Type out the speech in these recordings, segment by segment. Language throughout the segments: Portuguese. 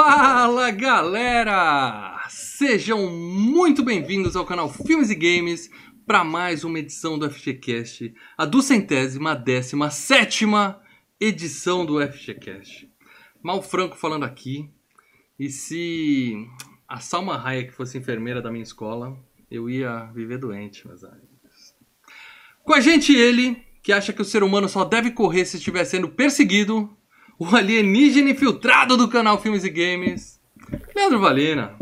Fala galera! Sejam muito bem-vindos ao canal Filmes e Games para mais uma edição do FGCast, a duzentésima, décima sétima edição do FGCast. Mal Franco falando aqui, e se a Salma Hayek fosse enfermeira da minha escola, eu ia viver doente, meus amigos. Com a gente ele, que acha que o ser humano só deve correr se estiver sendo perseguido, o alienígena infiltrado do canal Filmes e Games, Leandro Valina.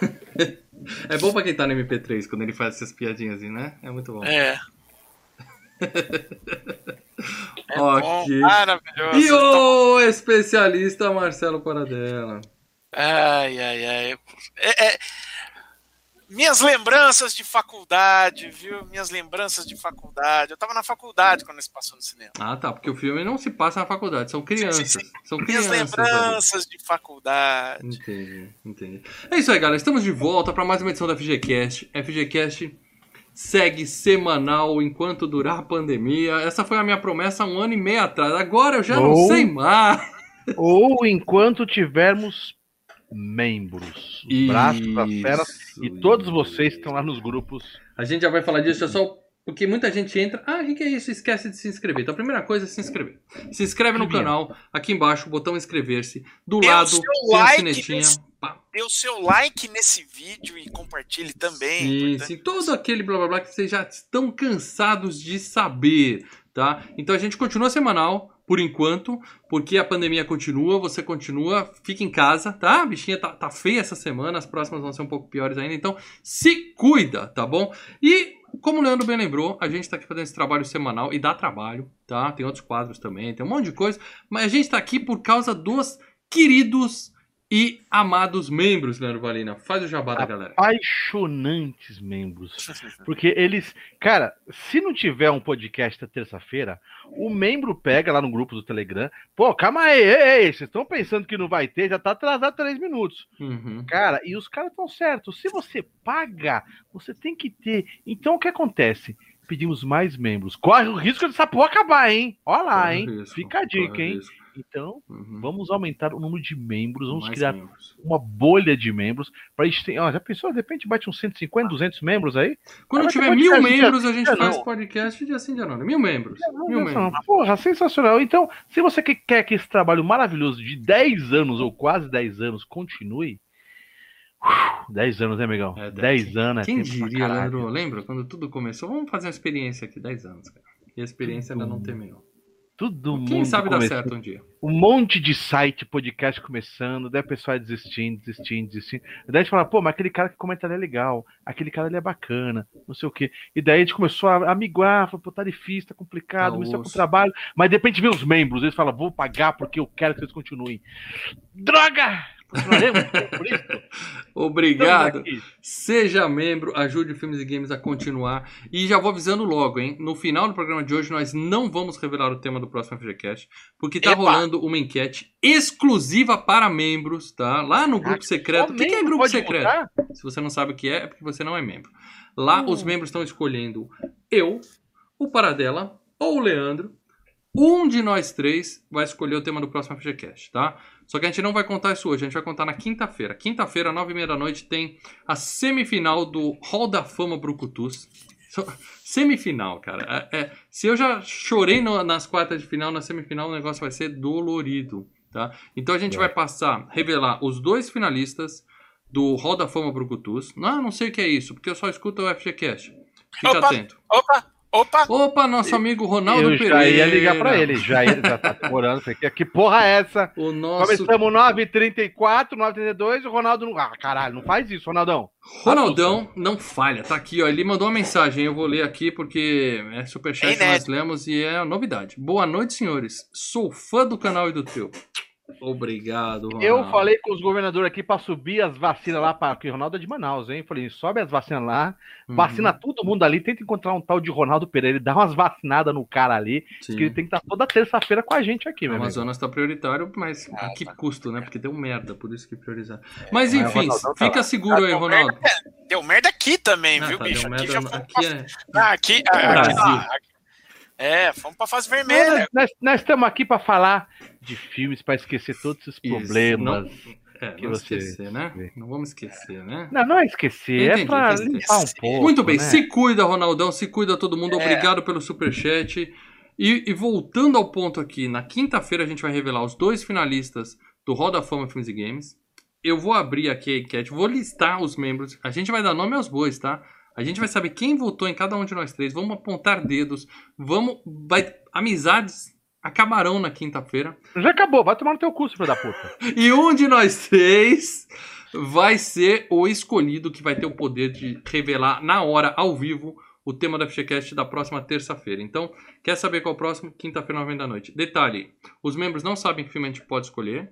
é bom pra quem tá no MP3 quando ele faz essas piadinhas assim, né? É muito bom. É. é ok. Bom, maravilhoso. E o especialista Marcelo Paradela. Ai, ai, ai. É, é, minhas lembranças de faculdade, viu? Minhas lembranças de faculdade. Eu tava na faculdade quando isso passou no cinema. Ah, tá. Porque o filme não se passa na faculdade, são crianças. Sim, sim, sim. São Minhas crianças. lembranças ali. de faculdade. Entendi, entendi. É isso aí, galera. Estamos de volta para mais uma edição da FGCast. FGCast segue semanal enquanto durar a pandemia. Essa foi a minha promessa um ano e meio atrás. Agora eu já ou, não sei mais. Ou enquanto tivermos membros. Os braços das feras e todos vocês que estão lá nos grupos. A gente já vai falar disso, é só porque muita gente entra. Ah, o que é isso? Esquece de se inscrever. Então a primeira coisa é se inscrever. Se inscreve no canal, aqui embaixo, o botão inscrever-se. Do Dê lado, tem like sinetinha. Nesse, dê o seu like nesse vídeo e compartilhe também. Sim, sim. Todo aquele blá blá blá que vocês já estão cansados de saber. Tá? Então a gente continua semanal por enquanto, porque a pandemia continua, você continua, fica em casa, tá? A bichinha tá, tá feia essa semana, as próximas vão ser um pouco piores ainda, então se cuida, tá bom? E como o Leandro bem lembrou, a gente está aqui fazendo esse trabalho semanal e dá trabalho, tá? Tem outros quadros também, tem um monte de coisa, mas a gente está aqui por causa dos queridos e amados membros, Leandro Valina. Faz o jabá da galera. Apaixonantes membros. Porque eles. Cara, se não tiver um podcast terça-feira, o membro pega lá no grupo do Telegram. Pô, calma aí, ei, ei, vocês estão pensando que não vai ter? Já tá atrasado três minutos. Uhum. Cara, e os caras estão certos. Se você paga, você tem que ter. Então o que acontece? Pedimos mais membros. Corre o risco dessa porra acabar, hein? Olha lá, corre hein? Risco, Fica a dica, hein? Risco. Então, uhum. vamos aumentar o número de membros, vamos Mais criar membros. uma bolha de membros para a gente ter. Ó, já pensou? De repente bate uns 150, 200 membros aí? Quando ah, tiver mil membros, a gente faz não. podcast de assim de anônimo. Mil membros. Não, mil membros. Porra, sensacional. Então, se você quer que esse trabalho maravilhoso de 10 anos ou quase 10 anos continue. 10 anos, né, amigão? É, 10 anos. Quem é diria, Leandro? Lembra quando tudo começou? Vamos fazer uma experiência aqui, 10 anos, cara. E a experiência ainda não terminou. Todo Quem mundo. Quem sabe dar certo um dia. Um monte de site, podcast começando, daí a pessoa desistindo, desistindo, desistindo. Daí a gente fala, pô, mas aquele cara que comenta é legal, aquele cara ele é bacana, não sei o quê. E daí a gente começou a amiguar, falou, pô, tá difícil, tá complicado, tá começou com o trabalho. Mas de repente vem os membros, eles falam, vou pagar porque eu quero que vocês continuem. Droga! Obrigado. Seja membro, ajude o Filmes e Games a continuar. E já vou avisando logo, hein? No final do programa de hoje, nós não vamos revelar o tema do próximo FGCast, porque tá Epa. rolando uma enquete exclusiva para membros, tá? Lá no grupo ah, secreto. O que, que, é grupo secreto? Votar? Se você não sabe o que é, é porque você não é membro. Lá hum. os membros estão escolhendo eu, o Paradela ou o Leandro. Um de nós três vai escolher o tema do próximo FGCast, tá? Só que a gente não vai contar isso hoje, a gente vai contar na quinta-feira. Quinta-feira, nove e meia da noite, tem a semifinal do Hall da Fama Brucutus. Semifinal, cara. É, é, se eu já chorei no, nas quartas de final, na semifinal o negócio vai ser dolorido, tá? Então a gente é. vai passar, revelar os dois finalistas do Hall da Fama Brucutus. Não, não sei o que é isso, porque eu só escuto o FGCast. Fica opa, atento. Opa! Opa! Opa, nosso amigo Ronaldo eu Pereira. Já ia ligar pra ele, já, ia, já tá demorando. Que, que porra é essa? O nosso... Começamos 9h34, 9h32 o Ronaldo não. Ah, caralho, não faz isso, Ronaldão. Ronaldão não falha, tá aqui, ó. Ele mandou uma mensagem, eu vou ler aqui porque é superchat que nós lemos e é novidade. Boa noite, senhores. Sou fã do canal e do teu. Obrigado, Ronaldo. Eu falei com os governadores aqui para subir as vacinas lá, para que Ronaldo é de Manaus, hein? Falei, sobe as vacinas lá, uhum. vacina todo mundo ali, tenta encontrar um tal de Ronaldo Pereira, dá umas vacinadas no cara ali, Sim. que ele tem que estar toda terça-feira com a gente aqui, meu O Amazonas está prioritário, mas ah, a que tá. custo, né? Porque deu merda, por isso que priorizar. Mas enfim, tá fica seguro aí, Ronaldo. Merda, deu merda aqui também, ah, viu, tá, bicho? Aqui, já... aqui é... Ah, aqui, aqui, aqui, É, fomos pra fase vermelha. Nós, nós estamos aqui para falar de filmes, para esquecer todos esses problemas. Isso, não... É, que não você esquecer, né? Não vamos esquecer, né? Não, não é esquecer, entendi, é pra limpar um pouco. Muito bem, né? se cuida, Ronaldão, se cuida todo mundo. É. Obrigado pelo superchat. E, e voltando ao ponto aqui, na quinta-feira a gente vai revelar os dois finalistas do Roda Fama Filmes e Games. Eu vou abrir aqui a enquete, vou listar os membros. A gente vai dar nome aos bois, tá? A gente vai saber quem votou em cada um de nós três. Vamos apontar dedos. Vamos. Vai, amizades acabarão na quinta-feira. Já acabou, vai tomar no teu curso, filho da puta. e um de nós três vai ser o escolhido que vai ter o poder de revelar na hora, ao vivo, o tema da FGCast da próxima terça-feira. Então, quer saber qual é o próximo? Quinta-feira, 9 da noite. Detalhe: os membros não sabem que filme a gente pode escolher.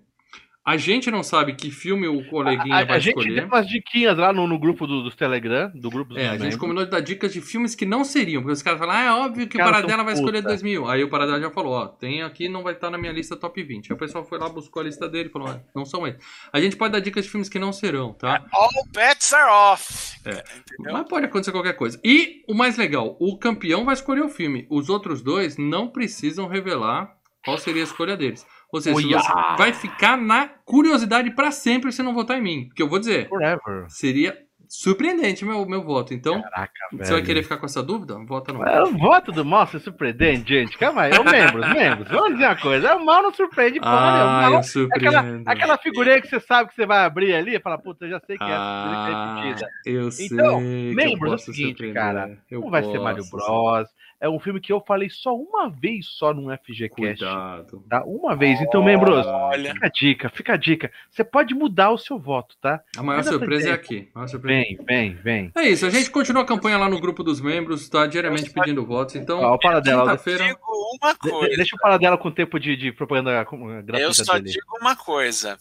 A gente não sabe que filme o coleguinha a, a, vai a escolher. A gente deu umas diquinhas lá no, no grupo do, dos Telegram, do grupo dos É, a gente combinou de dar dicas de filmes que não seriam, porque os caras falam, ah, é óbvio que o Paradela vai escolher 2000. Aí o Paradela já falou, ó, tem aqui, não vai estar na minha lista top 20. Aí o pessoal foi lá, buscou a lista dele e falou, ah, não são eles. A gente pode dar dicas de filmes que não serão, tá? All bets are off. É. Mas pode acontecer qualquer coisa. E o mais legal, o campeão vai escolher o filme. Os outros dois não precisam revelar qual seria a escolha deles. Ou seja, você vai ficar na curiosidade para sempre se não votar em mim. Porque eu vou dizer. Forever. Seria surpreendente meu, meu voto. Então, Caraca, você vai querer ficar com essa dúvida? Vota no é, O voto do mal é surpreendente, gente. Calma aí, é o membros, membros. Vamos dizer uma coisa. O mal não surpreende ah, eu surpreendo. Aquela, aquela figurinha que você sabe que você vai abrir ali e fala, puta, eu já sei que é ah, repetida. Eu então, sei. Membros, é o seguinte, cara. Eu não vai ser Mario Bros. É um filme que eu falei só uma vez só num FGCast. Cuidado. Tá? Uma vez. Então, membros, Olha. fica a dica, fica a dica. Você pode mudar o seu voto, tá? A maior surpresa é aqui. Surpresa vem, vem, vem. É isso, a gente continua a campanha lá no grupo dos membros, tá? Diariamente pedindo votos. Então, Ó, o quinta-feira. Uma coisa. Deixa o Paradela com o tempo de, de propaganda gratuita. Eu só dele. digo uma coisa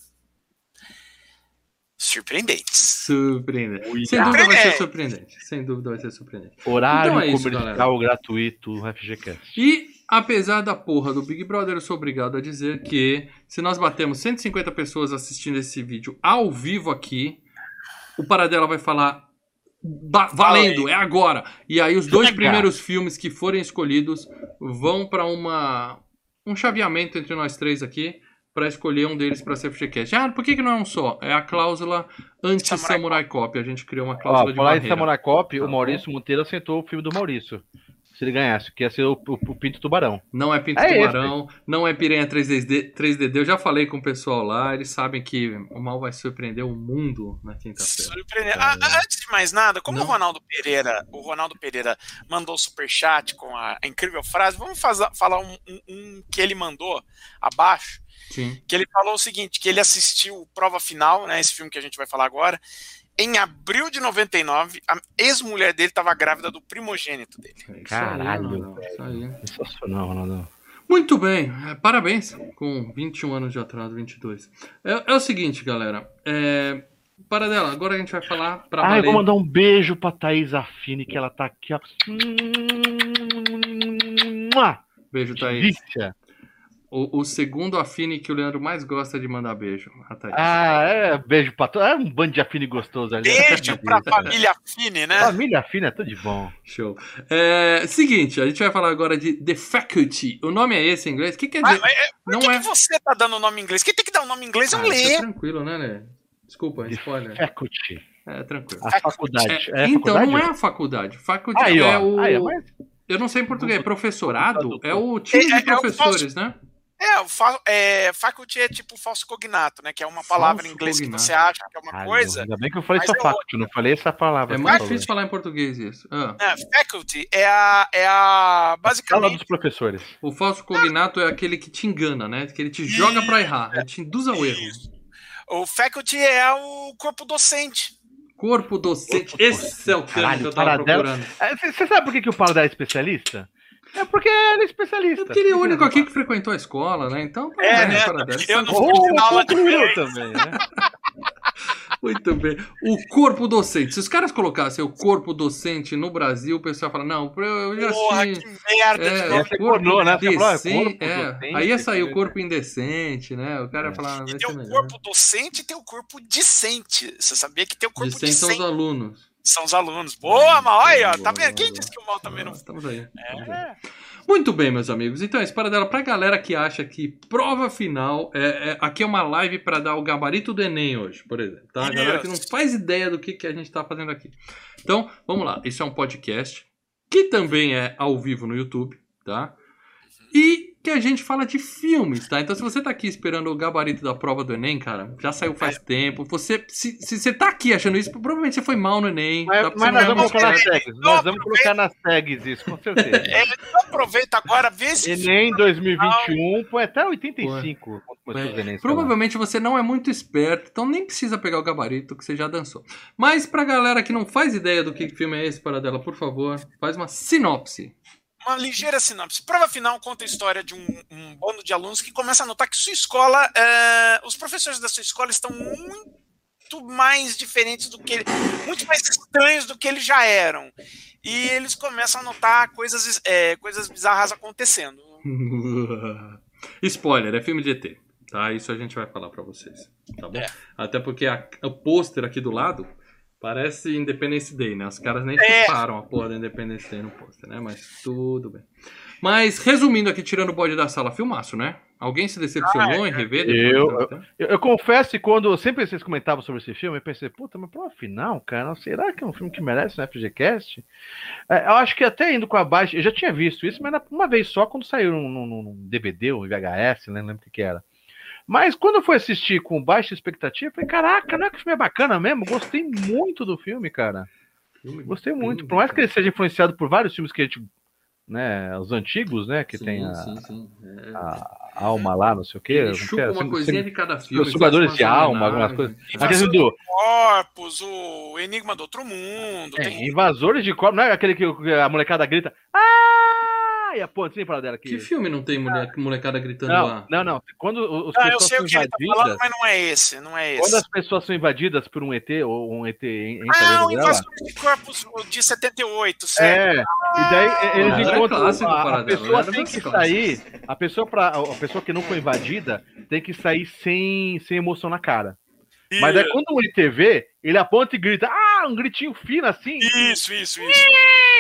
surpreendentes. Surpreendente. Sem dúvida vai ser surpreendente. Sem dúvida vai ser surpreendente. Horário então é isso, comercial galera. gratuito FGCast. E apesar da porra do Big Brother, eu sou obrigado a dizer que se nós batemos 150 pessoas assistindo esse vídeo ao vivo aqui, o Paradela vai falar valendo, é agora. E aí os dois primeiros filmes que forem escolhidos vão para uma um chaveamento entre nós três aqui para escolher um deles para ser FGCast. Ah, por que, que não é um só? É a cláusula anti-Samurai Cop. A gente criou uma cláusula Ó, de em Samurai Cop, tá o Maurício Monteiro aceitou o filme do Maurício. Se ele ganhasse, que ia ser o, o, o Pinto Tubarão. Não é Pinto é Tubarão, esse. não é Piranha 3D, 3DD. Eu já falei com o pessoal lá, eles sabem que o mal vai surpreender o mundo na quinta-feira. Surpreender. É... Ah, antes de mais nada, como não. o Ronaldo Pereira, o Ronaldo Pereira mandou super chat com a, a incrível frase, vamos fazer, falar um, um, um que ele mandou abaixo Sim. Que ele falou o seguinte: que ele assistiu Prova Final, né? Esse filme que a gente vai falar agora. Em abril de 99, a ex-mulher dele estava grávida do primogênito dele. É Caralho, isso aí. Sensacional, Ronaldo. Muito bem, é, parabéns com 21 anos de atraso, 22. É, é o seguinte, galera. É, para dela, agora a gente vai falar pra Ah, eu vou mandar um beijo pra Thaís Affini, que ela tá aqui, ó. Beijo, Thaís. Delícia. O, o, segundo Afine que o Leandro mais gosta de mandar beijo. Ah, é, beijo pra todos. É um bando de Afine gostoso ali. Beijo pra família Afine, né? Família Afine é tudo de bom. Show. É, seguinte, a gente vai falar agora de The Faculty. O nome é esse em inglês? O que quer dizer? Mas, é, por não que, é... que você tá dando o nome em inglês? Quem tem que dar o nome em inglês é o ah, Lê. É tranquilo, né, Lê? Desculpa, spoiler. Faculty. É, tranquilo. A faculdade. É, então, faculdade? não é a faculdade. Faculty aí, é ó, o. Aí, mas... Eu não sei em português. Professorado é o time de professores, né? É, fa é, faculty é tipo falso cognato, né? Que é uma palavra falso em inglês cognato. que você acha que é uma Ai, coisa. Ainda bem que eu falei só é faculty, não falei essa palavra. É mais difícil falar em português isso. Ah. É, faculty é a, é a. Basicamente. Fala dos professores. O falso cognato é aquele que te engana, né? Que ele te joga para errar, ele te induz ao erro. O faculty é o corpo docente. Corpo docente. Esse é o termo que eu tava procurando. Você é, sabe por que, que o Paulo é especialista? É porque ele é especialista. É porque ele é o único aqui que frequentou a escola, né? Então, é, né? Eu não fui na aula de também, né? Muito bem. O corpo docente. Se os caras colocassem o corpo docente no Brasil, o pessoal fala, não, eu já Porra, assisti. que merda. É, é corpo né? Indecente, é. Aí ia sair o corpo indecente, né? O cara ia falar... E tem o corpo docente e tem o corpo decente. Você sabia que tem o corpo decente? Decente são os alunos. São os alunos. Boa, Mal. Olha, tá vendo? Quem disse que o Mal também não. Estamos aí. Estamos é. aí. Muito bem, meus amigos. Então, esse paradela pra galera que acha que prova final. É, é aqui é uma live para dar o gabarito do Enem hoje, por exemplo. Tá? A galera que não faz ideia do que, que a gente tá fazendo aqui. Então, vamos lá. Isso é um podcast que também é ao vivo no YouTube, tá? E que a gente fala de filmes, tá? Então, se você tá aqui esperando o gabarito da prova do Enem, cara, já saiu faz é. tempo. Você, se, se você tá aqui achando isso, provavelmente você foi mal no Enem. Mas, mas nós vamos colocar nas tags. Nós vamos colocar nas tags isso, com certeza. É, então aproveita agora, vê se. Enem 2021, põe até 85. É, provavelmente você não é muito esperto, então nem precisa pegar o gabarito que você já dançou. Mas pra galera que não faz ideia do que filme é esse, para dela, por favor, faz uma sinopse uma ligeira sinopse. Prova final conta a história de um, um bando de alunos que começa a notar que sua escola, é, os professores da sua escola estão muito mais diferentes do que muito mais estranhos do que eles já eram. E eles começam a notar coisas, é, coisas bizarras acontecendo. Spoiler, é filme de ET. Tá? Isso a gente vai falar para vocês. Tá bom? É. Até porque a, o pôster aqui do lado Parece Independence Day, né? Os caras nem é. a porra da Independence Day no pôster, né? Mas tudo bem. Mas, resumindo aqui, tirando o bode da sala, filmaço, né? Alguém se decepcionou ah, em rever? Eu, eu, eu, eu, confesso que quando sempre vocês comentavam sobre esse filme, eu pensei, puta, mas pro final, cara, será que é um filme que merece um FGCast? É, eu acho que até indo com a baixa, eu já tinha visto isso, mas uma vez só, quando saiu num, num DVD ou VHS, né? não lembro o que, que era. Mas quando eu fui assistir com baixa expectativa, eu falei, caraca, não é que o filme é bacana mesmo? Gostei muito do filme, cara. Gostei muito. Por mais que ele seja influenciado por vários filmes que a gente. Né, os antigos, né? Que sim, tem a, sim, sim. É. a, alma lá, não sei o quê. Ele chupa uma coisinha de cada filme. Os jogadores de alma, algumas coisas. Invasores do Corpos, o Enigma do Outro Mundo. É, tem... Invasores de Corpos, não é aquele que a molecada grita. Ah! E dela aqui. Que filme não tem mulher, molecada gritando não, lá? Não, não. Quando os não, eu sei o que ele tá falando, mas não é esse, não é esse. Quando as pessoas são invadidas por um ET ou um ET entra Ah, o invasor de corpos de 78, certo? É. E daí eles ah, encontram a, a pessoa tem que sair, a pessoa para a pessoa que não foi invadida tem que sair sem sem emoção na cara. Mas daí quando o ET vê, ele aponta e grita, ah, um gritinho fino assim. Isso, isso, isso.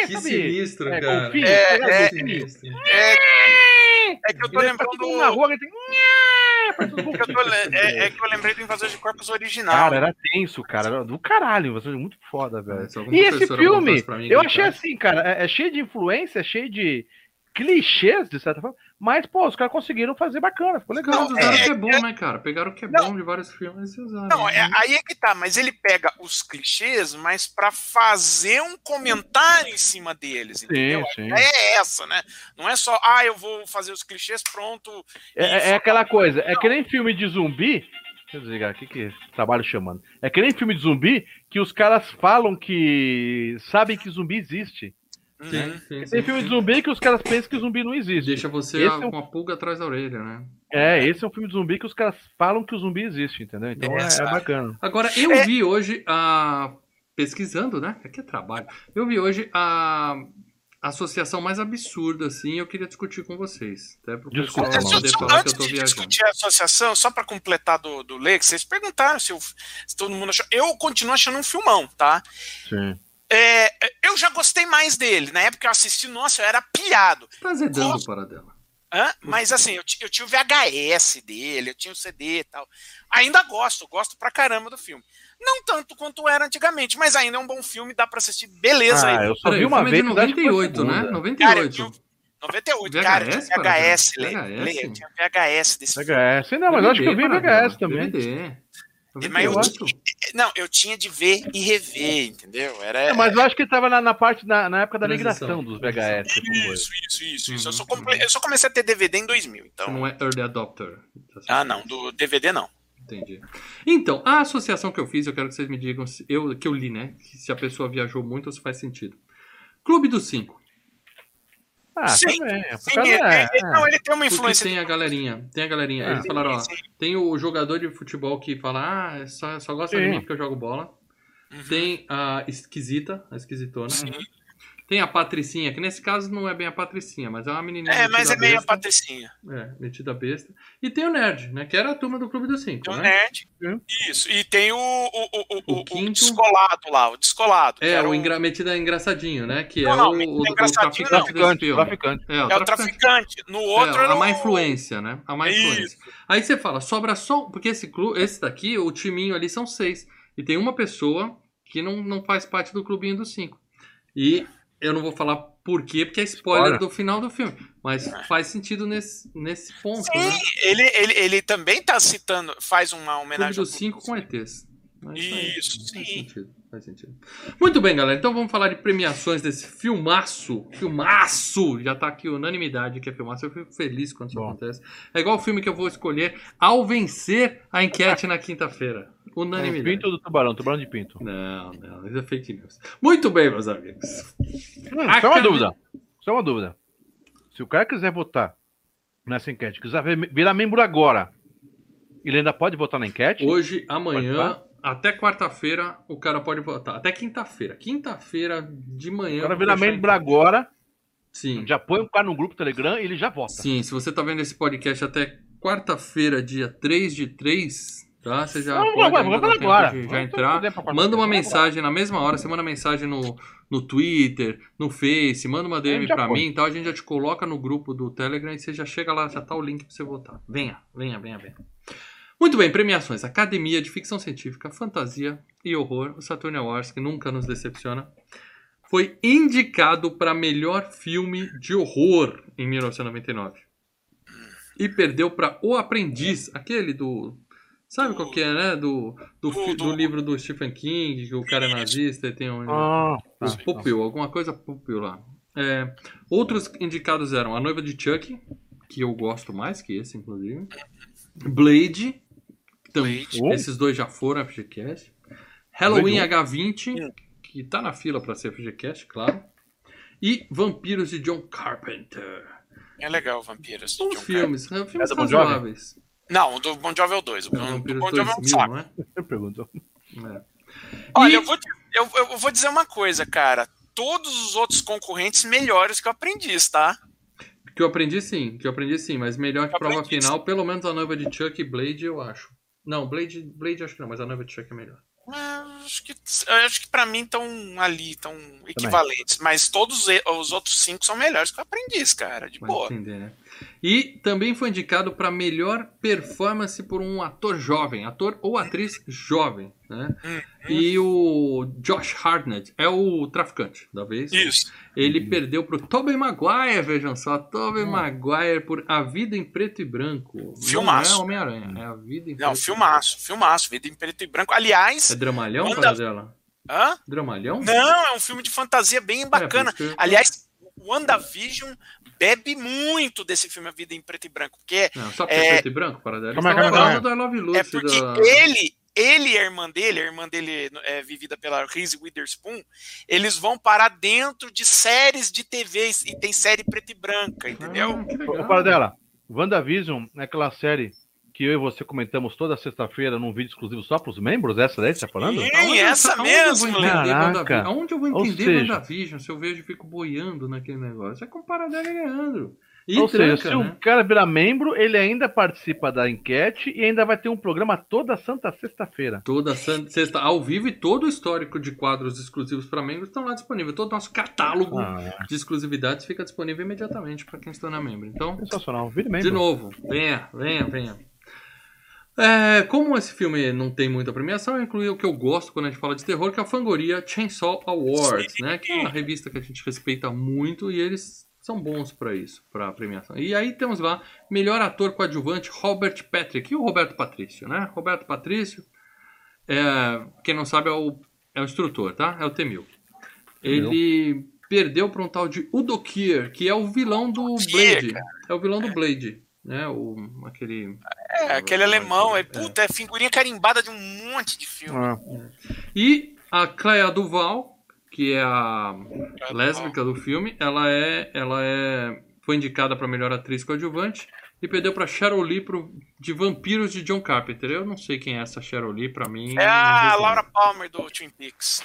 Que sabe? sinistro, é, cara. Confia, é, é, é, sinistro. É, é, que eu tô lembrando. Na rua, ele tem... é, é, que eu lembrei do Invasor de Corpos original. Cara, era tenso, cara. Era do caralho. Invasor muito foda, velho. É, e esse filme, eu achei assim, cara, é, é cheio de influência, é cheio de clichês, de certa forma, mas, pô, os caras conseguiram fazer bacana, ficou legal. Não, usaram o que é bom, né, cara? Pegaram o que é não, bom de vários filmes e usaram. Não, é, aí é que tá, mas ele pega os clichês, mas para fazer um comentário em cima deles, entendeu? Sim, sim. É essa, né? Não é só, ah, eu vou fazer os clichês, pronto. É, é aquela coisa, não. é que nem filme de zumbi, Deixa eu desligar aqui que trabalho chamando. É que nem filme de zumbi que os caras falam que sabem que zumbi existe. Sim, né? sim, Tem sim, filme de zumbi que os caras pensam que zumbi não existe. Deixa você a, é um... com a pulga atrás da orelha, né? É, esse é um filme de zumbi que os caras falam que o zumbi existe, entendeu? Então é, é bacana. Agora, eu é... vi hoje a. Pesquisando, né? Aqui é trabalho. Eu vi hoje a associação mais absurda, assim, eu queria discutir com vocês. Até pro Desculpa, pessoal não falar que eu tô viajando. discutir a associação, só para completar do, do Lê, que vocês perguntaram se, eu, se, todo mundo achou. Eu continuo achando um filmão, tá? Sim. É, eu já gostei mais dele. Na época que eu assisti, nossa, eu era pilhado. Tá zedando Gosto... para dela. Hã? Mas assim, eu, eu tinha o VHS dele, eu tinha o CD e tal. Ainda gosto, gosto pra caramba do filme. Não tanto quanto era antigamente, mas ainda é um bom filme, dá pra assistir, beleza. Ah, aí. eu só vi uma vez. 98, né? 98. Cara, tinha, 98, VHS, cara, tinha VHS, VHS, VHS? Eu tinha VHS desse VHS, filme. não, mas eu acho que eu vi VHS também. DVD. Mas eu, tinha, não, eu tinha de ver e rever, entendeu? Era, é, mas eu acho que estava na, na, parte na, na época da migração dos VHS. Isso, isso, isso, isso. Uhum. Eu, só comple... eu, só comecei a ter DVD em 2000, então. Não é early adopter. Ah, não, do DVD não. Entendi. Então, a associação que eu fiz, eu quero que vocês me digam, eu, que eu li, né? Se a pessoa viajou muito ou se faz sentido. Clube dos Cinco. Ah, sim, também. Sim, ele, é, é. Não, ele tem uma influência. Porque tem a galerinha. Tem a galerinha. Ah, Eles falaram, ó. Tem o jogador de futebol que fala, ah, só, só gosta sim. de mim porque eu jogo bola. Uhum. Tem a esquisita, a esquisitona. Sim. Tem a Patricinha, que nesse caso não é bem a Patricinha, mas é uma menininha. É, mas é meio a Patricinha. É, metida besta. E tem o Nerd, né? Que era a turma do Clube dos Cinco. Tem né? o Nerd. Isso. E tem o, o, o, o, o, quinto... o descolado lá, o descolado. É, o engra... metida engraçadinho, né? Que não, é não, o, o, traficante, traficante, traficante. É, o, é o traficante. No outro é, a má influência, né? A má influência. Aí você fala, sobra só. Porque esse clube, esse daqui, o timinho ali são seis. E tem uma pessoa que não, não faz parte do clubinho dos cinco. E eu não vou falar por quê, porque é spoiler do final do filme. Mas faz sentido nesse, nesse ponto. Sim, né? ele, ele, ele também está citando, faz uma homenagem. Clube dos cinco com ETs. Isso, sim. Faz sentido, faz sentido. Muito bem, galera. Então vamos falar de premiações desse filmaço. Filmaço! Já tá aqui unanimidade que é filmaço. Eu fico feliz quando isso Bom. acontece. É igual o filme que eu vou escolher ao vencer a enquete na quinta-feira. Unanimidade. É pinto do tubarão, tubarão de pinto. Não, não, isso é fake news. Muito bem, meus amigos. Hum, só uma dúvida. Só uma dúvida. Se o cara quiser votar nessa enquete, quiser virar membro agora, ele ainda pode votar na enquete? Hoje, amanhã, até quarta-feira, o cara pode votar. Até quinta-feira. Quinta-feira de manhã. O cara virar membro agora. Sim. Já põe o cara no grupo Telegram e ele já vota. Sim, se você tá vendo esse podcast até quarta-feira, dia 3 de 3, Tá? Você já não, pode não, vamos agora. já entrar. Manda uma mensagem na mesma hora, você manda mensagem no, no Twitter, no Face, manda uma DM pra mim e tal. A gente já te coloca no grupo do Telegram e você já chega lá, já tá o link pra você votar. Venha, venha, venha, venha. Muito bem, premiações. Academia de Ficção Científica, Fantasia e Horror, o Saturn Awards, que nunca nos decepciona, foi indicado para melhor filme de horror em 1999. E perdeu para O Aprendiz, aquele do Sabe qual que é, né? Do, do, do, do, livro do Stephen King, que o cara é nazista e tem um. Ah, o Pupil, alguma coisa Pupil lá. É, outros indicados eram A Noiva de Chuck, que eu gosto mais que esse, inclusive. Blade. Então, Blade. Esses dois já foram FGCast. Halloween H20, que tá na fila para ser FGCast, claro. E Vampiros de John Carpenter. É legal, Vampiros. São filmes, Carpenter. filmes é razoáveis. Não, o do Bon Jovi é o 2. O do Bon Jovi é um saco. Né? Perguntou. É. Olha, e... eu, vou, eu, eu vou dizer uma coisa, cara. Todos os outros concorrentes melhores que o Aprendiz, tá? Que eu aprendi sim, que eu aprendi sim, mas melhor que prova final, pelo menos a noiva de Chuck e Blade, eu acho. Não, Blade, Blade acho que não, mas a noiva de Chuck é melhor. É, acho que, acho que para mim estão ali, estão equivalentes. Mas todos os outros cinco são melhores que o aprendiz, cara. De Vai boa. Entender, né? E também foi indicado para melhor performance por um ator jovem, ator ou atriz jovem. Né? Hum, E o Josh Hartnett é o traficante da vez. Isso. Ele hum. perdeu pro Tobey Maguire, vejam só. Tobey hum. Maguire por A Vida em Preto e Branco. Filmaço. Não é Homem-Aranha, é A Vida em Não, Preto filmaço, filmaço. Vida em Preto e Branco. Aliás... É dramalhão, manda... dela? Hã? Dramalhão? Não, é um filme de fantasia bem é, bacana. É, Aliás, WandaVision bebe muito desse filme A Vida em Preto e Branco. Porque não, só é, preto e branco, para dela. É, é porque da... ele, ele e a irmã dele, a irmã dele é vivida pela Reese Witherspoon, eles vão parar dentro de séries de TV e tem série preta e branca, entendeu? Ah, para dela. WandaVision é aquela série que eu e você comentamos toda sexta-feira num vídeo exclusivo só para os membros? Essa daí que você está falando? Sim, aonde, essa aonde mesmo. Caraca. Aonde eu vou entender WandaVision se eu vejo e fico boiando naquele negócio? É com Paradela e Leandro. E Ou tranca, seja, se né? o cara virar membro, ele ainda participa da enquete e ainda vai ter um programa toda santa sexta-feira. Toda sexta, ao vivo e todo o histórico de quadros exclusivos para membros estão lá disponível. Todo o nosso catálogo ah, é. de exclusividades fica disponível imediatamente para quem está na membro. Então, sensacional. Vire membro. De novo, venha, venha, venha. É, como esse filme não tem muita premiação, eu incluí o que eu gosto quando a gente fala de terror, que é a Fangoria Chainsaw Awards, né? Que é uma revista que a gente respeita muito e eles são bons para isso, para premiação. E aí temos lá melhor ator coadjuvante Robert Patrick e o Roberto Patrício, né? Roberto Patrício, é, quem não sabe é o, é o instrutor, tá? É o Temil. Ele perdeu para um tal de Udo Kier, que é o vilão do Blade. É o vilão do Blade né? O, aquele. É, aquele alemão, é, puta, é figurinha carimbada de um monte de filme. Ah. E a Clea Duval, que é a lésbica do filme, ela é. Ela é. Foi indicada para melhor atriz coadjuvante e perdeu para Cheryl Lee pro, de Vampiros de John Carpenter. Eu não sei quem é essa Cheryl Lee, para mim. É a Laura Palmer do Twin Peaks.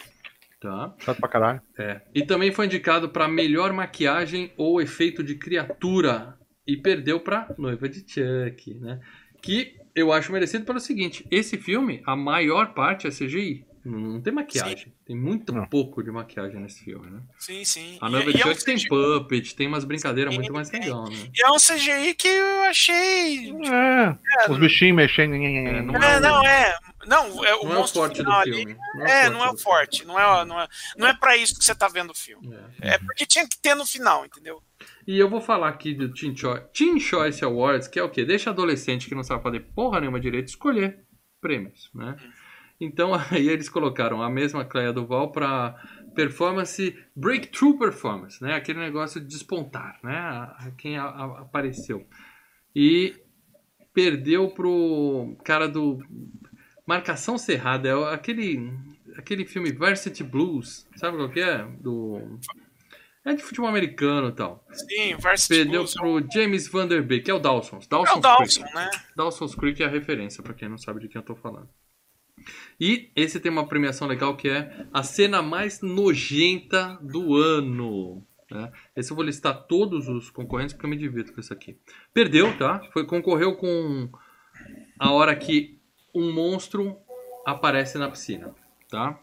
Tá. Chato pra caralho. É. E também foi indicado para melhor maquiagem ou efeito de criatura. E perdeu pra noiva de Chuck, né? Que eu acho merecido pelo seguinte: esse filme, a maior parte é CGI. Não tem maquiagem. Sim. Tem muito não. pouco de maquiagem nesse filme, né? Sim, sim. A Noiva de Chuck é um tem CGI... puppet, tem umas brincadeiras muito mais legal, né? E é um CGI que eu achei. É, é os bichinhos mexendo. É, não, é, não, é. Não, é o não monstro é o forte do ali, filme. Não é, é não é o forte. Não é, não é, não é pra isso que você tá vendo o filme. É. é porque tinha que ter no final, entendeu? E eu vou falar aqui do Teen Choice, Teen Choice Awards, que é o quê? Deixa adolescente que não sabe fazer porra nenhuma direito escolher prêmios, né? Então aí eles colocaram a mesma Cleia Duval para performance, breakthrough performance, né? Aquele negócio de despontar, né? A, quem a, a, apareceu. E perdeu pro cara do Marcação Cerrada, é aquele aquele filme Varsity Blues, sabe qual que é? Do é de futebol americano e tal. Sim, Varsity Perdeu Blues. pro James Van Der Beek, que é o. Dawson's é o Dawson, Creek. né? Dawson's Creek é a referência, para quem não sabe de quem eu tô falando. E esse tem uma premiação legal que é a cena mais nojenta do ano. Né? Esse eu vou listar todos os concorrentes porque eu me divirto com isso aqui. Perdeu, tá? Foi, concorreu com a hora que um monstro aparece na piscina, tá?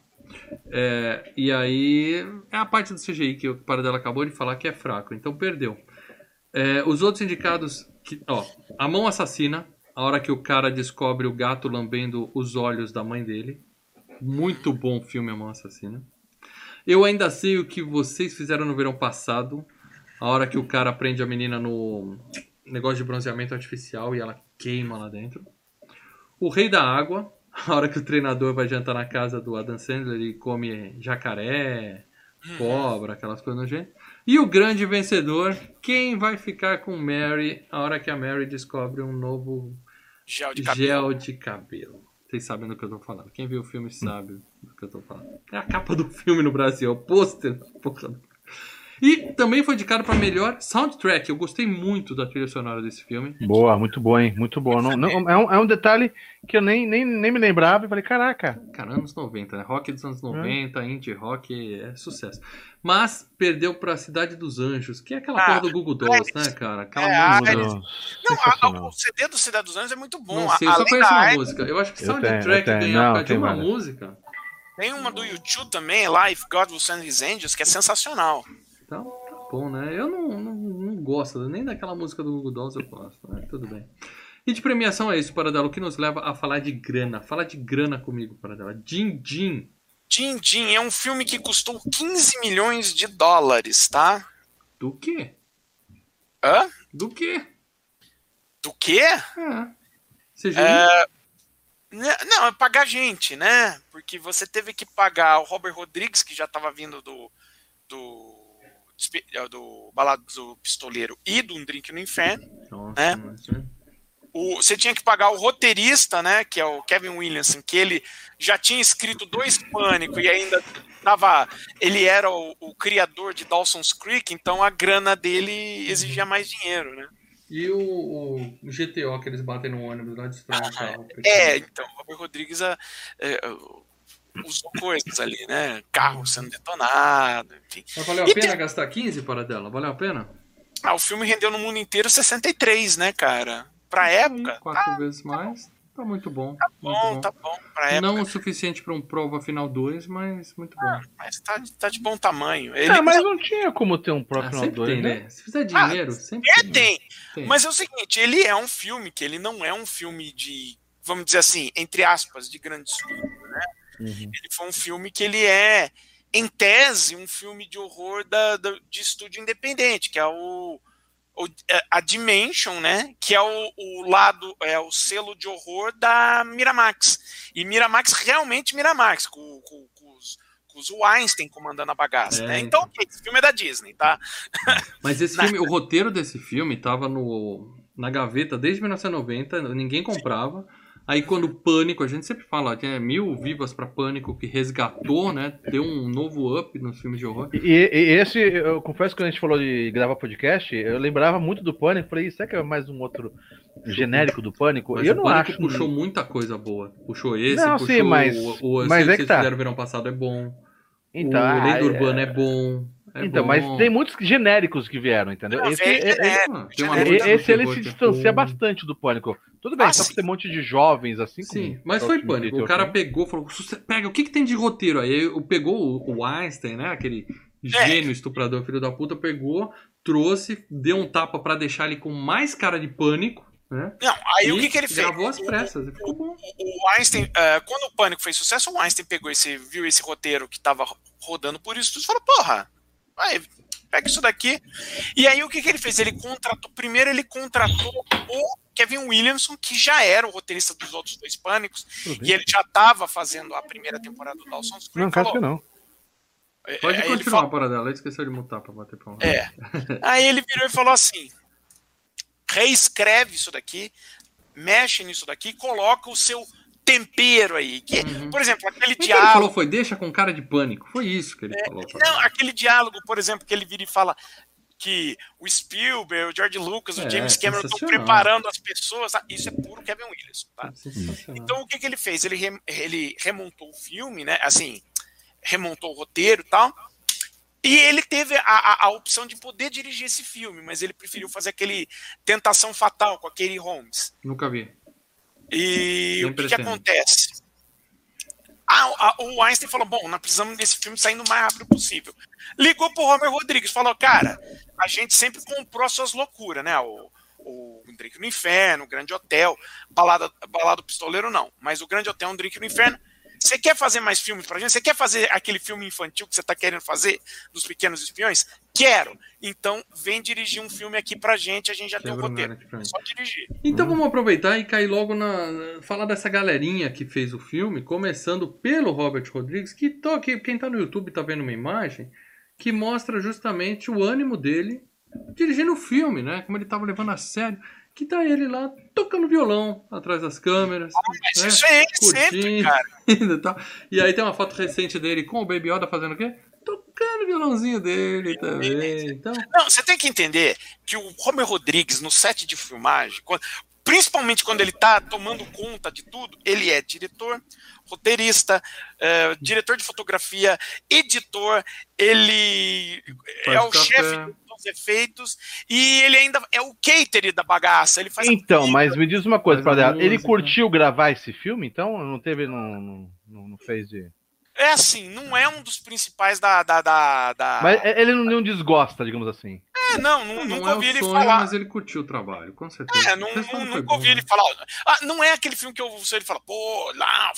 É, e aí é a parte do CGI que o Paradela acabou de falar que é fraco, então perdeu. É, os outros indicados, que, ó, a mão assassina, a hora que o cara descobre o gato lambendo os olhos da mãe dele. Muito bom filme A Mão Assassina. Eu ainda sei o que vocês fizeram no verão passado. A hora que o cara prende a menina no negócio de bronzeamento artificial e ela queima lá dentro. O Rei da Água, a hora que o treinador vai jantar na casa do Adam Sandler e come jacaré, uhum. cobra, aquelas coisas nojentas. E o grande vencedor, quem vai ficar com Mary a hora que a Mary descobre um novo gel de cabelo? Gel de cabelo. Vocês sabem do que eu tô falando. Quem viu o filme sabe do que eu tô falando. É a capa do filme no Brasil, é o pôster. E também foi indicado para melhor soundtrack. Eu gostei muito da trilha sonora desse filme. Boa, muito boa, hein? Muito boa. Não, não, é, um, é um detalhe que eu nem, nem, nem me lembrava e falei, caraca. Cara, anos 90, né? Rock dos anos 90, é. indie rock, é sucesso. Mas perdeu pra Cidade dos Anjos, que é aquela ah, porra do Google Dolls, né, cara? Aquela é, música. Não, a, o CD do Cidade dos Anjos é muito bom. Não sei, eu só conheço uma música. Eu acho que soundtrack ganhar de uma música. Tem uma do YouTube também, Life God Will Send His Angels, que é sensacional. Então, tá bom, né? Eu não, não, não gosto nem daquela música do Google Dolls, eu gosto, né? Tudo bem. E de premiação é isso, Paradelo, o que nos leva a falar de grana. Fala de grana comigo, Paradelo. Din Din. Din Din é um filme que custou 15 milhões de dólares, tá? Do quê? Hã? Do quê? Do quê? É. Você já é... Não, é pagar gente, né? Porque você teve que pagar o Robert Rodrigues, que já estava vindo do, do do Balado do Pistoleiro e do Um Drink no Inferno, Nossa, né? O, você tinha que pagar o roteirista, né, que é o Kevin Williamson, que ele já tinha escrito dois Pânico e ainda tava, ele era o, o criador de Dawson's Creek, então a grana dele exigia mais dinheiro, né? E o, o, GTO que eles batem no ônibus lá de ah, carro. É, então, o Robert Rodrigues a, é, usou coisas ali, né? Carro sendo detonado, enfim. Mas valeu a e pena tem... gastar 15 para dela? Valeu a pena? Ah, o filme rendeu no mundo inteiro 63, né, cara? Pra época. Quatro tá, vezes mais. Tá muito bom. Tá bom, bom. tá bom. Pra época. Não o suficiente para um prova final 2, mas muito ah, bom. Mas tá, tá de bom tamanho. Ele... É, mas não tinha como ter um prova ah, final 2, né? né? Se fizer dinheiro, ah, sempre é, tem. tem. Mas é o seguinte, ele é um filme que ele não é um filme de, vamos dizer assim, entre aspas, de grande estúdio, né? Uhum. Ele foi um filme que ele é, em tese, um filme de horror da, da de estúdio independente, que é o, o, é, a Dimension, né? Que é o, o, lado, é o selo de horror da Miramax. E Miramax realmente Miramax, com, com, com os, os Weinstein comandando a bagaça, é, né? Então, então, esse filme é da Disney, tá? Mas esse filme, o roteiro desse filme tava no, na gaveta desde 1990, ninguém comprava. Aí quando o Pânico, a gente sempre fala que é mil vivas para Pânico que resgatou, né? Deu um novo up nos filmes de horror. E, e, esse, eu confesso que quando a gente falou de gravar podcast, eu lembrava muito do Pânico. Falei, será que é mais um outro genérico do Pânico? Mas eu não Pânico acho. puxou muita coisa boa. Puxou esse, não, puxou sim, mas, o, o mas é que, que tá. fizeram verão passado é bom. Então, o Lenda Urbana é bom. É então, bom. mas tem muitos genéricos que vieram, entendeu? Não, esse, é, é, é, esse ele se distancia bastante do pânico. Tudo bem, ah, só que tem um monte de jovens assim. Sim, mas foi pânico. O cara pegou, falou: pega, o que, que tem de roteiro aí? Pegou o Einstein, né? Aquele gênio estuprador, filho da puta, pegou, trouxe, deu um tapa para deixar ele com mais cara de pânico. Né? Não, aí e o que, que ele fez? Gravou as pressas. O, o, o Einstein, uh, quando o Pânico fez sucesso, o Einstein pegou esse, viu esse roteiro que tava rodando por isso e falou: porra, Aí, pega isso daqui. E aí o que, que ele fez? Ele contratou. Primeiro ele contratou o Kevin Williamson, que já era o roteirista dos outros dois pânicos, e ele já estava fazendo a primeira temporada do Dawson's Creek. Não, acho que não. É, Pode aí continuar falou, a parada dela, esqueceu de mutar pra bater palma. É. aí ele virou e falou assim: reescreve isso daqui, mexe nisso daqui, coloca o seu tempero aí. Que, uhum. Por exemplo, aquele o diálogo. ele falou foi deixa com cara de pânico. Foi isso que ele é, falou. Não, aquele diálogo, por exemplo, que ele vira e fala que o Spielberg, o George Lucas, é, o James Cameron estão preparando as pessoas. Ah, isso é puro Kevin Williams. Tá? Então o que, que ele fez? Ele, re, ele remontou o filme, né? Assim, remontou o roteiro e tal. E ele teve a, a, a, opção de poder dirigir esse filme, mas ele preferiu fazer aquele Tentação Fatal com aquele Holmes. Nunca vi. E o que, que acontece? Ah, o Einstein falou: bom, nós precisamos desse filme saindo o mais rápido possível. Ligou pro Robert Rodrigues, falou: cara, a gente sempre comprou suas loucuras, né? O, o Drink no Inferno, o Grande Hotel, Balada, Balada do Pistoleiro, não. Mas o Grande Hotel, um Drink no Inferno, você quer fazer mais filmes pra gente? Você quer fazer aquele filme infantil que você tá querendo fazer dos Pequenos Espiões? Quero. Então, vem dirigir um filme aqui pra gente, a gente já Quebra tem o roteiro. É só dirigir. Então vamos aproveitar e cair logo na, na, falar dessa galerinha que fez o filme, começando pelo Robert Rodrigues, que tô aqui, quem tá no YouTube tá vendo uma imagem que mostra justamente o ânimo dele dirigindo o filme, né? Como ele tava levando a sério que tá ele lá tocando violão atrás das câmeras. Ah, mas né? isso é ele sempre, cara. e aí tem uma foto recente dele com o Baby Yoda fazendo o quê? Tocando o violãozinho dele também. Então... Não, você tem que entender que o Homer Rodrigues, no set de filmagem, quando, principalmente quando ele tá tomando conta de tudo, ele é diretor, roteirista, é, diretor de fotografia, editor, ele Faz é o chefe os efeitos e ele ainda é o caterer da bagaça. Ele faz então, mas me diz uma coisa, Padre. Ele curtiu gravar esse filme, então? Não teve, não, não, não fez de. É assim, não é um dos principais da. da, da, da... Mas ele não, não desgosta, digamos assim. É, não, não, não nunca é ouvi ele sonho, falar. Mas ele curtiu o trabalho, com certeza. É, não, não, nunca ouvi ele falar. Ah, não é aquele filme que eu ouvi ele falar, pô, lá,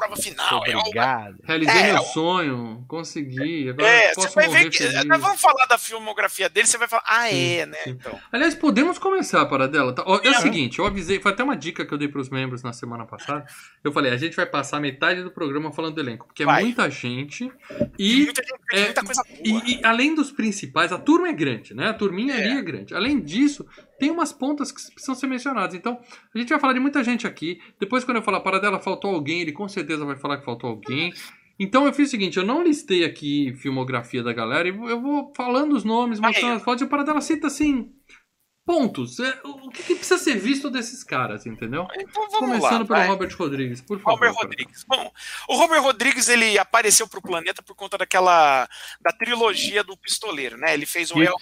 prova final. É Obrigado. É, Realizei é, meu sonho, consegui. Agora é, posso você vai ver que. Nós vamos falar da filmografia dele, você vai falar, ah, sim, é, né? Então. Aliás, podemos começar para dela. Tá? É o seguinte, eu avisei, foi até uma dica que eu dei para os membros na semana passada. Eu falei, a gente vai passar metade do programa falando do elenco, porque é vai. muita gente e. Muita, gente, é, muita coisa boa. E, e, além dos principais, a turma é grande, né? A turminha é. ali é grande. Além disso, tem umas pontas que precisam ser mencionadas. Então, a gente vai falar de muita gente aqui. Depois, quando eu falar para dela, faltou alguém, ele com certeza vai falar que faltou alguém. Então eu fiz o seguinte, eu não listei aqui filmografia da galera, e eu vou falando os nomes, mostrando as fotos, e a parada dela cita assim, pontos. É, o que, que, precisa ser visto desses caras, entendeu? Então vamos Começando lá, pelo vai. Robert Rodrigues, por favor. Robert Rodrigues. Bom, o Robert Rodrigues ele apareceu pro planeta por conta daquela da trilogia do Pistoleiro, né? Ele fez o El...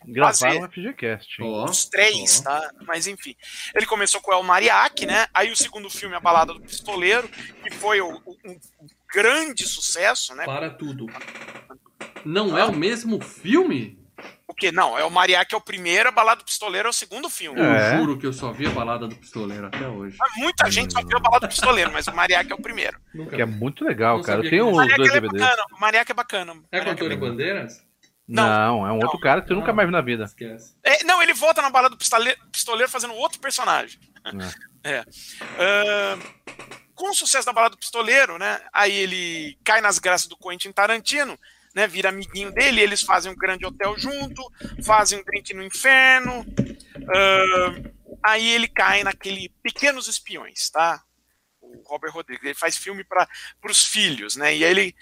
precisamos Gravar um FGCast. Oh, Os três, oh. tá? Mas enfim. Ele começou com o El Mariachi, né? Aí o segundo filme, A Balada do Pistoleiro, que foi o, o, um grande sucesso, né? Para tudo. Não é o mesmo filme? O que? Não, é o Mariachi é o primeiro, a Balada do Pistoleiro é o segundo filme. Eu juro que eu só vi a Balada do Pistoleiro até hoje. Mas muita gente só viu a Balada do Pistoleiro, mas o Mariachi é o primeiro. Que é muito legal, cara. Tem uns dois DVDs. É o Mariachi é bacana. É com Antônio Bandeiras? Não, não, é um não, outro cara que você não, nunca mais viu na vida. É, não, ele volta na balada do pistoleiro, pistoleiro fazendo outro personagem. É. é. Uh, com o sucesso da balada do pistoleiro, né? Aí ele cai nas graças do Quentin Tarantino, né? Vira amiguinho dele, eles fazem um grande hotel junto, fazem um drink no inferno. Uh, aí ele cai naquele Pequenos Espiões, tá? O Robert Rodrigues. Ele faz filme para os filhos, né? E ele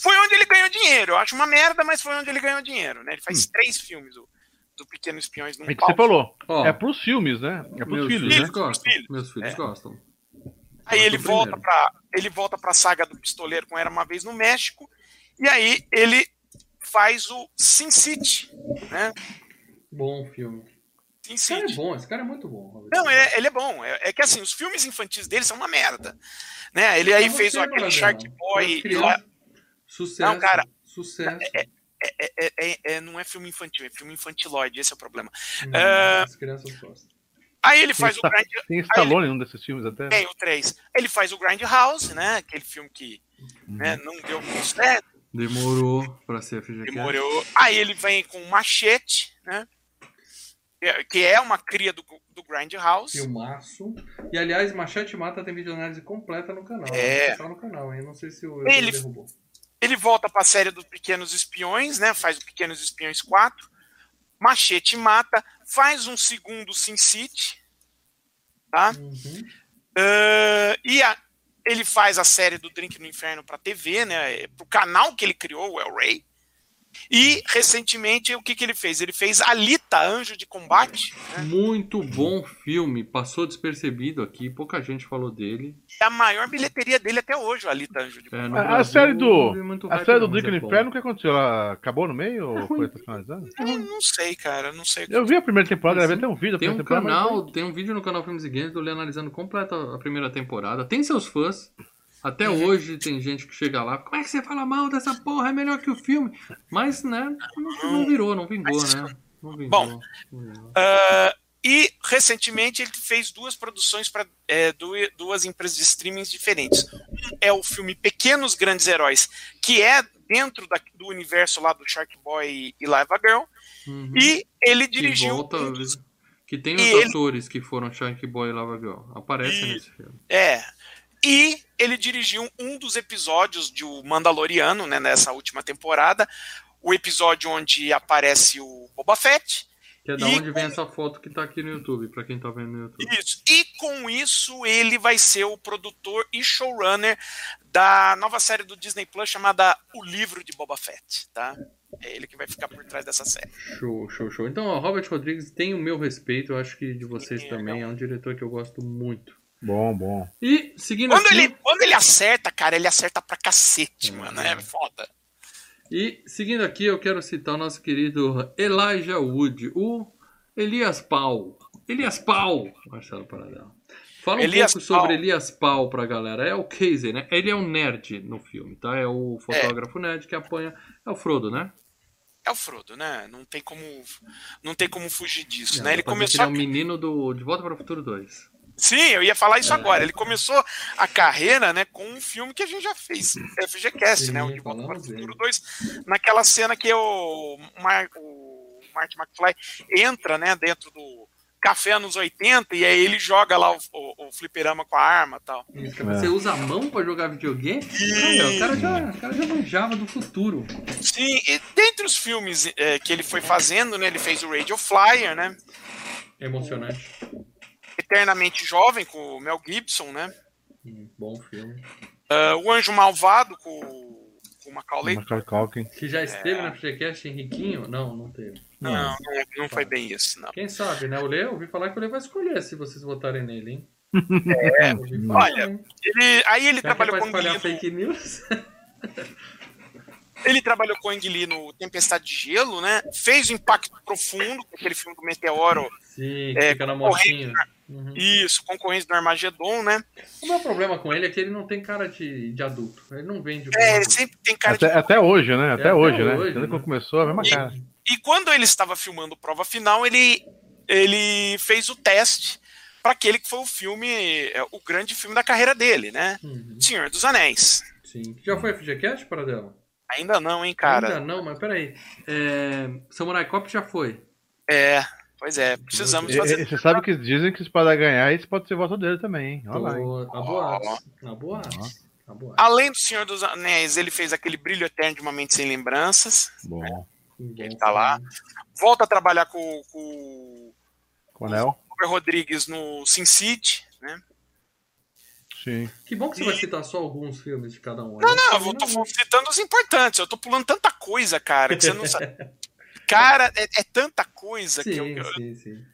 foi onde ele ganhou dinheiro. Eu acho uma merda, mas foi onde ele ganhou dinheiro, né? Ele faz hum. três filmes do, do Pequeno Espiões no é que você falou. Oh, é pros filmes, né? É pros filhos, filhos, né? Gostam. Filhos. Meus filhos é. gostam. Aí ele volta para ele volta para a saga do pistoleiro com Era uma vez no México E aí ele faz o Sin City, né? Bom filme. Sin esse cara é bom, esse cara é muito bom. Não, ele é, ele é bom. É, é, que assim, os filmes infantis dele são uma merda. Né? Ele aí fez aquele Shark Boy. Lá... Sucesso. Não, cara. Sucesso. É, é, é, é, não é filme infantil, é filme infantilóide, esse é o problema. Hum, as crianças gostam. Aí ele faz tem o Grind. Tem Stallone em um desses filmes até. Tem o 3. Ele faz o Grind House, né? Aquele filme que uhum. né, não deu muito certo. Demorou pra ser FGCast. Demorou. Aí ele vem com o Machete, né? Que é uma cria do, do Grind House. Filmaço. E aliás, Machete Mata tem vídeo análise completa no canal. É. Tá no canal, hein? Não sei se o ele derrubou. Ele volta pra série dos Pequenos Espiões, né? Faz o Pequenos Espiões 4. Machete Mata faz um segundo Sin City, tá? Uhum. Uh, e a, ele faz a série do Drink no Inferno para TV, né? Pro canal que ele criou, o El Rey. E recentemente o que, que ele fez? Ele fez Alita, Anjo de Combate. Né? Muito bom filme, passou despercebido aqui, pouca gente falou dele. É a maior bilheteria dele até hoje, o Alita, Anjo de Combate. É, a, série do a série do Drink no Inferno, o que aconteceu? Ela acabou no meio é ou foi finalizando? Eu não sei, cara, não sei. Eu vi a primeira temporada, deve ter um vídeo. Tem um canal, tem um vídeo no canal Filmes e Games do Lê analisando completa a primeira temporada. Tem seus fãs. Até uhum. hoje tem gente que chega lá, como é que você fala mal dessa porra? É melhor que o filme. Mas, né, não, não virou, não vingou, Mas, né? Não vingou. Bom, uh, e recentemente ele fez duas produções para é, duas empresas de streaming diferentes. Um é o filme Pequenos Grandes Heróis, que é dentro da, do universo lá do Shark Boy e Live a Girl. Uhum. E ele dirigiu. Que, volta, um dos... que tem os atores que foram Shark Boy e Live a Girl. Aparece e... nesse filme. É. E ele dirigiu um dos episódios de O Mandaloriano, né, nessa última temporada, o episódio onde aparece o Boba Fett. Que é da onde com... vem essa foto que tá aqui no YouTube, para quem tá vendo no YouTube. Isso. E com isso ele vai ser o produtor e showrunner da nova série do Disney Plus chamada O Livro de Boba Fett, tá? É ele que vai ficar por trás dessa série. Show, show, show. Então, o Robert Rodrigues tem o meu respeito, eu acho que de vocês Sim, também. É um diretor que eu gosto muito. Bom, bom. E seguindo quando aqui... Ele, quando ele acerta, cara, ele acerta pra cacete, é, mano. É foda. E seguindo aqui, eu quero citar o nosso querido Elijah Wood, o Elias Paul. Elias Paul, Marcelo Paradão. Fala um Elias pouco Paul. sobre Elias Paul pra galera. É o Casey, né? Ele é um nerd no filme, tá? É o fotógrafo é. nerd que apanha. É o Frodo, né? É o Frodo, né? Não tem como, não tem como fugir disso, não, né? Ele começou. Ele é o menino do De Volta para o Futuro 2. Sim, eu ia falar isso é. agora. Ele começou a carreira, né, com um filme que a gente já fez, FGCast, Sim, né, o De Volta para o Futuro 2, naquela cena que o, Mar, o Marty McFly entra, né, dentro do café anos 80 e aí ele joga lá o, o, o fliperama com a arma e tal. Isso, é. você usa a mão para jogar videogame? E... o, cara já, o cara já manjava do futuro. Sim, e dentre os filmes é, que ele foi fazendo, né, ele fez o Radio Flyer, né? Emocionante. Eternamente Jovem, com o Mel Gibson, né? Hum, bom filme. Uh, o Anjo Malvado, com, com o Macaulay. Macaulay Que já esteve é... na FGCast Henriquinho? Não, não teve. Não, não, não, foi bem isso, não. Quem sabe, né? O Lê, ouvi falar que o Lê vai escolher se vocês votarem nele, hein? É, olha, ele, aí ele Já trabalhou com espalhar fake news. Ele trabalhou com o Ang Lee no Tempestade de Gelo, né? Fez o Impacto Profundo, aquele filme do Meteoro. Sim, é, fica na motinha. Uhum. Isso, concorrente do Armagedon, né? O meu problema com ele é que ele não tem cara de, de adulto. Ele não vende. É, ele sempre tem cara até, de. Até hoje, né? Até, é, hoje, até né? Hoje, Quando né? começou, a mesma e, cara. E quando ele estava filmando prova final, ele, ele fez o teste para aquele que foi o filme, é, o grande filme da carreira dele, né? Uhum. Senhor dos Anéis. Sim. Já foi FGCast para dela? Ainda não, hein, cara. Ainda não, mas peraí. É... Samurai Cop já foi. É, pois é. Precisamos fazer. E, você sabe que dizem que se pode ganhar, isso pode ser voto dele também, hein? Olha lá. Hein? Na boa. Na boa. Além do Senhor dos Anéis, ele fez aquele Brilho Eterno de uma Mente Sem Lembranças. Bom. Né? Ele tá lá. Volta a trabalhar com, com, com o Robert Rodrigues no Sin City, né? Sim. Que bom que você e... vai citar só alguns filmes de cada um. Não, não, eu tô citando os importantes. Eu tô pulando tanta coisa, cara, que você não sabe. cara, é, é, tanta coisa sim, que eu. Sim, sim.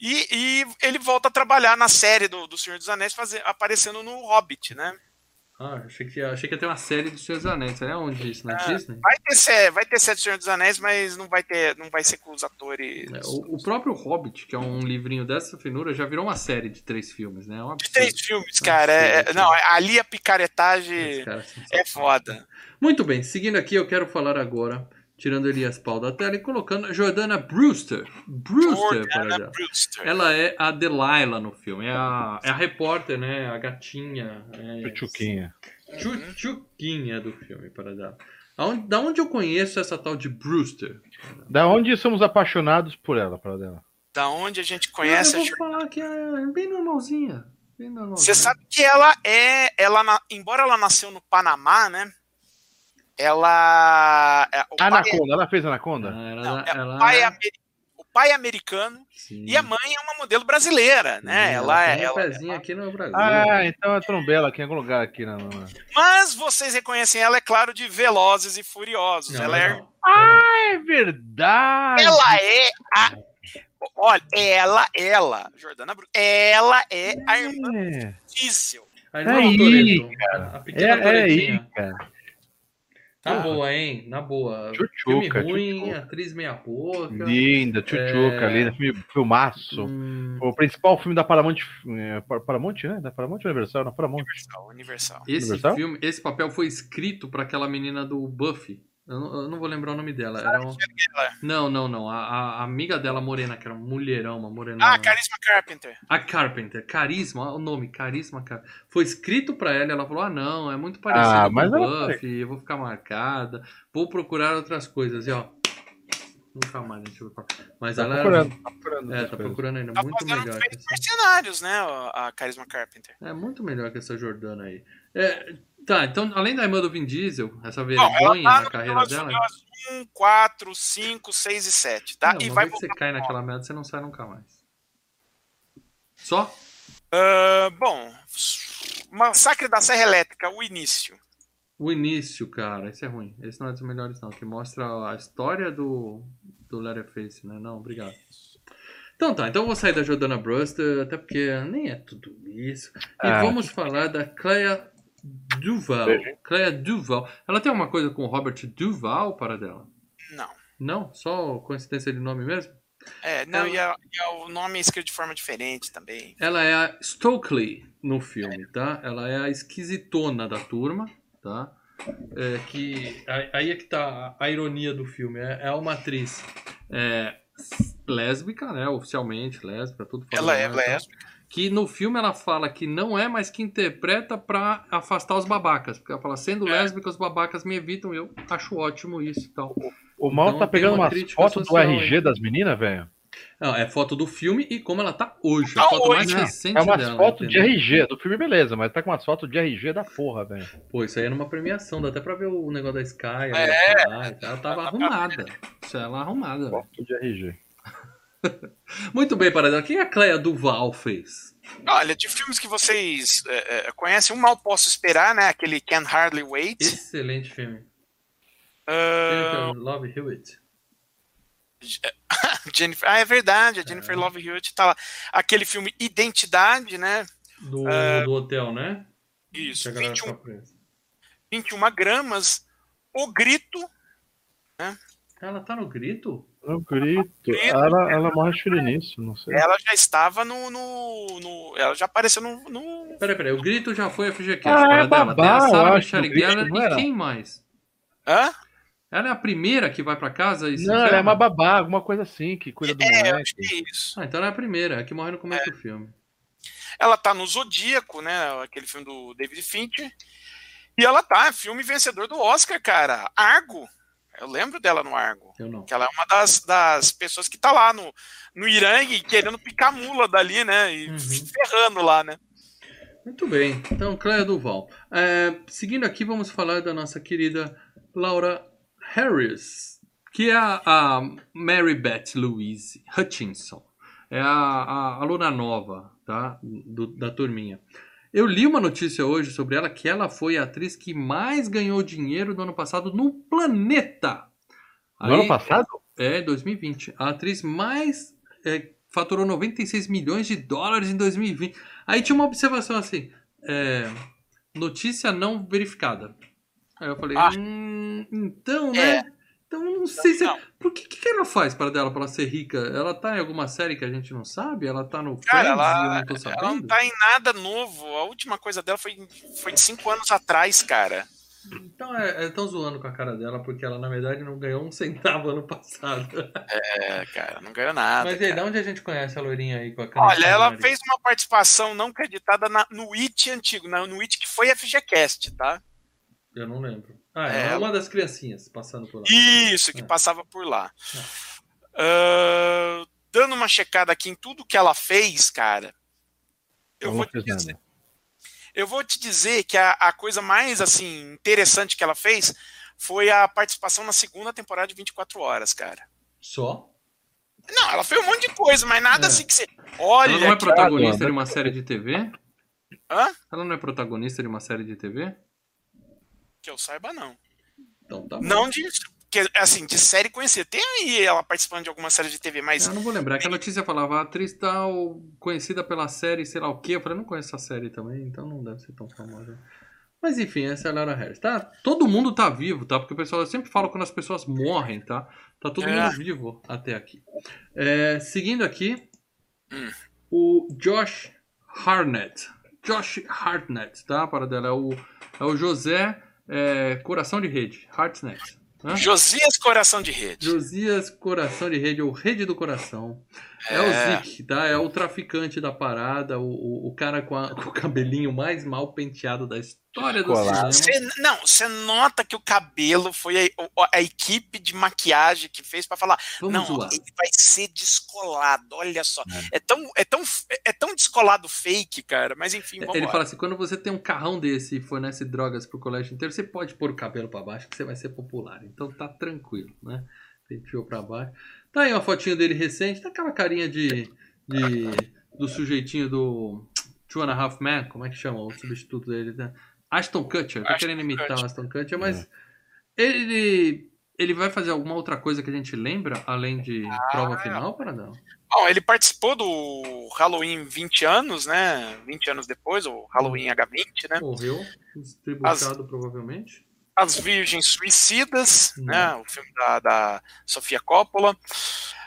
E, e, ele volta a trabalhar na série do, do Senhor dos Anéis, fazer, aparecendo no Hobbit, né? Ah, achei que, achei que ia ter uma série do Senhor dos Anéis. É onde isso? Na Ah, Disney? Vai ter, sé- vai ter série do Senhor dos Anéis, mas não vai ter, não vai ser com os atores. É, o, o próprio Hobbit, que é um livrinho dessa finura, já virou uma série de três filmes, né? É De três filmes, cara. É- não, ali a picaretagem é é foda. Muito bem, seguindo aqui, eu quero falar agora, tirando Elias Paul da tela e colocando Jordana Brewster. Brewster, Jordana para já. Brewster. Ela é a Delilah no filme, é a, é a repórter, né? A gatinha. É, Chuchuquinha. Chuchuquinha do filme, para dar. Aonde, da onde eu conheço essa tal de Brewster? Da onde somos apaixonados por ela, para dela? Da onde a gente conhece eu a vou Jordana. falar que é bem normalzinha. Bem normalzinha. Você sabe que ela é. Ela, embora ela nasceu no Panamá, né? Ela. é, pai, Anaconda, ela fez Anaconda? Ah, ela, não, é, ela- o, pai é, ameri- o pai é americano Sim. e a mãe é uma modelo brasileira, né? Sim, Ela é. tem um Ela, aqui no Brasil. Ah, então é trombela aqui em algum lugar aqui na. na- mas vocês reconhecem ela, é claro, de Velozes e Furiosos. Não, ela é. não. É verdade! Ela é a. Olha, ela, ela, Jordana Brewster, ela é a irmã É, Diesel. A É irmã aí, Toretto. A é, pequena é aí, Torettinha. cara. Tá Ah. boa, hein? Na boa. Tchutchuca, Filme ruim, tchutchuca. atriz meia boca. Linda, tchutchuca, É. linda, filme, filmaço. Hum, O principal filme da Paramount. É, Pa- Paramount, né? Da Paramount ou Universal? Não, Paramount. Universal, Universal. esse Universal? filme, esse papel foi escrito pra aquela menina do Buffy. Eu não, eu não vou lembrar o nome dela. Era um... Não, não, não. A, a- amiga dela morena, que era uma mulherão, uma morena. Ah, Carisma Carpenter. A Carpenter, Carisma, olha o nome, Carisma Carpenter. Foi escrito pra ela, ela falou: "Ah, não, é muito parecido Ah, com mas o Buffy, eu vou ficar marcada, vou procurar outras coisas". E ó, nunca mais a gente vai falar. Mas Tá ela procurando, tá procurando. é, tá procurando ainda Tá muito melhor. que essa- mercenários, né? A Carisma Carpenter. É muito melhor que essa Jordana aí. É, tá, então além da irmã do Vin Diesel, essa vergonha tá na carreira dela. Furiosos 1, 4, 5, 6 e 7, tá? Não, e vai você cai naquela merda, você não sai nunca mais. Só? Ah, bom, Massacre da Serra Elétrica, o início. O início, cara, esse é ruim. Esse não é dos melhores, não. Que mostra a história do, do Letterface, né? Não, obrigado. Então tá, então eu vou sair da Jordana Brewster, até porque nem é tudo isso. E Ah. vamos falar da Clea Duval. Beijo. Clea Duval. Ela tem alguma coisa com Robert Duval para dela? Não. Não? Só coincidência de nome mesmo? É, não, Ela- e, a- e a- o nome é escrito de forma diferente também. Ela é a Stokely no filme, tá? Ela é a esquisitona da turma, tá? É que aí- é que tá a, ironia do filme. É, é uma atriz é, lésbica, né? Oficialmente lésbica, tudo falando. Ela é né, lésbica. Que no filme ela fala que não é, mas que interpreta pra afastar os babacas. Porque ela fala, sendo É. lésbica, os babacas me evitam. Eu acho ótimo isso e tal. O mal Então, tá pegando uma fotos do RG aí. das meninas, velho. Não, é foto do filme e como ela tá hoje. Tá a foto mais hoje, né? recente É umas dela. fotos de entendeu? RG. Do filme, beleza, mas tá com umas fotos de RG da porra, velho. Pô, isso aí é numa premiação, dá até pra ver o negócio da Sky. É. Ela tava arrumada. Isso ela arrumada. velho. Foto de RG. Muito bem, Paradela. O que a Cleia Duval fez? Olha, de filmes que vocês é, é, conhecem, um mal posso esperar, né? Aquele Can Hardly Wait. Excelente filme. Ah, Jennifer Love Hewitt. Jennifer, ah, é verdade, a Jennifer Love Hewitt tá lá. Aquele filme Identidade, né? Do, É. do hotel, né? Isso, Que a galera 21, fica presa. 21 gramas. O Grito, Ela tá no grito? Eu grito. Ela, ela morre acho que no início, não sei. ela já estava no. no, no- ela já apareceu no. no- Peraí, peraí. O grito já foi a FGCast. Ah, é Paradela. Tem a babá, Sarah não e era? quem mais? Hã? Ela é a primeira que vai pra casa e se Não, ela é uma babá, alguma coisa assim, que cuida do É, eu moleque. acho que é isso. Ah, então ela é a primeira, a que morre no começo do filme. Ela tá no Zodíaco, né? Aquele filme do David Fincher. E ela tá, filme vencedor do Oscar, cara. Argo. Eu lembro dela no Argo. Eu não. Que ela é uma das, das pessoas que tá lá no, no Irã e querendo picar mula dali, né? E Uhum. ferrando lá, né? Muito bem. Então, Cléia Duval. É, seguindo aqui, vamos falar da nossa querida Laura Harris, que é a, a Mary Beth Louise Hutchinson. É a, a aluna nova tá? Do- da turminha. Eu li uma notícia hoje sobre ela que ela foi a atriz que mais ganhou dinheiro do ano passado no planeta. No ano passado? É, 2020. A atriz mais é, faturou 96 milhões de dólares em 2020. Aí tinha uma observação assim: é, notícia não verificada. Aí eu falei, ah. hum, então, né? É. Então não sei se. Não. Por que, que ela faz para dela, para ela ser rica? Ela tá em alguma série que a gente não sabe? Ela tá no Cara, ela, ela não tá em nada novo. A última coisa dela foi, foi de cinco anos atrás, cara. Então é, é, zoando com a cara dela, porque ela na verdade não ganhou um centavo ano passado. É, cara, não ganhou nada. Mas aí, de onde a gente conhece a loirinha aí com a cara? Olha, ela fez uma participação não creditada na, no It antigo, no It que foi FGCast, tá? Eu não lembro. Ah, é, é uma das criancinhas passando por lá. Isso, que é. passava por lá. Uh, dando uma checada aqui em tudo que ela fez, cara. Eu vou, te dizer, eu vou te dizer que a, a coisa mais assim interessante que ela fez foi a participação na segunda temporada de 24 horas, cara. Só? Não, ela fez um monte de coisa, mas nada é. assim que você. Olha. Ela não é protagonista de uma série de TV? Hã? Ela não é protagonista de uma série de TV? Que eu saiba, não. Então tá Não de, que, assim, de série conhecida. Tem aí ela participando de alguma série de TV, mas. Eu não vou lembrar. Que a notícia falava, a atriz tal, conhecida pela série, sei lá o quê. Eu falei, não conheço essa série também, então não deve ser tão famosa. Mas enfim, essa é a Lara Harris. Tá? Todo mundo tá vivo, tá? Porque o pessoal sempre fala quando as pessoas morrem, tá? Tá todo é. mundo vivo até aqui. É, seguindo aqui, hum. o Josh Harnett. Josh Hartnett, tá? Para dela é o, é o José é, Coração de Rede, Heartsnet. Né? Josias Coração de Rede. Josias Coração de Rede, ou Rede do Coração. É, é o Zik, tá? É o traficante da parada, o, o, o cara com, a, com, o cabelinho mais mal penteado da história do cinema. Cê, não, você nota que o cabelo foi a, a, equipe de maquiagem que fez para falar, Vamos não, zoar. ele vai ser descolado, olha só. É. é. tão, é, tão, é tão descolado fake, cara, mas enfim, vamos Ele fala assim, quando você tem um carrão desse e fornece drogas pro colégio inteiro, você pode pôr o cabelo para baixo que você vai ser popular. Então tá tranquilo, né? Penteou para baixo. Tá aí uma fotinha dele recente, tá aquela carinha de, de do sujeitinho do Two and a Half Man, como é que chama o substituto dele? Né? Aston Kutcher, tô querendo imitar o Aston Kutcher, mas é. ele ele vai fazer alguma outra coisa que a gente lembra, além de ah, prova final, para não? Bom, ele participou do Halloween 20 anos, né? 20 anos depois, o Halloween H20, né? Morreu, distributado As... provavelmente. As Virgens Suicidas, Não. né? O filme da, da Sofia Coppola.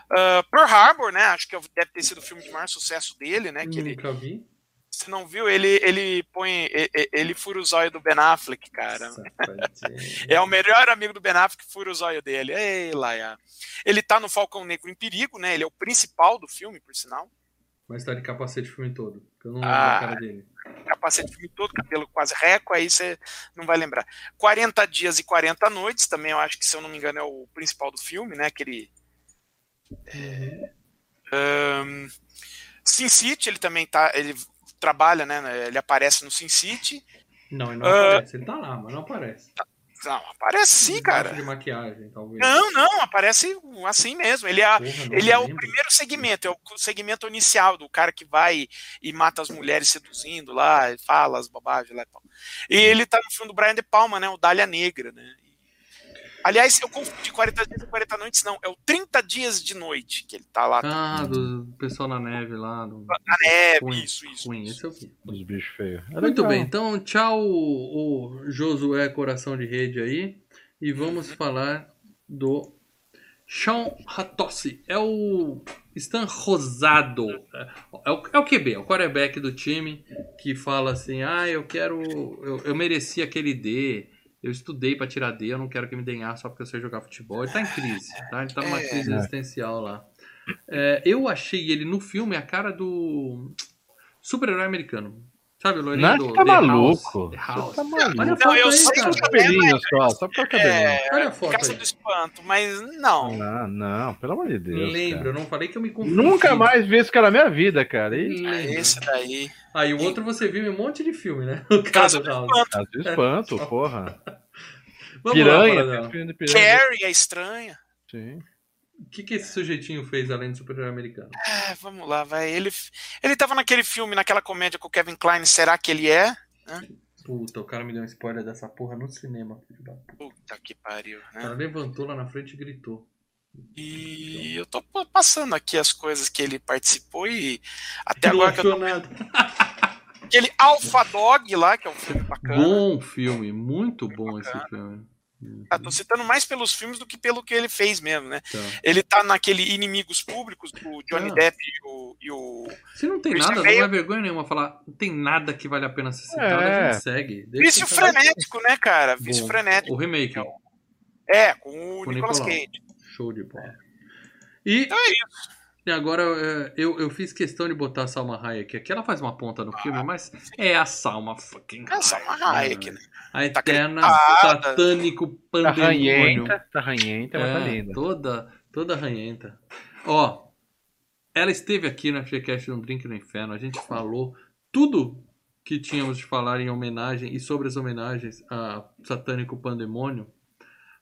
Uh, Pearl Harbor, né? Acho que deve ter sido o filme de maior sucesso dele, né? Que Nunca ele, vi. Você não viu? Ele, ele põe. Ele, ele fura o zóio do Ben Affleck, cara. é o melhor amigo do Ben Affleck que fura o zóio dele. Ei, Laia. Ele tá no Falcão Negro em Perigo, né? Ele é o principal do filme, por sinal. Mas tá de capacete o filme todo. Eu não lembro ah, a cara dele. Capacete o filme todo, cabelo quase reco, aí você não vai lembrar. 40 dias e 40 noites, também eu acho que, se eu não me engano, é o principal do filme, né? Aquele. É, um, Sin City, ele também tá. Ele trabalha, né? Ele aparece no Sin City. Não, ele não uh, aparece. Ele tá lá, mas não aparece. Tá, não, aparece sim, cara. De maquiagem, talvez. Não, não, aparece assim mesmo. Ele é, Porra, ele é o primeiro segmento, é o segmento inicial do cara que vai e mata as mulheres seduzindo lá, e fala as bobagens lá e tal. E ele tá no filme do Brian De Palma, né? O Dália Negra, né? Aliás, eu confundi 40 dias e 40 noites, não. É o 30 dias de noite que ele tá lá. Ah, do pessoal na neve lá. Do... Na neve, isso, isso. Ruim, esse eu vi. Os bichos feios. É Muito legal. bem, então tchau, o Josué Coração de Rede aí. E vamos falar do Sean Hatossi. É o Stan Rosado. É o, é o QB, é o quarterback do time que fala assim: ah, eu quero. Eu, eu mereci aquele D eu estudei para tirar D, eu não quero que me deem A só porque eu sei jogar futebol. Ele tá em crise, tá? Ele tá numa é. crise existencial lá. É, eu achei ele no filme a cara do super-herói americano. Sabe, o loirinho não, do tá The maluco. House. House. Tá maluco. Olha a foto não, eu aí, só cara. o cabelinho só, só porque o cabelinho. É, Olha a foto Caça aí. do espanto, mas não. Não, não, pelo amor de Deus. Lembro, eu não falei que eu me confundi. Nunca mais vi esse cara na minha vida, cara. E... Ah, esse daí. Aí ah, o outro você viu em um monte de filme, né? O Caso do Espanto. Caso do Espanto, porra. Vamos piranha, lá, piranha. Carrie é estranha. Sim. O que, que esse sujeitinho fez além de super-herói americano? É, vamos lá, vai. Ele, ele tava naquele filme, naquela comédia com o Kevin Klein, será que ele é? Né? Puta, o cara me deu um spoiler dessa porra no cinema, puta. Puta que pariu. Né? O cara levantou lá na frente e gritou. E eu tô passando aqui as coisas que ele participou e até agora que eu tô... Aquele Alpha Dog lá, que é um filme bacana. Bom filme, muito bom bacana. esse filme. Ah, tô citando mais pelos filmes do que pelo que ele fez mesmo, né? Tá. Ele tá naquele Inimigos Públicos do Johnny ah. Depp e o, e o. Se não tem nada, não é vergonha nenhuma falar. Não tem nada que vale a pena ser citado, é. a gente segue. Vício frenético, né, cara? Vício Bom, frenético. O remake. É, com o com Nicolas Cage. Show de bola. E. Então é isso. E agora é, eu, eu fiz questão de botar a Salma Hayek aqui. Ela faz uma ponta no ah, filme, mas é a Salma fucking É a Salma Hayek, né? A tá eterna tá satânico pandemônio. Tá ranhenta, tá ranhenta, mas tá é, linda. Toda, toda ranhenta. Ó, ela esteve aqui na FGCast no Drink no Inferno. A gente falou tudo que tínhamos de falar em homenagem e sobre as homenagens a Satânico Pandemônio.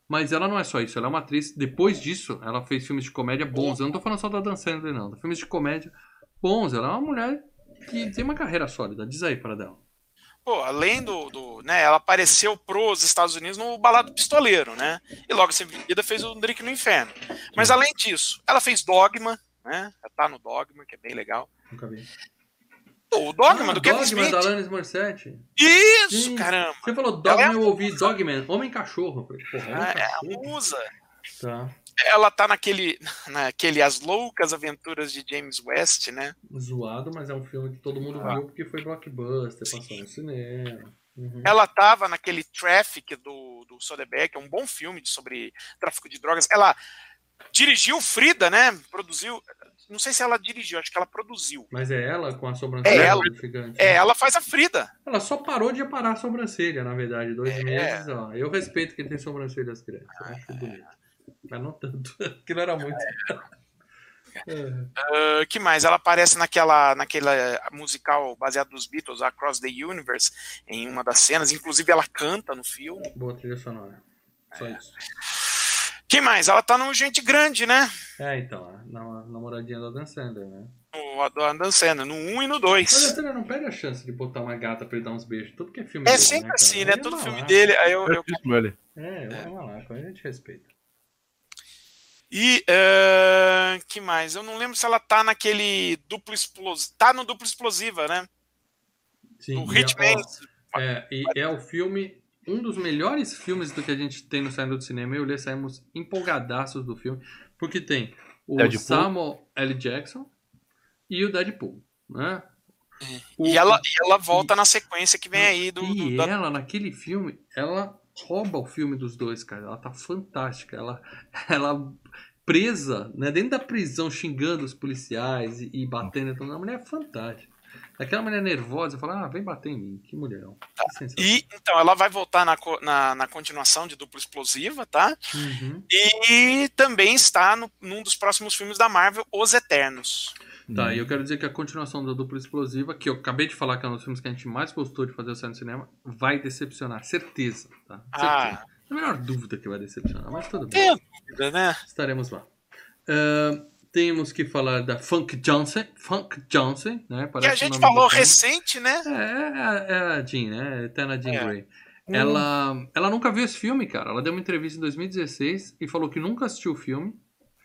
Mas ela não é só isso, ela é uma atriz. Depois disso, ela fez filmes de comédia bons. Eu não tô falando só da Dan Sandler, não. Filmes de comédia bons. Ela é uma mulher que tem uma carreira sólida. Diz aí para dela. Pô, além do, do, né, ela apareceu pros Estados Unidos no Balado Pistoleiro, né? E logo em seguida fez o Drink no Inferno. Mas além disso, ela fez Dogma, né? Ela tá no Dogma, que é bem legal. Nunca vi. O Dogma ah, do Kevin Smith. Dogma da Alanis Morissette. Isso, Sim. caramba. Você falou Dogma, é eu ouvi Dogman. Homem Cachorro. Porra, homem é, cachorro. é a musa. Tá. Ela tá naquele, naquele As Loucas Aventuras de James West, né? Zoado, mas é um filme que todo mundo ah. viu porque foi blockbuster, Sim. passou no cinema. Uhum. Ela tava naquele Traffic do, do Soderbergh, é um bom filme sobre tráfico de drogas. Ela dirigiu Frida, né? Produziu. Não sei se ela dirigiu, acho que ela produziu. Mas é ela com a sobrancelha é ela, gigante. É, ela faz a Frida. Ela só parou de aparar a sobrancelha, na verdade, dois é. meses. Ó. Eu respeito quem tem sobrancelhas grandes. Acho bonito. Mas não tanto. Aquilo era muito. É. Uh, que mais? Ela aparece naquela, naquela musical baseado nos Beatles, Across the Universe, em uma das cenas. Inclusive, ela canta no filme. Boa trilha sonora. Só é. isso. Quem mais? Ela tá no Gente Grande, né? É, então, na namoradinha da Dan Sandler, né? O da Dan Sandler, no 1 um e no 2. Mas a Sandler não perde a chance de botar uma gata pra ele dar uns beijos. Tudo que é filme É dele, sempre né, assim, né? É Todo filme dele. Aí eu, eu... É, eu é. vou lá, a gente respeita. E uh, que mais? Eu não lembro se ela tá naquele duplo explosivo. Tá no duplo explosiva, né? Sim. O Hitman. É, e é o filme um dos melhores filmes do que a gente tem no Saindo do Cinema. Eu e o Lê saímos empolgadaços do filme, porque tem o Deadpool. Samuel L. Jackson e o Deadpool, né? É. O, e, ela, e ela volta e, na sequência que vem aí do. E do, ela, da... naquele filme, ela rouba o filme dos dois, cara. Ela tá fantástica. Ela, ela presa, né, dentro da prisão, xingando os policiais e, e batendo. Então, a mulher é fantástica. Aquela mulher nervosa, fala, ah, vem bater em mim, que mulherão. Tá. E então ela vai voltar na, na, na continuação de Dupla Explosiva, tá? Uhum. E também está no, num dos próximos filmes da Marvel, Os Eternos. Tá, e eu quero dizer que a continuação da Dupla Explosiva, que eu acabei de falar que é um dos filmes que a gente mais gostou de fazer o no cinema, vai decepcionar, certeza, tá? Certeza. Ah. Não a menor dúvida que vai decepcionar, mas tudo bem. Tem dúvida, né? Estaremos lá. Uh, temos que falar da Funk Johnson, Funk Johnson, né? Parece que a gente falou recente, né? É, é, é, a Jean, né? Eterna Jean é. Grey. Hum. Ela, ela nunca viu esse filme, cara. Ela deu uma entrevista em 2016 e falou que nunca assistiu o filme.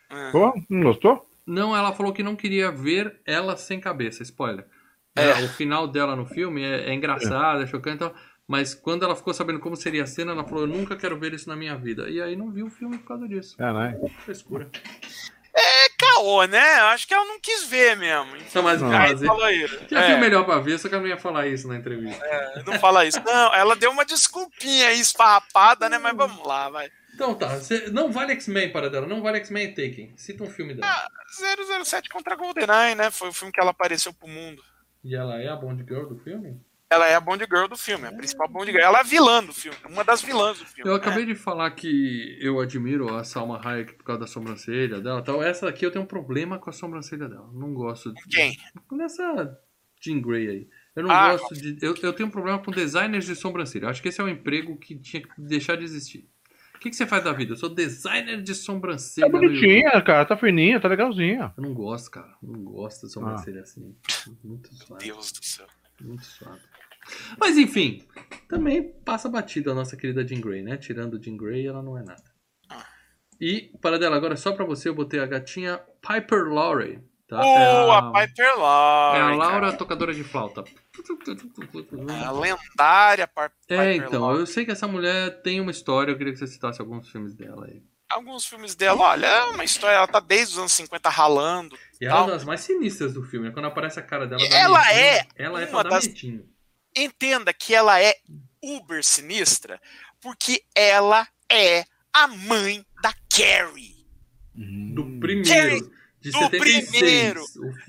É. Pô, não gostou? Não, ela falou que não queria ver ela sem cabeça. Spoiler. É. o final dela no filme é, é engraçado, é, chocante então, mas quando ela ficou sabendo como seria a cena, ela falou: Eu nunca quero ver isso na minha vida. E aí não viu o filme por causa disso. Caralho. Frescura. É caô, né? Acho que ela não quis ver mesmo. Então, mas não, aí falou isso. Tinha é. melhor pra ver, só que ela não ia falar isso na entrevista. É, não fala isso. Não, ela deu uma desculpinha aí esfarrapada, né? Mas vamos lá, vai. Então tá, não vale X-Men para dela, não vale X-Men e Taken. Cita um filme dela. Ah, 007 contra GoldenEye, né? Foi o filme que ela apareceu pro mundo. E ela é a Bond Girl do filme? Ela é a Bond Girl do filme, a principal Bond Girl. Ela é a vilã do filme, uma das vilãs do filme. Eu acabei de falar que eu admiro a Salma Hayek por causa da sobrancelha dela. Tal. Essa aqui eu tenho um problema com a sobrancelha dela. Não gosto de. Quem? Nessa Jean Grey aí. Eu não ah, gosto de. Eu, eu tenho um problema com designers de sobrancelha. Eu acho que esse é um emprego que tinha que deixar de existir. O que, que você faz da vida? Eu sou designer de sobrancelha. Tá bonitinha, cara. Tá fininha, tá legalzinha. Eu não gosto, cara. Não gosto de sobrancelha ah. assim. Muito suave. Deus do céu. Muito suave. Mas enfim, também passa batida a nossa querida Jean Grey, né? Tirando Jean Grey, ela não é nada. E, para dela, agora só pra você, eu botei a gatinha Piper Laurie, Tá? Oh, é a, a Piper Laura. É a Laura tocadora de flauta. É a lendária Piper É, então, Laura. eu sei que essa mulher tem uma história, eu queria que você citasse alguns filmes dela aí. Alguns filmes dela, olha, é uma história, ela tá desde os anos 50 ralando. E ela é uma das mais sinistras do filme, né? quando aparece a cara dela. Ela é. Ela é uma das. Entenda que ela é uber sinistra, porque ela é a mãe da Carrie. Do primeiro. Carrie, de do 76, primeiro.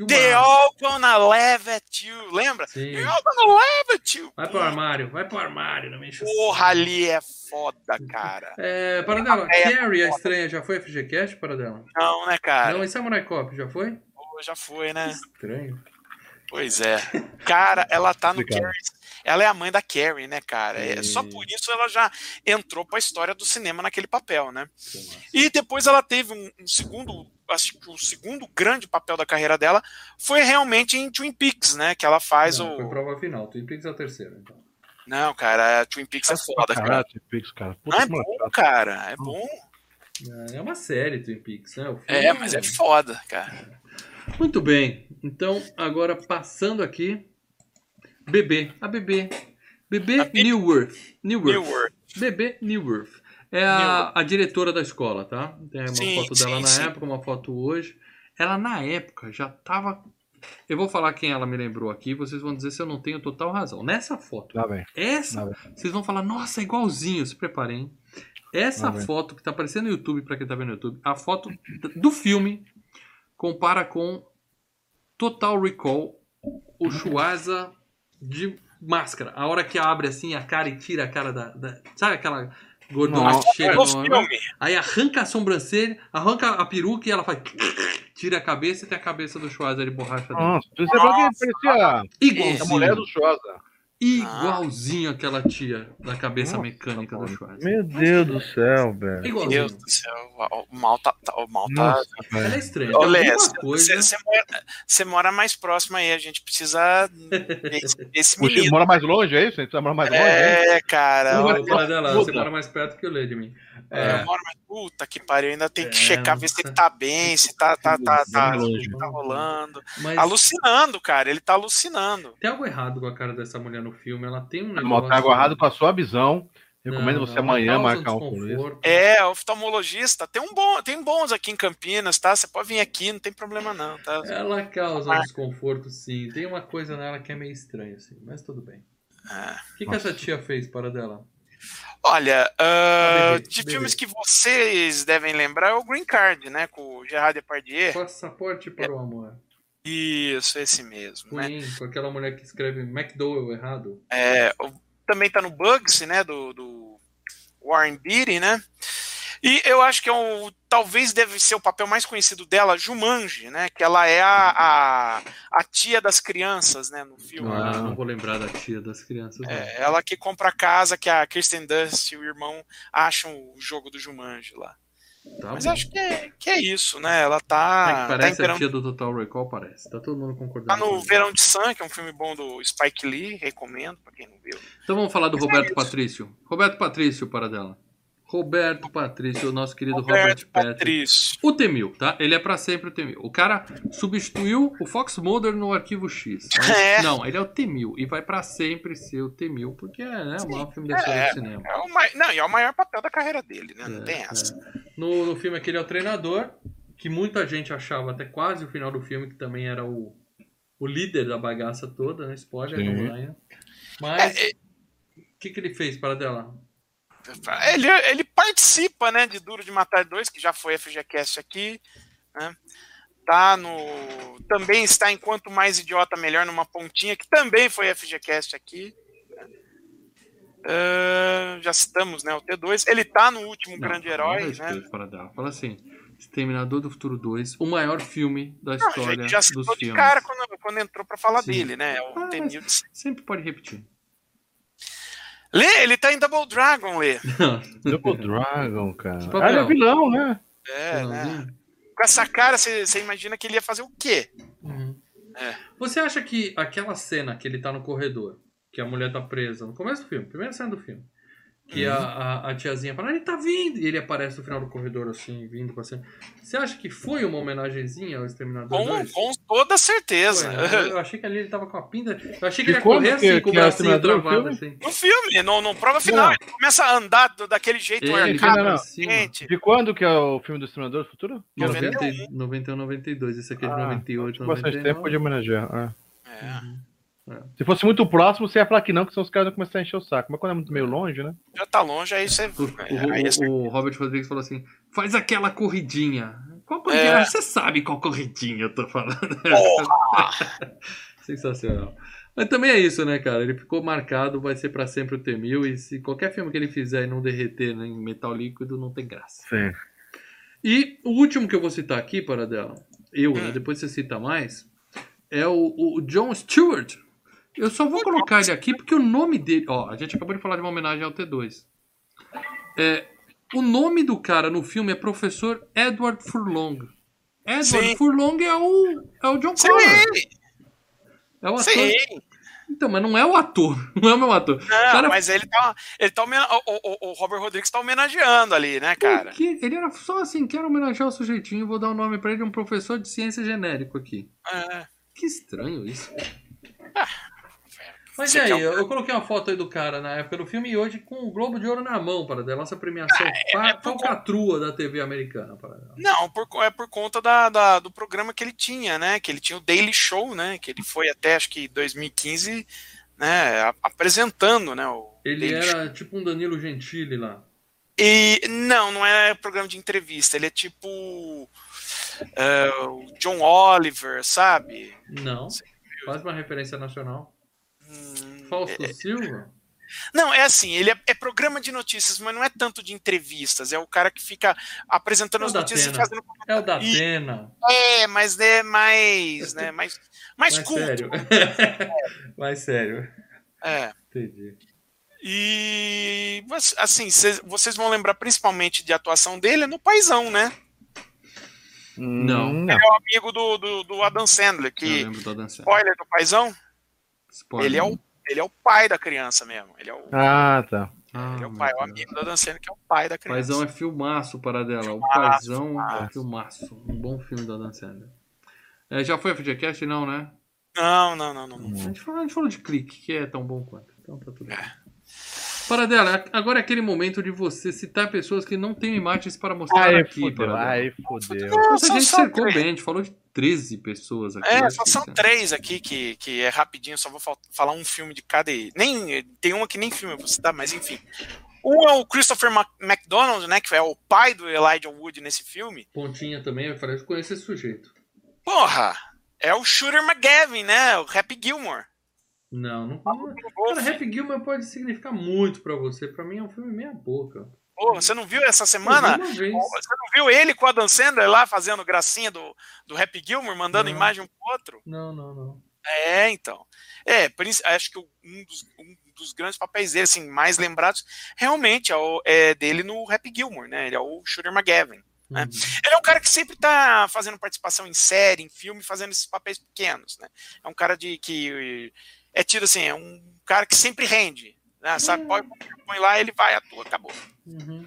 They all gonna laugh at you. Lembra? Sim. They all gonna laugh at you. Vai pro armário, vai pro armário, não me enche Porra, ali é foda, cara. É, para dela, é Carrie, a estranha, já foi FGCast, para dela? Não, né, cara? Não, e Samurai Cop, já foi? Pô, já foi, né? Estranho. Pois é. Cara, ela tá no Carrie ela é a mãe da Carrie, né, cara? É, só por isso ela já entrou para a história do cinema naquele papel, né? E depois ela teve um, um, segundo, acho que o segundo grande papel da carreira dela foi realmente em Twin Peaks, né? Que ela faz Não, o. Foi prova final. Twin Peaks é o terceiro, então. Não, cara, Twin Peaks é foda, cara. Twin Peaks, cara. Puta, Não, é bom, cara. É bom. É uma série Twin Peaks, né? É, mas é foda, cara. Muito bem. Então, agora passando aqui Bebê, a Bebê. Bebê Newworth. Newworth. Newworth. Bebê Newworth. É a, a diretora da escola, tá? Tem uma sim, foto dela sim, na sim. época, uma foto hoje. Ela, na época, já tava. Eu vou falar quem ela me lembrou aqui, vocês vão dizer se eu não tenho total razão. Nessa foto. Tá bem. Essa, tá vocês vão falar, nossa, é igualzinho, se preparem. Essa tá foto que tá aparecendo no YouTube, para quem tá vendo no YouTube, a foto do filme compara com Total Recall, o Schwarza de máscara. A hora que abre assim a cara e tira a cara da. da sabe aquela gordura que chega no. Aí arranca a sobrancelha, arranca a peruca e ela faz. Tira a cabeça e tem a cabeça do Schwarzer de borracha. Nossa, você parecia Igualzinho. a mulher do Schwarzer. Igualzinho aquela tia da cabeça Nossa, mecânica do Schwarzer. Meu Deus do céu, velho. Igualzinho. Meu Deus do céu. O mal tá. O mal tá... Nossa, Ela é estranha. Olha, você, você, mora, você mora mais próximo aí, a gente precisa desse, desse menino. Você mora mais longe, é isso? Você morar mais longe? É, é cara. Olha, dela, você mora mais perto que o Lê de mim. É. Eu moro mais. Puta que pariu, ainda tem que é, checar, ver se ele tá bem, se tá, tá, tá, tá, tá rolando. Mas... Alucinando, cara, ele tá alucinando. Tem algo errado com a cara dessa mulher no filme, ela tem um negócio. Tem algo errado com a sua visão. Recomendo não, você amanhã marcar um É, oftalmologista. Tem um bom, tem bons aqui em Campinas, tá? Você pode vir aqui, não tem problema não, tá? Ela causa um desconforto, sim. Tem uma coisa nela que é meio estranha, assim, mas tudo bem. É. O que, que essa tia fez para dela? Olha, uh, bebê, de bebê. filmes que vocês devem lembrar é o Green Card, né? Com o Gerard Depardieu. Passaporte para é. o amor. Isso, esse mesmo. Né? Queen, né? com aquela mulher que escreve McDowell errado. É, também tá no Bugs, né? Do, do Warren Beatty, né? E eu acho que é um, talvez deve ser o papel mais conhecido dela, Jumanji, né? Que ela é a, a, a tia das crianças, né? No filme. Ah, não vou lembrar da tia das crianças. É, ela que compra a casa que a Kirsten Dunst e o irmão acham o jogo do Jumanji lá. Tá Mas bom. acho que é, que é isso, né? Ela tá. É que parece tá a tia do Total Recall, parece. Tá todo mundo concordando. Tá no Verão de Sun, que é um filme bom do Spike Lee, recomendo pra quem não viu. Então vamos falar do Mas é Roberto é Patrício. Roberto Patrício, para dela. Roberto Patrício, o nosso querido Roberto Robert Patrício. O Temil, tá? Ele é para sempre o Temil. O cara substituiu o Fox Mulder no Arquivo X. É. Não, ele é o Temil e vai para sempre ser o Temil, porque é né, o maior filme da história é, do cinema. É o Não, e é o maior papel da carreira dele, né? Não é, tem essa. É. No, no filme aqui ele é o treinador, que muita gente achava até quase o final do filme que também era o, o líder da bagaça toda, né? Spoiler, não Mas é, o que, que ele fez para dela? Ele, ele participa, né, de Duro de Matar 2, que já foi FGCast aqui, né? Tá no também está em Quanto Mais Idiota Melhor numa pontinha, que também foi FGCast aqui. Uh, já citamos, né, o T2. Ele tá no último não, Grande Herói, né? Fala assim, Exterminador do Futuro 2, o maior filme da história não, já citou dos de filmes. cara quando, quando entrou para falar Sim. dele, né? O ah, sempre pode repetir. Lê, ele tá em Double Dragon, Lê. Double Dragon, cara. Ah, ele é vilão, né? É, né? Com essa cara, você imagina que ele ia fazer o quê? Uhum. É. Você acha que aquela cena que ele tá no corredor, que a mulher tá presa, no começo do filme, primeira cena do filme, Que uhum. a, a, tiazinha fala, ele tá vindo! E ele aparece no final do corredor, assim, vindo com assim. Você acha que foi uma homenagenzinha ao Exterminador com, 2? Com toda certeza. Foi, né? eu, achei que ali ele tava com a pinta. Eu achei que ele ia correr assim, que, com o é bracinho travado, assim. No filme, no, no prova final, não. ele começa a andar daquele jeito ele, arcado, não, não. De quando que é o filme do Exterminador do Futuro? 91, 91 92. Esse aqui é de ah, 98, 99. Bastante tempo de homenagear. É. é. Uhum. É. Se fosse muito próximo, você ia falar que não, que são os caras vão começar a encher o saco. Mas quando é muito meio longe, né? Já tá longe, aí você. O, aí o, o Robert Rodrigues falou assim: faz aquela corridinha. Qual corridinha? É. Você sabe qual corridinha eu tô falando. Sensacional. Mas também é isso, né, cara? Ele ficou marcado, vai ser para sempre o T-1000. E se qualquer filme que ele fizer e não derreter né, em metal líquido, não tem graça. Sim. E o último que eu vou citar aqui, para dela, eu, né, hum. depois você cita mais, é o, o John Stewart, eu só vou colocar ele aqui porque o nome dele. Ó, a gente acabou de falar de uma homenagem ao T2. É, o nome do cara no filme é Professor Edward Furlong. Edward Sim. Furlong é o, é o John Connor. É o ator. Sim. Então, mas não é o ator. Não é o meu ator. Não, cara... mas ele tá. Ele tá o, o, o, Robert Rodrigues tá homenageando ali, né, cara? Porque ele era só assim, quero homenagear o sujeitinho, vou dar o um nome pra ele, um professor de ciência genérico aqui. É. Que estranho isso. Ah, mas e aí, eu, eu, coloquei uma foto aí do cara na época do filme e hoje com o Globo de Ouro na mão, para da nossa premiação ah, é, é falcatrua da TV americana. Para Não, por, é por conta da, da, do programa que ele tinha, né? Que ele tinha o Daily Show, né? Que ele foi até acho que 2015, né? Apresentando, né? O ele Daily era Show. tipo um Danilo Gentili lá. E não, não é programa de entrevista. Ele é tipo uh, John Oliver, sabe? Não. Faz uma referência nacional. Fausto é, Silva? Não, é assim, ele é, é, programa de notícias, mas não é tanto de entrevistas. É o cara que fica apresentando é as notícias e fazendo. É o da Atena. É, mas é mais. Né, mais, mais, mais culto. Sério. mais sério. É. Entendi. E assim, vocês vão lembrar principalmente de atuação dele no Paizão, né? Não. Ele é o amigo do, do, do Adam Sandler, que. Do Adam Sandler. Spoiler do Paizão? Spoiler. Ele é o ele é o pai da criança mesmo. Ele é o, ah, tá. Ele é o pai, o amigo da Dancena, que é o pai da criança. Paizão é filmaço para dela. Filmaço, o Paizão filmaço. é filmaço. Um bom filme da Dancena. É, já foi a FGCast? Não, né? Não, não, não, não. não. A, gente falou, a gente falou de clique, que é tão bom quanto. Então tá tudo bem. É. Para dela, agora é aquele momento de você citar pessoas que não têm imagens para mostrar ai, aqui. Fudeu, ai, fodeu. Nossa, a gente cercou bem, a gente falou de 13 pessoas aqui. É, só são três aqui que, que é rapidinho, só vou falar um filme de cada. Nem, tem uma que nem filme eu vou citar, mas enfim. Um é o Christopher McDonald, né? Que é o pai do Elijah Wood nesse filme. Pontinha também, eu falei, eu conheço esse sujeito. Porra! É o Shooter McGavin, né? O Happy Gilmore. Não, não. Cara, Happy Gilmore pode significar muito pra você. Pra mim é um filme meia boca. Você não viu essa semana? Você não viu ele com a Dan Sandler lá fazendo gracinha do, do Happy Gilmore, mandando não. imagem um pro outro? Não, não, não. É, então. É, acho que um dos, um dos grandes papéis dele, assim, mais lembrados, realmente é, o, é dele no Happy Gilmore, né? Ele é o Shooter McGavin. Né? Uhum. Ele é um cara que sempre está fazendo participação em série, em filme, fazendo esses papéis pequenos, né? É um cara de que é tido assim, é um cara que sempre rende, né? Sabe, põe, põe lá, ele vai, atua, acabou. Uhum.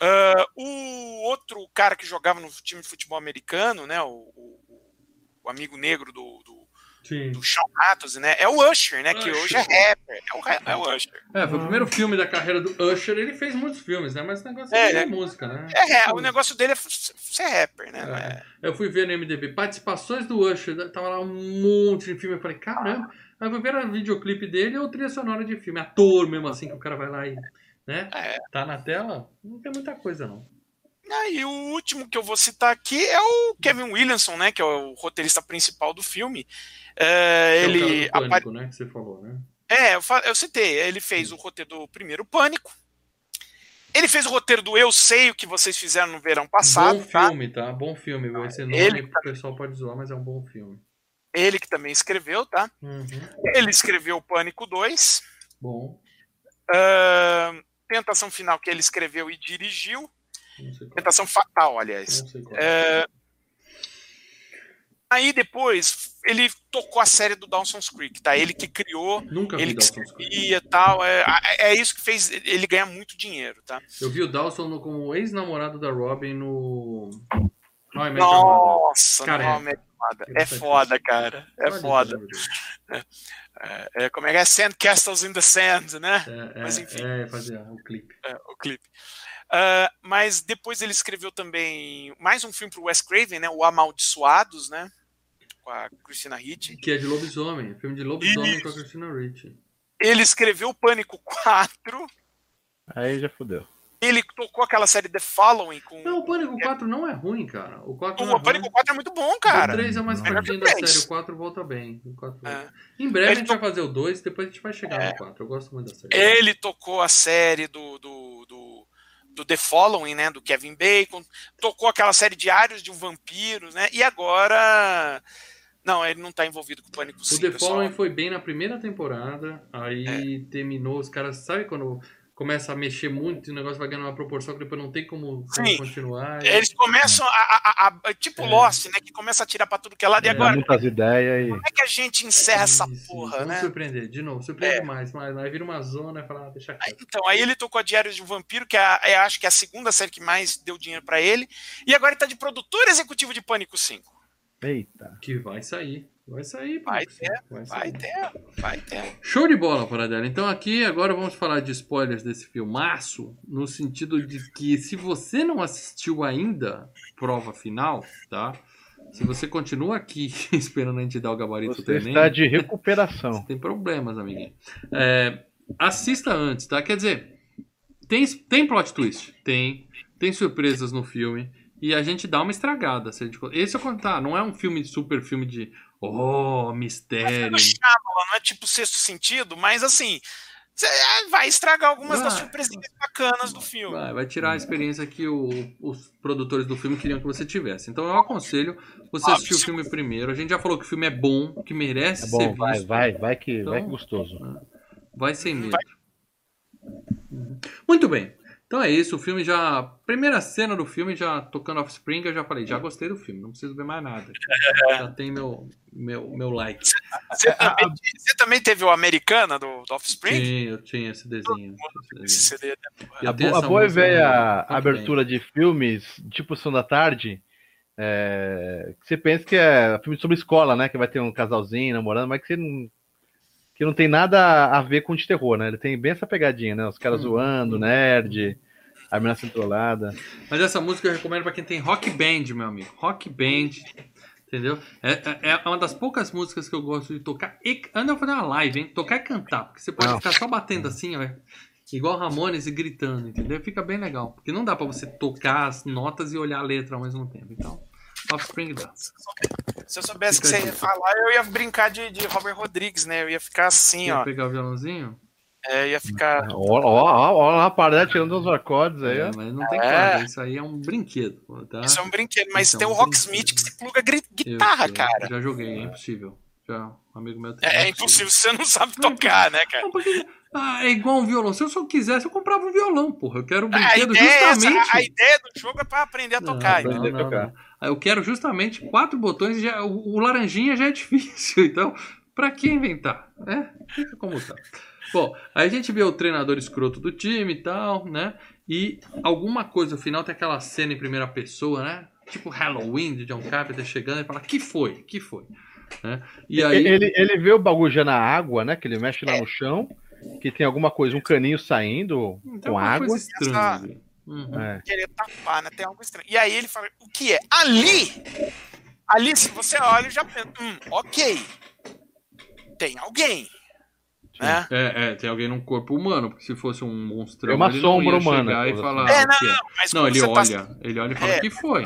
Uh, o outro cara que jogava no time de futebol americano, né? O, o, o amigo negro do, do, do Sean Atos, né? É o Usher, né? Usher. Que hoje é rapper. É o, é o Usher. É, foi o primeiro filme da carreira do Usher. Ele fez muitos filmes, né? Mas o negócio é, é, é música, né? É, o negócio dele é ser rapper, né? É. Eu fui ver no MDB participações do Usher. Tava lá um monte de filme. Eu falei, caramba. Eu ver o videoclipe dele ou trilha sonora de filme. Ator mesmo assim, que o cara vai lá e. Né? É. Tá na tela, não tem muita coisa, não. Ah, e o último que eu vou citar aqui é o Kevin Williamson, né? Que é o roteirista principal do filme. É, é ele. É Pânico, né? Que você falou, né? É, eu, eu citei. Ele fez Sim. o roteiro do primeiro Pânico. Ele fez o roteiro do Eu Sei o que vocês fizeram no verão passado. Bom tá? filme, tá? Bom filme. Esse nome ele... o pessoal pode zoar, mas é um bom filme. Ele que também escreveu, tá? Uhum. Ele escreveu Pânico 2. Bom. Uh, Tentação Final, que ele escreveu e dirigiu. Tentação Fatal, aliás. É. Aí depois ele tocou a série do Dawson's Creek, tá? Ele que criou, Nunca ele que escrevia tal. É, é isso que fez ele ganhar muito dinheiro, tá? Eu vi o Dawson como ex-namorado da Robin no. Não, é Nossa, Cara, não, é, foda. É faz foda, cara. É Olha, foda. É, é, como é que é? Sand Castles in the Sand, né? É, Mas é, enfim. é fazer o clipe. É, o clipe. Ah, mas depois ele escreveu também mais um filme pro Wes Craven, né? O Amaldiçoados, né? Com a Christina Ricci. Que é de lobisomem. Filme de lobisomem com a Christina Ricci. Ele escreveu o Pânico 4. Aí já fudeu. Ele tocou aquela série The Following com. Não, o Pânico 4 não é ruim, cara. O 4 não é o Pânico ruim. 4 é muito bom, O cara. 3 é mais Melhor fraquinho que o da série. O 4 volta bem. O 4 volta. É. Em breve Ele a gente vai fazer o 2, depois a gente vai chegar É. no 4. Eu gosto muito da série. Ele tocou a série do, do, do, do The Following, né? Do Kevin Bacon. Tocou aquela série Diários de um Vampiro, né? E agora. Não, ele não tá envolvido com o Pânico O 5. The é só- Following foi bem na primeira temporada, aí terminou, os caras, sabe quando começa a mexer muito e o negócio vai ganhando uma proporção que depois não tem como, como Sim. continuar. e- Eles começam a, a- a- tipo É. Lost, né? Que começa a tirar pra tudo que é lado. E É. agora, muitas ideias e. como é que a gente encerra essa Isso, porra, vamos né? surpreender, de novo, surpreende É. mais, mas aí vira uma zona e fala, ah, deixa quieto. Então, aí ele tocou a Diários de um Vampiro, que é, a- é, acho que é a segunda série que mais deu dinheiro pra ele. E agora ele tá de produtor executivo de Pânico 5. Eita. Que vai sair, vai sair. Vai ter, vai Vai ter, vai ter. Show de bola, Paradela. Então aqui agora vamos falar de spoilers desse filmaço, no sentido de que se você não assistiu ainda prova final, tá? Se você continua aqui esperando a gente dar o gabarito Você está de recuperação. tem problemas, amiguinho. É, assista antes, tá? Quer dizer, tem, tem plot twist, tem, tem surpresas no filme e a gente dá uma estragada. Se a gente, esse eu contar, não é um filme super filme de oh Mas é mistério. do Shyamalan, não é tipo sexto sentido, mas assim, cê vai estragar algumas das Vai. surpresinhas bacanas do filme. Vai, vai tirar a experiência que o- os produtores do filme queriam que você tivesse. Então eu aconselho você Ah, assistir o filme primeiro. A gente já falou que o filme é bom, que merece É ser bom, vai, visto. vai, vai que, Então- vai que gostoso. Vai sem medo. Vai. Uhum. Muito bem. Então é isso, o filme já. Primeira cena do filme, já tocando Offspring, eu já falei, já gostei do filme, não preciso ver mais nada. Já tem meu, meu, meu like. Você também, você também teve o Americana do, do Offspring? Sim, eu tinha esse desenho. esse. CD, né? A, bo a boa e muito bem. abertura de filmes, tipo São da Tarde, é, que você pensa que é filme sobre escola, né? Que vai ter um casalzinho namorando, mas que você não. Que não tem nada a ver com de terror, né? Ele tem bem essa pegadinha, né? Os caras Hum. zoando, nerd, a menina centrolada. Mas essa música eu recomendo pra quem tem rock band, meu amigo. Rock band. Entendeu? É, é- é uma das poucas músicas que eu gosto de tocar. E, anda eu fazer uma live, hein? Tocar e cantar. Porque você pode Não. ficar só batendo assim, ó. Igual Ramones e gritando, entendeu? Fica bem legal. Porque não dá pra você tocar as notas e olhar a letra ao mesmo tempo. Então, Offspring dá. Se eu soubesse que você ia falar, eu ia brincar de, de Robert Rodrigues, né? Eu ia ficar assim, Quer ó. pegar o violãozinho? É, ia ficar. Ó lá a parada tirando os acordes aí, É, ó. mas não tem É. Isso aí é um brinquedo, tá? Isso é um brinquedo, mas Isso é tem um o Rocksmith que se pluga gri- Eu guitarra, sei, cara. Já joguei, é impossível. Já, um amigo meu tem. É, é impossível, você não sabe tocar, né, cara? Não, porque, ah, é igual um violão. Se eu só quisesse, eu comprava um violão, porra. Eu quero um A brinquedo ideia, é essa, justamente. a, a ideia do jogo é pra aprender a tocar. não, então. aprender a não, tocar. não. Eu quero justamente quatro botões. Já, o, o laranjinha já é difícil. Então, pra que inventar? É, fica como tá. Bom, aí a gente vê o treinador escroto do time e tal, né? E alguma coisa, no final tem aquela cena em primeira pessoa, né? Tipo Halloween de John Carpenter chegando e fala: Que foi? Que foi? Né? E aí. Ele, ele vê o bagulho já na água, né? Que ele mexe É. lá no chão, que tem alguma coisa, um caninho saindo Tem com água. coisa estranha Essa-. Uhum. É. Querer tapar, né? Tem algo estranho. E aí ele fala, o que é? Ali! Ali, se você olha, já pensa, hum, ok. Tem alguém. Né? É, é, tem alguém num corpo humano, porque se fosse um monstrão, É uma ele sombra não ia humana, chegar e falar assim. É, o que é. Mas Não, quando ele você tá- olha, ele olha e fala, É. o que foi?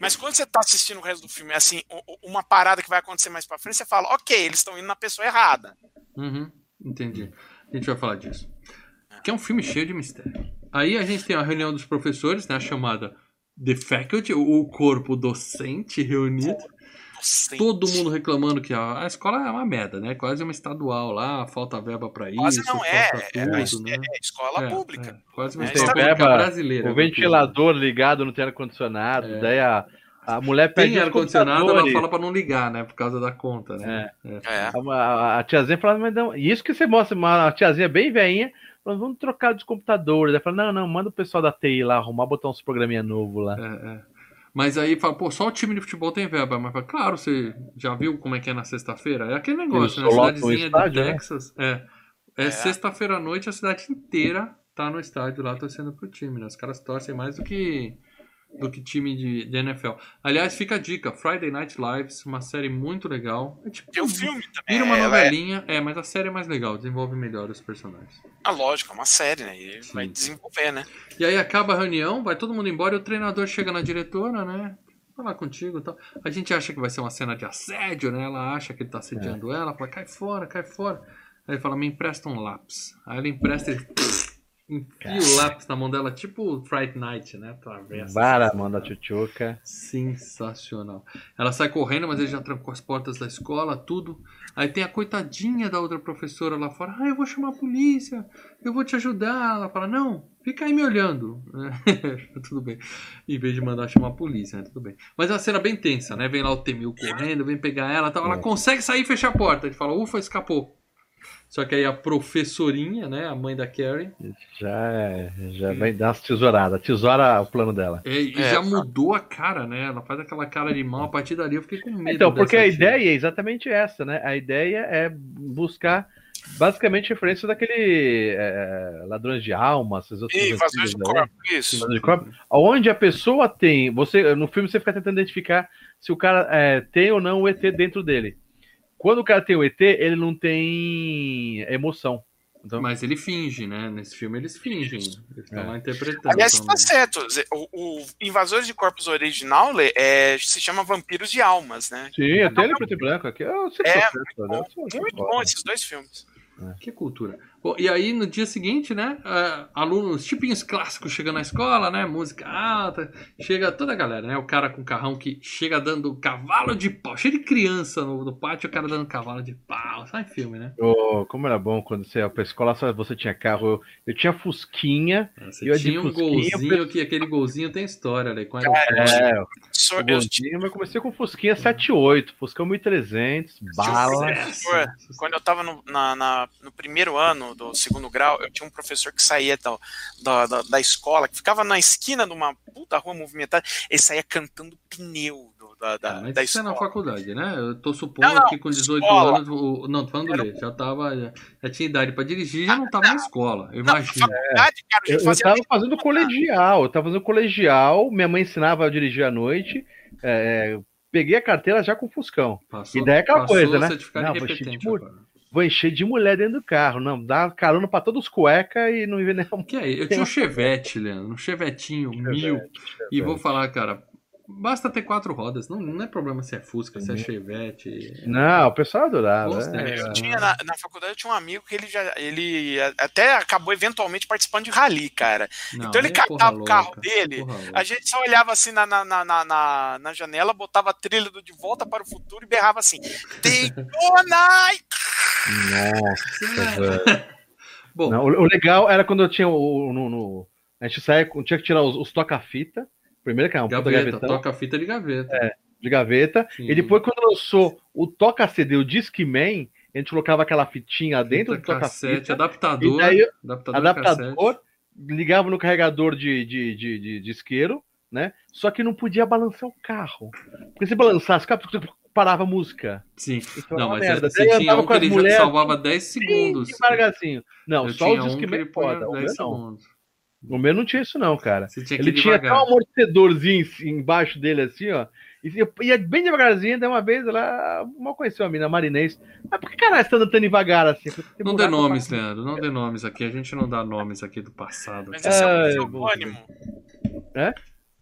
mas quando você tá assistindo o resto do filme, assim, u- u- uma parada que vai acontecer mais pra frente, você fala, ok, eles estão indo na pessoa errada. Uhum, entendi. A gente vai falar disso. Que é um filme cheio de mistério. Aí a gente tem a reunião dos professores, né, a chamada The Faculty, o corpo docente reunido. Todo mundo reclamando que a, a escola é uma merda, né? Quase uma estadual lá, falta verba pra isso, Quase não é, é, tudo, é, né? é escola É, pública. é, quase uma É, escola verba, brasileira. O ventilador ligado no tem ar-condicionado, É. daí a, A mulher pede Tem ar-condicionado, ela fala pra não ligar, né? Por causa da conta, né? É. é. A, a, tiazinha fala, mas não. Isso que você mostra, uma tiazinha bem veinha, falando, vamos trocar dos computadores. Ela fala, não, não, manda o pessoal da TI lá arrumar, botar uns programinha novo lá. É, é. Mas aí fala, pô, só o time de futebol tem verba. Mas claro, você já viu como é que é na sexta-feira? É aquele negócio, né? Cidadezinha estádio, de né? Texas. Né? É, é, é. sexta-feira à noite, a cidade inteira tá no estádio lá torcendo pro time, né? Os caras torcem mais do que do que time de, de, NFL. Aliás, fica a dica: Friday Night Lives, uma série muito legal. É tipo, Tem um filme também. Vira uma é, novelinha, é... é... mas a série é mais legal, desenvolve melhor os personagens. Ah, lógico, é uma série, né? E Sim. vai desenvolver, né? E aí acaba a reunião, vai todo mundo embora e o treinador chega na diretora, né? Falar contigo e tal. A gente acha que vai ser uma cena de assédio, né? Ela acha que ele tá assediando é. ela, fala, cai fora, cai fora. Aí ele fala, me empresta um lápis. Aí ele empresta e enfia o lápis na mão dela, tipo Fright Night, né? Atravessa. Vara a mão da tchutchuca. Sensacional. Ela sai correndo, mas ele já trancou as portas da escola, tudo. Aí tem a coitadinha da outra professora lá fora. Ah, eu vou chamar a polícia, eu vou te ajudar. Ela fala, não, fica aí me olhando. tudo bem. Em vez de mandar chamar a polícia, né? Tudo bem. Mas é uma cena bem tensa, né? Vem lá o Temil correndo, vem pegar ela, tal. ela é. consegue sair e fechar a porta. Ele fala, ufa, escapou. Só que aí a professorinha, né, a mãe da Carrie. Já, já vem dar umas tesouradas, tesoura o plano dela. É, e é, já mudou a cara, né? Ela faz aquela cara de mal. A partir dali eu fiquei com medo. Então, porque a ideia é exatamente essa, né? A ideia é buscar basicamente referência daquele é, ladrões de almas, esses outros Ih, invasores de corpo, isso. De corpo, onde a pessoa tem, você no filme você fica tentando identificar se o cara é, tem ou não o ET dentro dele. Quando o cara tem o ET, ele não tem emoção. Então... Mas ele finge, né? Nesse filme eles fingem. Eles estão é. lá interpretando. Aliás, tá certo. O, o Invasores de Corpos original é, se chama Vampiros de Almas, né? Sim, até ele preto e branco aqui. É, é muito, bom, muito bom esses dois filmes. É. Que cultura. Bom, e aí no dia seguinte, né, uh, alunos tipinhos clássicos chegando na escola, né, música alta, chega toda a galera, né, o cara com carrão que chega dando cavalo de pau, cheio de criança no, no pátio, o cara dando cavalo de pau, sai filme, né? Oh, como era bom quando você ia pra escola, só você tinha carro, eu, eu tinha Fusquinha. É, você eu tinha um golzinho, que aquele golzinho tem história, né, com é, o golzinho, mas comecei com Fusquinha 78, Fuscão 1300, bala. Quando eu tava no, na, na, no primeiro ano do segundo grau, eu tinha um professor que saía da, da, da, da escola, que ficava na esquina de uma puta rua movimentada, ele saía cantando pneu do, da, da, ah, mas da isso escola. é na faculdade, né? Eu tô supondo não, não, que com 18 escola. anos, o, não, tô falando dele, já tava, já, já, tinha idade para dirigir, já não tava na escola, eu imagino. É. Cara, eu, eu tava fazendo colegial, eu tava fazendo colegial, minha mãe ensinava a dirigir à noite, é, peguei a carteira já com o Fuscão. Passou, e daí é aquela coisa, né? Não, vou, vou encher de mulher dentro do carro. Não, dá carona pra todos os cueca e não vê nenhum. Que aí? Eu tinha um Chevette, Leandro, um Chevetinho mil. Chevette. E vou falar, cara, Basta ter quatro rodas, não, não é problema se é Fusca, se é uhum. Chevette. Não, o pessoal adorava. É. Eu tinha, na, na, faculdade eu tinha um amigo que ele já. Ele até acabou eventualmente participando de rally, cara. Não, então ele catava o carro louca, dele, a gente só olhava assim na, na, na, na, na janela, botava a trilha do De Volta para o Futuro e berrava assim: Daytona! Nossa, Bom, não, o, o, legal era quando eu tinha o. No, no, a gente saia, tinha que tirar os, os toca-fita Primeiro que é um gaveta, toca fita de gaveta. É, de gaveta. Sim. E depois, quando lançou o Toca CD, o Discman, a gente colocava aquela fitinha dentro Fita do toca fita. Adaptador. Daí, adaptador, adaptador ligava no carregador de, de, de, de, de isqueiro, né? Só que não podia balançar o carro. Porque se balançasse o carro, parava a música. Sim. Então, não, mas merda. você tinha um que ele mulher, salvava 10 segundos. Não, Eu só o Discman um pode. 10 segundos. O meu não tinha isso, não, cara. Tinha ele tinha até um amortecedorzinho embaixo dele, assim, ó. E ia bem devagarzinho, daí uma vez lá, mal conheceu a mina marinês. Mas por que caralho você tá andando devagar assim? Não dê nomes, Leandro, não dê nomes aqui. A gente não dá nomes aqui do passado. Mas esse é um pseudônimo. É?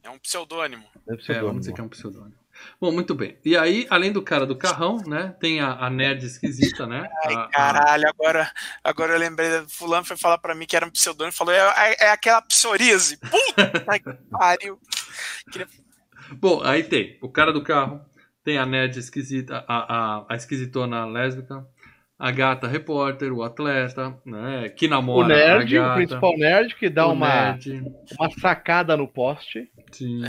É um pseudônimo. É, pseudônimo. é vamos dizer que é um pseudônimo. Bom, muito bem. E aí, além do cara do carrão, né? Tem a, a nerd esquisita, né? Ai, a, caralho, a... agora, agora eu lembrei. Fulano foi falar pra mim que era um pseudônimo e falou: é, é, é, aquela psoríase. Puta que pariu. Queria... Bom, aí tem o cara do carro, tem a nerd esquisita, a, a, a esquisitona lésbica, a gata repórter, o atleta, né? Que namora. O nerd, o principal nerd, que dá uma, uma sacada no poste. Sim.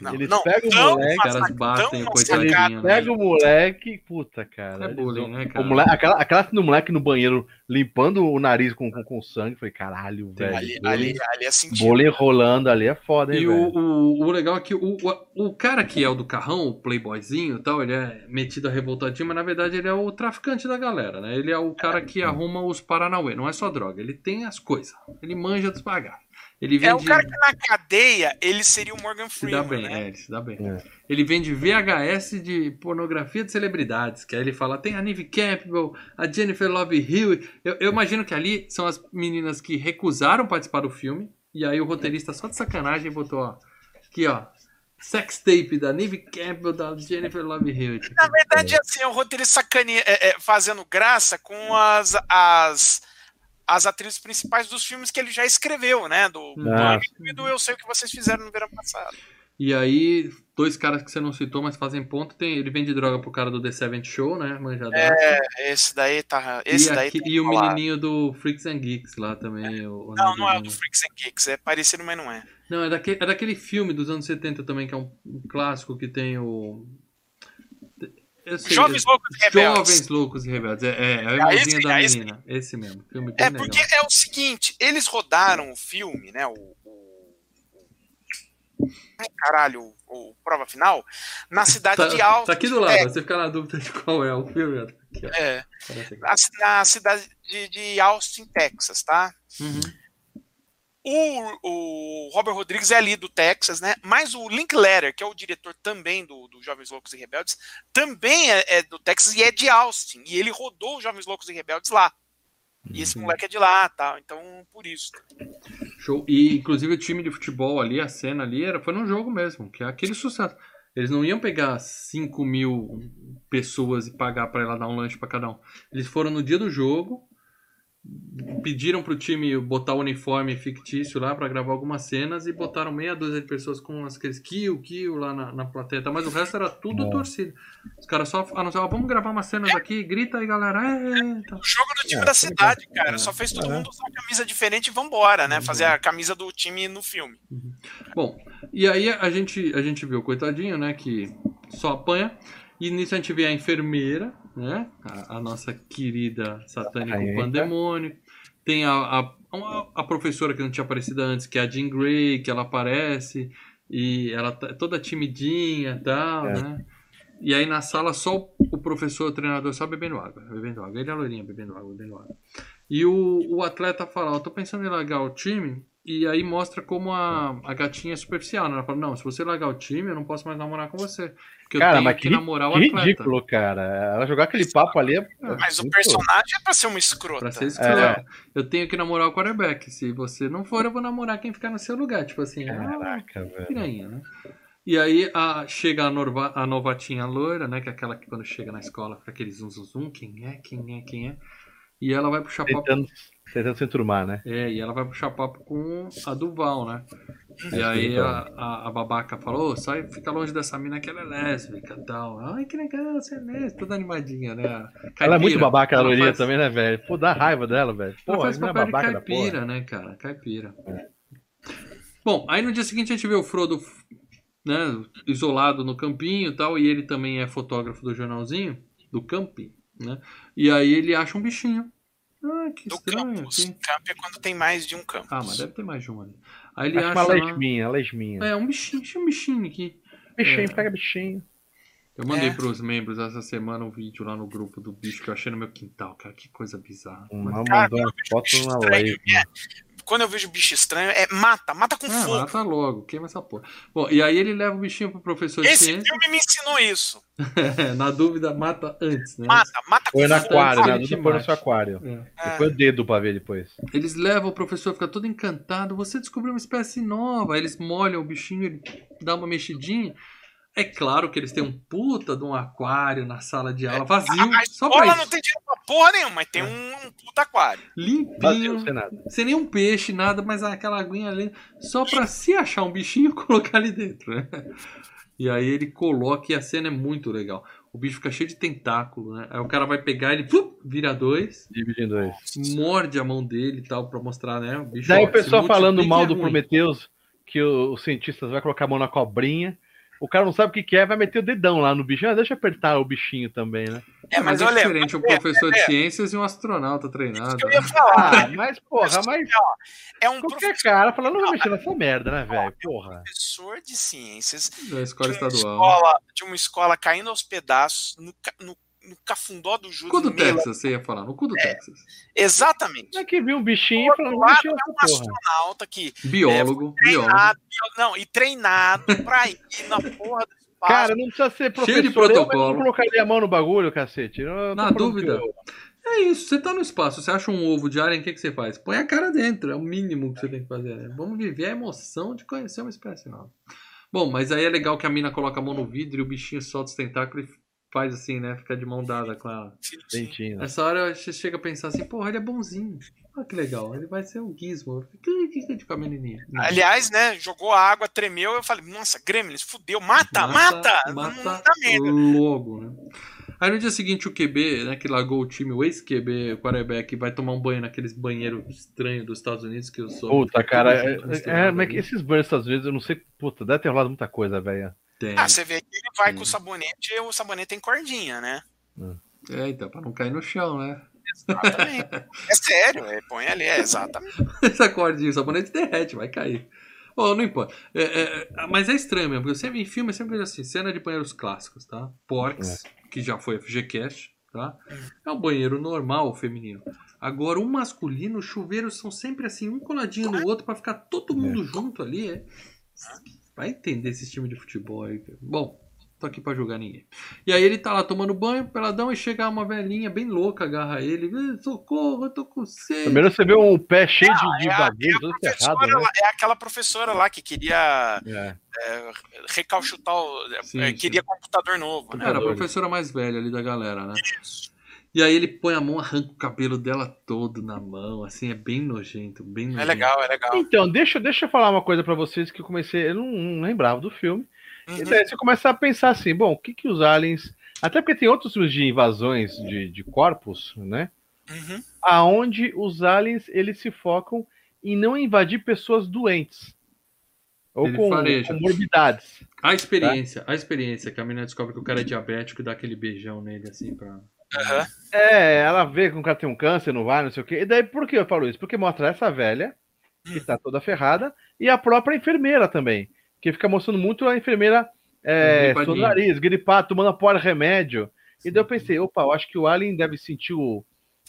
Não, eles não, pegam o moleque, caras batem o coitadinho. Né? Pega o moleque, puta, cara. É bullying, né, cara? O moleque, aquela, aquela cena do moleque no banheiro limpando o nariz com, com, com sangue, foi caralho, velho. Ali, ali, ali é sentido. Bullying rolando ali é foda, hein, E o, o, o, legal é que o, o, o cara que é o do carrão, o playboyzinho e tal, ele é metido a revoltadinho, mas na verdade ele é o traficante da galera, né? Ele é o cara que arruma os Paranauê, não é só droga, ele tem as coisas, ele manja dos bagaços. Ele vende... É o cara que na cadeia ele seria o Morgan Freeman. Se dá bem, né? é, ele se dá bem. É. Ele vende VHS de pornografia de celebridades, que aí ele fala: tem a Neve Campbell, a Jennifer Love Hewitt. Eu, eu, imagino que ali são as meninas que recusaram participar do filme, e aí o roteirista só de sacanagem botou: ó, aqui ó, sex tape da Neve Campbell, da Jennifer Love Hewitt. Na verdade, é. assim, é o roteirista sacaninha, é, é, fazendo graça com as. as as atrizes principais dos filmes que ele já escreveu, né? Do, ah. do, do Eu Sei O Que Vocês Fizeram no Verão Passado. E aí, dois caras que você não citou, mas fazem ponto, tem, ele vende droga pro cara do The Seventh Show, né? Manjador. É, esse daí tá. Esse e, daí aqui, e o menininho do Freaks and Geeks lá também. É. O, o não, não é o do Freaks and Geeks, é parecido, mas não é. Não, é daquele, é daquele filme dos anos 70 também, que é um, um clássico que tem o. Sei, Jovens Loucos e Rebeldes. Jovens Loucos e Rebeldes. É, é, é a ah, irmãzinha da menina. Esse mesmo. Filme é porque legal. é o seguinte: eles rodaram o filme, né? O, o, o ai, caralho, o, prova final, na cidade tá, de Austin. Tá aqui do lado, é, você fica na dúvida de qual é o filme. Aqui, é. Na, na, cidade de, de Austin, Texas, tá? Uhum. O, o Robert Rodrigues é ali do Texas, né? Mas o Linklater, que é o diretor também do, do Jovens Loucos e Rebeldes, também é, é, do Texas e é de Austin. E ele rodou os Jovens Loucos e Rebeldes lá. E esse uhum. moleque é de lá, tá? Então, por isso. Show. E, inclusive, o time de futebol ali, a cena ali, era, foi num jogo mesmo, que é aquele sucesso. Eles não iam pegar 5 mil pessoas e pagar para ela dar um lanche para cada um. Eles foram no dia do jogo, pediram pro time botar o uniforme fictício lá para gravar algumas cenas e botaram meia dúzia de pessoas com aqueles kill, kill lá na, na plateia, tá? mas o resto era tudo é. torcida. Os caras só anunciavam, vamos gravar umas cenas aqui, grita aí galera. É, tá. O jogo do time é, da cidade, cara, só fez todo é. mundo usar camisa diferente e vambora, né? Uhum. Fazer a camisa do time no filme. Uhum. Bom, e aí a gente, a gente viu, coitadinho, né, que só apanha. E nisso a gente vê a enfermeira, né? A, a nossa querida satânico Aí, pandemônio. Tem a, a, a, professora que não tinha aparecido antes, que é a Jean Grey, que ela aparece e ela tá toda timidinha e tal, é. né? E aí na sala só o professor, o treinador só bebendo água, bebendo água. Ele é a loirinha bebendo água, bebendo água. E o, o atleta fala, eu tô pensando em largar o time, e aí mostra como a, a gatinha é superficial, né? Ela fala, não, se você largar o time, eu não posso mais namorar com você. Porque cara, eu tenho mas que, que namorar o que atleta. ridículo, cara. Ela jogar aquele papo ali é... Mas o personagem é pra ser uma escrota. Pra ser escrota. É. Eu tenho que namorar o quarterback. Se você não for, eu vou namorar quem ficar no seu lugar. Tipo assim, Caraca, ah, velho. Piranha, né? E aí a, chega a, norva, a novatinha loira, né? Que é aquela que quando chega na escola fica aquele zum, zum, zum. Quem é, quem é, quem é? E ela vai puxar Tentando... papo Tentando se enturmar, né? É, e ela vai puxar papo com a Duval, né? E aí a, a, a, babaca falou, oh, sai, fica longe dessa mina que ela é lésbica e tal. Ai, que legal, você é lésbica, toda animadinha, né? Caipira. Ela é muito babaca, a loirinha faz... também, né, velho? Pô, dá raiva dela, velho. Pô, ela faz é papel é de caipira, né, cara? Caipira. É. Bom, aí no dia seguinte a gente vê o Frodo, né, isolado no campinho e tal, e ele também é fotógrafo do jornalzinho, do camping, né? E aí ele acha um bichinho ah, que do estranho. campus. Camp é quando tem mais de um campus. Ah, mas deve ter mais de um ali. Aí ele acha uma lesminha, lá... lesminha. É, um bichinho, tinha um bichinho aqui. Bichinho, é... pega bichinho. Eu mandei é. pros membros essa semana um vídeo lá no grupo do bicho que eu achei no meu quintal, cara. Que coisa bizarra. Uma mandou uma foto na live quando eu vejo bicho estranho, é mata, mata com ah, fogo. Mata logo, queima essa porra. Bom, e aí ele leva o bichinho pro professor Esse de ciência. Esse filme me ensinou isso. na dúvida, mata antes, né? Mata, mata com Foi no aquário, na dúvida foi no seu aquário. É. Depois o dedo pra ver depois. Eles levam o professor, fica todo encantado. Você descobriu uma espécie nova. Eles molham o bichinho, ele dá uma mexidinha. É claro que eles têm um puta de um aquário na sala de aula vazio. A, a só pra não tem dinheiro pra porra nenhuma, mas tem é. um, um, puta aquário. Limpinho. Vazio, sem, sem nenhum peixe, nada, mas aquela aguinha ali. Só pra se achar um bichinho, colocar ali dentro, né? E aí ele coloca e a cena é muito legal. O bicho fica cheio de tentáculo, né? Aí o cara vai pegar ele, vira dois. Divide em dois. Morde a mão dele e tal, pra mostrar, né? O bicho, Daí ó, o pessoal falando mal do Prometheus que os cientistas vai colocar a mão na cobrinha. O cara não sabe o que, que é, vai meter o dedão lá no bichinho. Ah, deixa eu apertar o bichinho também, né? É, mas, mas é olha, diferente um professor é, de ciências e um astronauta treinado. Isso que eu ia falar. Ah, mas, porra, mas. É um Qualquer professor... cara falando, não vai mexer nessa merda, né, velho? Porra. É um professor de ciências. Da escola de estadual. Escola, de uma escola caindo aos pedaços, no, no no cafundó do Júlio. No cu do Texas, você ia falar, no cu do é, Texas. Exatamente. É que viu um bichinho e falou, lado, é um astronauta que. Biólogo, é, treinado, biólogo. Não, e treinado pra ir na porra do espaço. Cara, não precisa ser professor. Cheio de protocolo. Eu não colocaria a mão no bagulho, cacete. Na dúvida. É isso, você tá no espaço, você acha um ovo de alien, o que, que você faz? Põe a cara dentro, é o mínimo que você tem que fazer. Né? Vamos viver a emoção de conhecer uma espécie nova. Bom, mas aí é legal que a mina coloca a mão no vidro e o bichinho solta os tentáculos e faz assim, né? Fica de mão dada com ela. Dentinho. Nessa hora você chega a pensar assim, porra, ele é bonzinho. Olha que legal, ele vai ser um gizmo. A menininha? Aliás, né? Jogou a água, tremeu. Eu falei, nossa, Gremlins, fudeu, mata, mata! Mata, mata logo, né? Aí no dia seguinte o QB, né, que largou o time, o ex-QB, o quarterback, vai tomar um banho naqueles banheiros estranhos dos Estados Unidos que eu sou. Puta, cara, é, é, é, esses banhos dos Estados Unidos, eu não sei, puta, deve ter rolado muita coisa, velho. Tem. Ah, você vê que ele vai Sim. com o sabonete e o sabonete tem cordinha, né? É, então, pra não cair no chão, né? Exatamente. é sério, é, põe ali, é exatamente. Essa cordinha, o sabonete derrete, vai cair. Bom, não importa. É, é, mas é estranho mesmo, porque sempre, em filme é sempre assim, cena de banheiros clássicos, tá? Porks, é. que já foi FGCast, tá? É um banheiro normal feminino. Agora, o masculino, os chuveiros são sempre assim, um coladinho no outro para ficar todo mundo é. junto ali. É vai entender esse time de futebol aí. Bom, tô aqui pra julgar ninguém. E aí ele tá lá tomando banho, peladão, e chega uma velhinha bem louca, agarra ele. Socorro, eu tô com sede. Primeiro você vê um pé cheio de, de é, bagulho, tudo ferrado, né? É aquela professora lá que queria é. É, recalchutar, o, sim, é, queria sim. computador novo. Né? Era a professora mais velha ali da galera, né? Isso. E aí ele põe a mão, arranca o cabelo dela todo na mão, assim, é bem nojento, bem é nojento. É legal, é legal. Então, deixa, deixa eu falar uma coisa para vocês que eu comecei, eu não, não lembrava do filme. Uhum. E daí você começa a pensar assim, bom, o que que os aliens... Até porque tem outros filmes de invasões de, de corpos, né? Uhum. Aonde os aliens, eles se focam em não invadir pessoas doentes. Ou Ele com, fareja. morbidades. A experiência, tá? a experiência que a menina descobre que o cara é diabético e dá aquele beijão nele, assim, pra... Uhum. É, ela vê que o cara tem um câncer, não vai, não sei o quê. E daí, por que eu falo isso? Porque mostra essa velha, que está toda ferrada, e a própria enfermeira também, que fica mostrando muito a enfermeira é, seu nariz, gripado, tomando a remédio. E daí eu pensei, opa, eu acho que o Alien deve sentir o,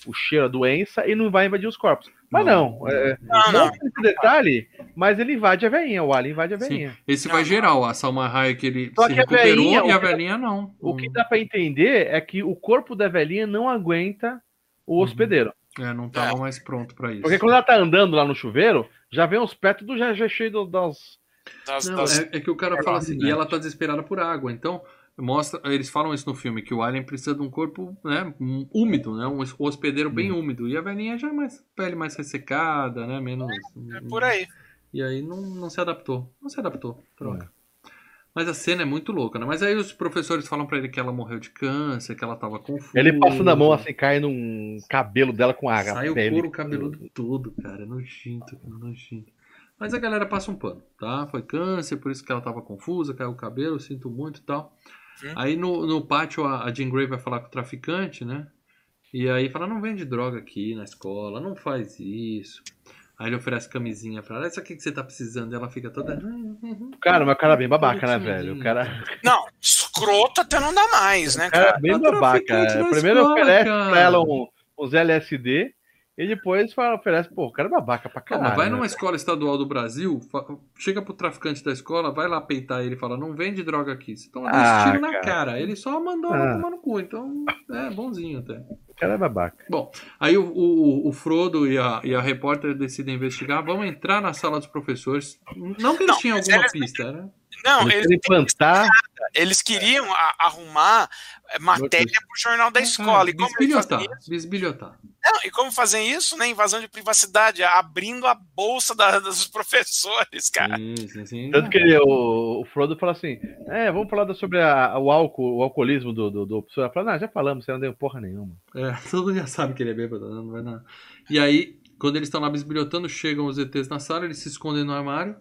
o cheiro da doença e não vai invadir os corpos. Mas não, não, é, não, não. esse detalhe, mas ele invade a veinha, o alien invade a veinha. Sim. Esse vai geral, a Salma Hayek ele Só se recuperou a veinha, e a velhinha não. O que dá para entender é que o corpo da velhinha não aguenta o uhum. hospedeiro. É, não tava é. mais pronto para isso. Porque quando ela tá andando lá no chuveiro, já vem os pés tudo já, já cheio das... das, não, das... É, é, que o cara fala assim, e ela tá desesperada por água, então mostra, eles falam isso no filme, que o alien precisa de um corpo né, úmido, né, um hospedeiro bem hum. úmido. E a velhinha já é mais pele mais ressecada, né, menos... É, é por aí. E aí não, não se adaptou. Não se adaptou. Troca. É. Mas a cena é muito louca, né? Mas aí os professores falam para ele que ela morreu de câncer, que ela tava confusa. Ele passando a mão assim, cai num cabelo dela com água. Sai o couro cabeludo todo, cara. É nojento, cara, nojento. Mas a galera passa um pano, tá? Foi câncer, por isso que ela tava confusa, caiu o cabelo, sinto muito e tal. Aí no, no pátio a, a Jean Grey vai falar com o traficante, né? E aí fala, não vende droga aqui na escola, não faz isso. Aí ele oferece camisinha pra ela, isso aqui que você tá precisando. E ela fica toda. Cara, mas o cara é bem babaca, né, velho? O cara. Não, escroto até não dá mais, né, cara? cara é bem babaca. Primeiro oferece pra ela um, uns LSD. E depois fala, oferece, pô, o cara é babaca pra caralho. Não, vai né? numa escola estadual do Brasil, chega pro traficante da escola, vai lá peitar ele e fala, não vende droga aqui. Você toma ah, tiro na cara. Ele só mandou ah. tomar no cu, então é bonzinho até. O cara é babaca. Bom, aí o, o, o Frodo e a, e a repórter decidem investigar, vamos entrar na sala dos professores. Não que eles não, tinham alguma eles, pista, né? Não, eles, eles, eles queriam arrumar matéria para o jornal da escola. Ah, e como bisbilhotar, bisbilhotar. Não, e como fazem isso, né? Invasão de privacidade, abrindo a bolsa da, dos professores, cara. Sim, sim, sim. Tanto que ele, o, o, Frodo fala assim: é, vamos falar sobre a, o álcool, o alcoolismo do, do, do professor. Ela fala, não, já falamos, você não deu porra nenhuma. É, todo mundo já sabe que ele é bêbado, não vai nada. E aí, quando eles estão lá bisbilhotando, chegam os ETs na sala, eles se escondem no armário.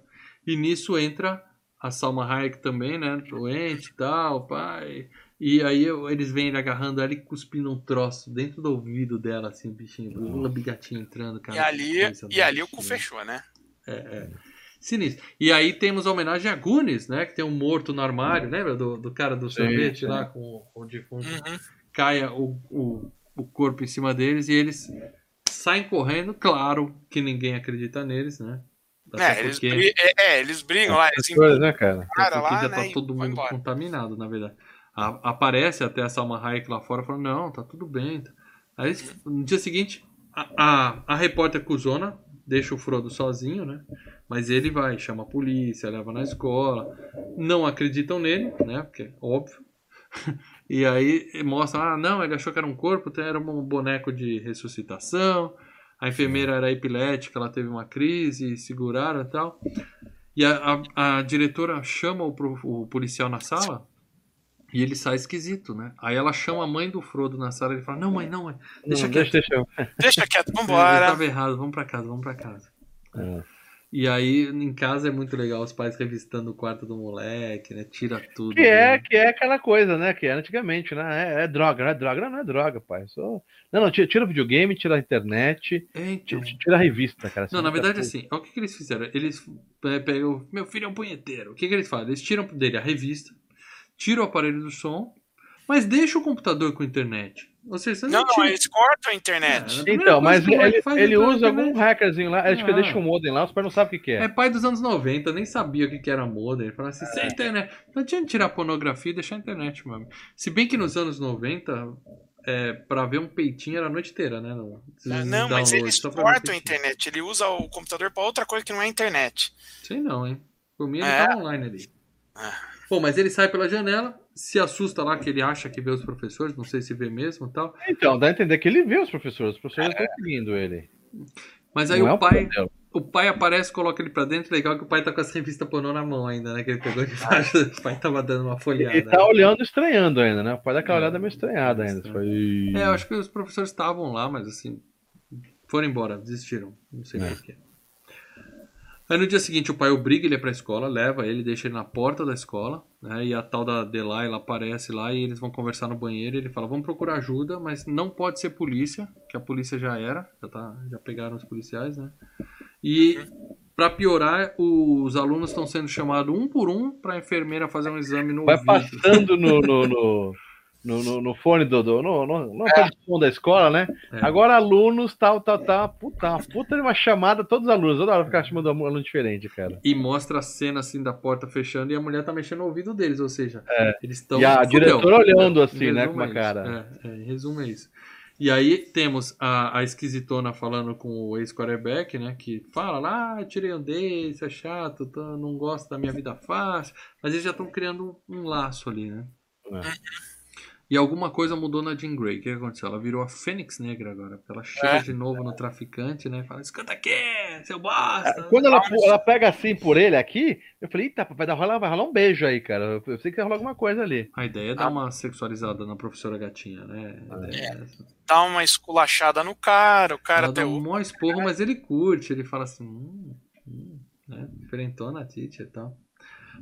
E nisso entra a Salma Hayek também, né? Doente e tal, pai. E aí eles vêm ele agarrando ela e cuspindo um troço dentro do ouvido dela, assim, bichinho. Um bigatinho entrando, cara. E ali, e ali o cu fechou, né? É, é. Sinistro. E aí temos a homenagem a Gunis, né? Que tem um morto no armário, lembra do, do cara do sorvete sim, lá com, com o defunto? Uhum. Caia o, o, o corpo em cima deles e eles saem correndo, claro que ninguém acredita neles, né? É eles, porque... é, é, eles brigam lá, eles coisas, né, cara? cara lá, já tá né, todo mundo contaminado, na verdade. A, aparece até a Salma Hayek lá fora falando, não, tá tudo bem. Aí no dia seguinte, a, a, a repórter Cusona deixa o Frodo sozinho, né? Mas ele vai, chama a polícia, leva na escola. Não acreditam nele, né? Porque é óbvio. E aí mostra, ah, não, ele achou que era um corpo, então era um boneco de ressuscitação. A enfermeira era epilética, ela teve uma crise, seguraram e tal. E a, a, a diretora chama o, o, policial na sala e ele sai esquisito, né? Aí ela chama a mãe do Frodo na sala e fala: Não, mãe, não, mãe, deixa não, quieto. Deixa, deixa. deixa quieto, vambora. Ele tava errado, vamos pra casa, vamos pra casa. É. E aí, em casa é muito legal os pais revistando o quarto do moleque, né? Tira tudo. Que é, que é aquela coisa, né? Que é antigamente, né? É, é droga, não é droga, não, não é droga, pai. Só... Não, não, tira, tira o videogame, tira a internet, é, então... tira a revista, cara. Não, na verdade, assim, olha o que, que eles fizeram. Eles é, pegam. Meu filho é um punheteiro. O que, que eles fazem? Eles tiram dele a revista, tiram o aparelho do som, mas deixa o computador com internet. Ou seja, não, não, eles cortam a internet. É, então, mas ele, ele usa algum hackerzinho lá, acho que ah. deixa o modem lá, os pais não sabem o que, que, é. É pai dos anos 90, nem sabia o que, que era modem. Ele falava assim, sem internet. Não tinha que tirar pornografia e deixar a internet, mano. Se bem que nos anos 90, é, pra ver um peitinho era a noite inteira, né? Não, não mas eles cortam a internet. Ele usa o computador pra outra coisa que não é internet. Sei não, hein? Por mim ele é. tá online ali. É. Bom, mas ele sai pela janela, se assusta lá que ele acha que vê os professores, não sei se vê mesmo e tal. Então, dá a entender que ele vê os professores, os professores estão é. seguindo ele. Mas aí não o é pai. O pai aparece, coloca ele pra dentro, legal que o pai tá com as revistas pornô na mão ainda, né? Que ele pegou de baixo, o pai tava dando uma folhada. Ele tá olhando estranhando ainda, né? O pai dá aquela é, olhada meio estranhada ainda. Foi... É, eu acho que os professores estavam lá, mas assim, foram embora, desistiram. Não sei é. porquê. Aí no dia seguinte o pai obriga ele para a escola, leva ele, deixa ele na porta da escola, né? E a tal da Delilah aparece lá e eles vão conversar no banheiro. E ele fala: "Vamos procurar ajuda, mas não pode ser polícia, que a polícia já era, já tá, já pegaram os policiais, né? E para piorar, os alunos estão sendo chamados um por um para a enfermeira fazer um exame no Vai ouvido. passando no, no, no, no, no, no fone do, do no, no, no é. som da escola, né? É. Agora alunos, tal, tal, tal, puta, uma puta de uma chamada, todos os alunos, toda hora ficar chamando um aluno diferente, cara. E mostra a cena assim da porta fechando e a mulher tá mexendo no ouvido deles, ou seja, é. eles estão. E a diretora olhando assim, né, com uma cara. É, é, em resumo é isso. E aí temos a, a esquisitona falando com o ex-quarterback, né? Que fala lá, ah, tirei um desse, é chato, tô, não gosto da minha vida fácil. Mas eles já estão criando um, um, laço ali, né? É. E alguma coisa mudou na Jean Grey. O que aconteceu? Ela virou a Fênix Negra agora. Ela chega é. de novo no traficante, né? Fala, escuta aqui, seu bosta. É, quando ela, ela pega assim por ele aqui, eu falei, eita, vai, dar, vai rolar um beijo aí, cara. Eu sei que vai rolar alguma coisa ali. A ideia é dar ah. uma sexualizada na professora gatinha, né? É. é Dá uma esculachada no cara, o cara ela dá um maior esporro, mas ele curte. Ele fala assim, hum, hum, né? Diferentona a Titi e tal.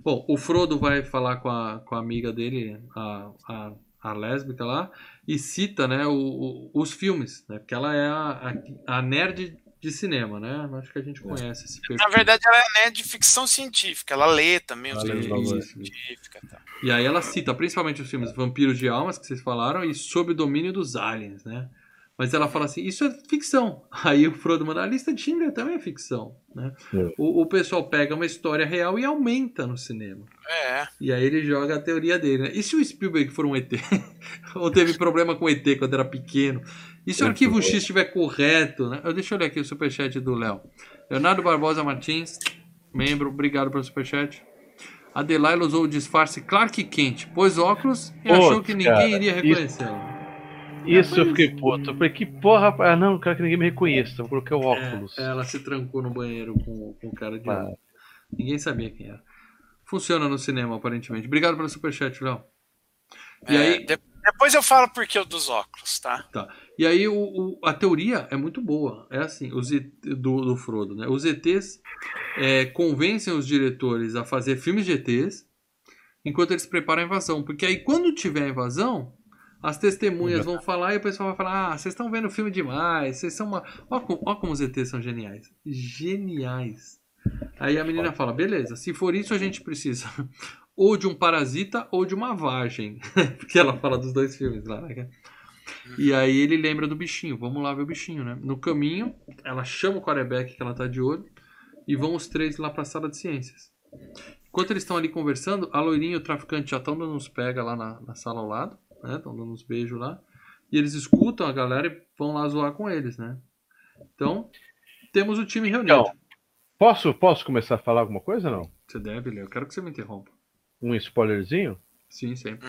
Bom, o Frodo vai falar com a, com a amiga dele, a, a a lésbica lá, e cita né, o, o, os filmes, né? Porque ela é a, a, a, nerd de cinema, né? Acho que a gente conhece esse perfil. Na verdade, ela é nerd de ficção científica, ela lê também os livros científicos. Tá. E aí ela cita principalmente os filmes Vampiros de Almas, que vocês falaram, e Sob o Domínio dos Aliens, né? Mas ela fala assim, isso é ficção. Aí o Frodo manda, a lista de Schindler também é ficção. Né? É. O, o, pessoal pega uma história real e aumenta no cinema. É. E aí ele joga a teoria dele. Né? E se o Spielberg for um ET? Ou teve problema com ET quando era pequeno? E se o arquivo X estiver correto? Né? Eu, deixa eu olhar aqui o superchat do Léo. Leonardo Barbosa Martins, membro, obrigado pelo superchat. A Delilah usou o disfarce Clark Kent, pôs óculos e achou que ninguém cara, iria reconhecê-lo. Isso eu fiquei puto. Eu falei, que porra. Ah, não, quero que ninguém me reconheça. Eu coloquei o é, óculos. É, ela se trancou no banheiro com, com o cara de ah. Ninguém sabia quem era. Funciona no cinema, aparentemente. Obrigado pelo superchat, Léo. E é, aí... De, depois eu falo por que dos óculos, tá? Tá. E aí o, o, a teoria é muito boa. É assim, os do, do Frodo, né? Os ETs é, convencem os diretores a fazer filmes de ETs enquanto eles preparam a invasão. Porque aí quando tiver a invasão, as testemunhas vão falar e o pessoal vai falar: Ah, vocês estão vendo filme demais, vocês são uma. Olha como, olha como os ETs são geniais. Geniais. Aí a menina fala: beleza, se for isso, a gente precisa ou de um parasita ou de uma vagem. Porque ela fala dos dois filmes lá, né? E aí ele lembra do bichinho. Vamos lá ver o bichinho, né? No caminho, ela chama o quarterback que ela tá de olho e vão os três lá pra sala de ciências. Enquanto eles estão ali conversando, a loirinha e o traficante já estão uns pega lá na, na sala ao lado, né? Estão dando uns beijos lá. E eles escutam a galera e vão lá zoar com eles, né? Então, temos o time reunido. Então, posso, posso começar a falar alguma coisa ou não? Você deve, Léo. Eu quero que você me interrompa. Um spoilerzinho? Sim, sempre.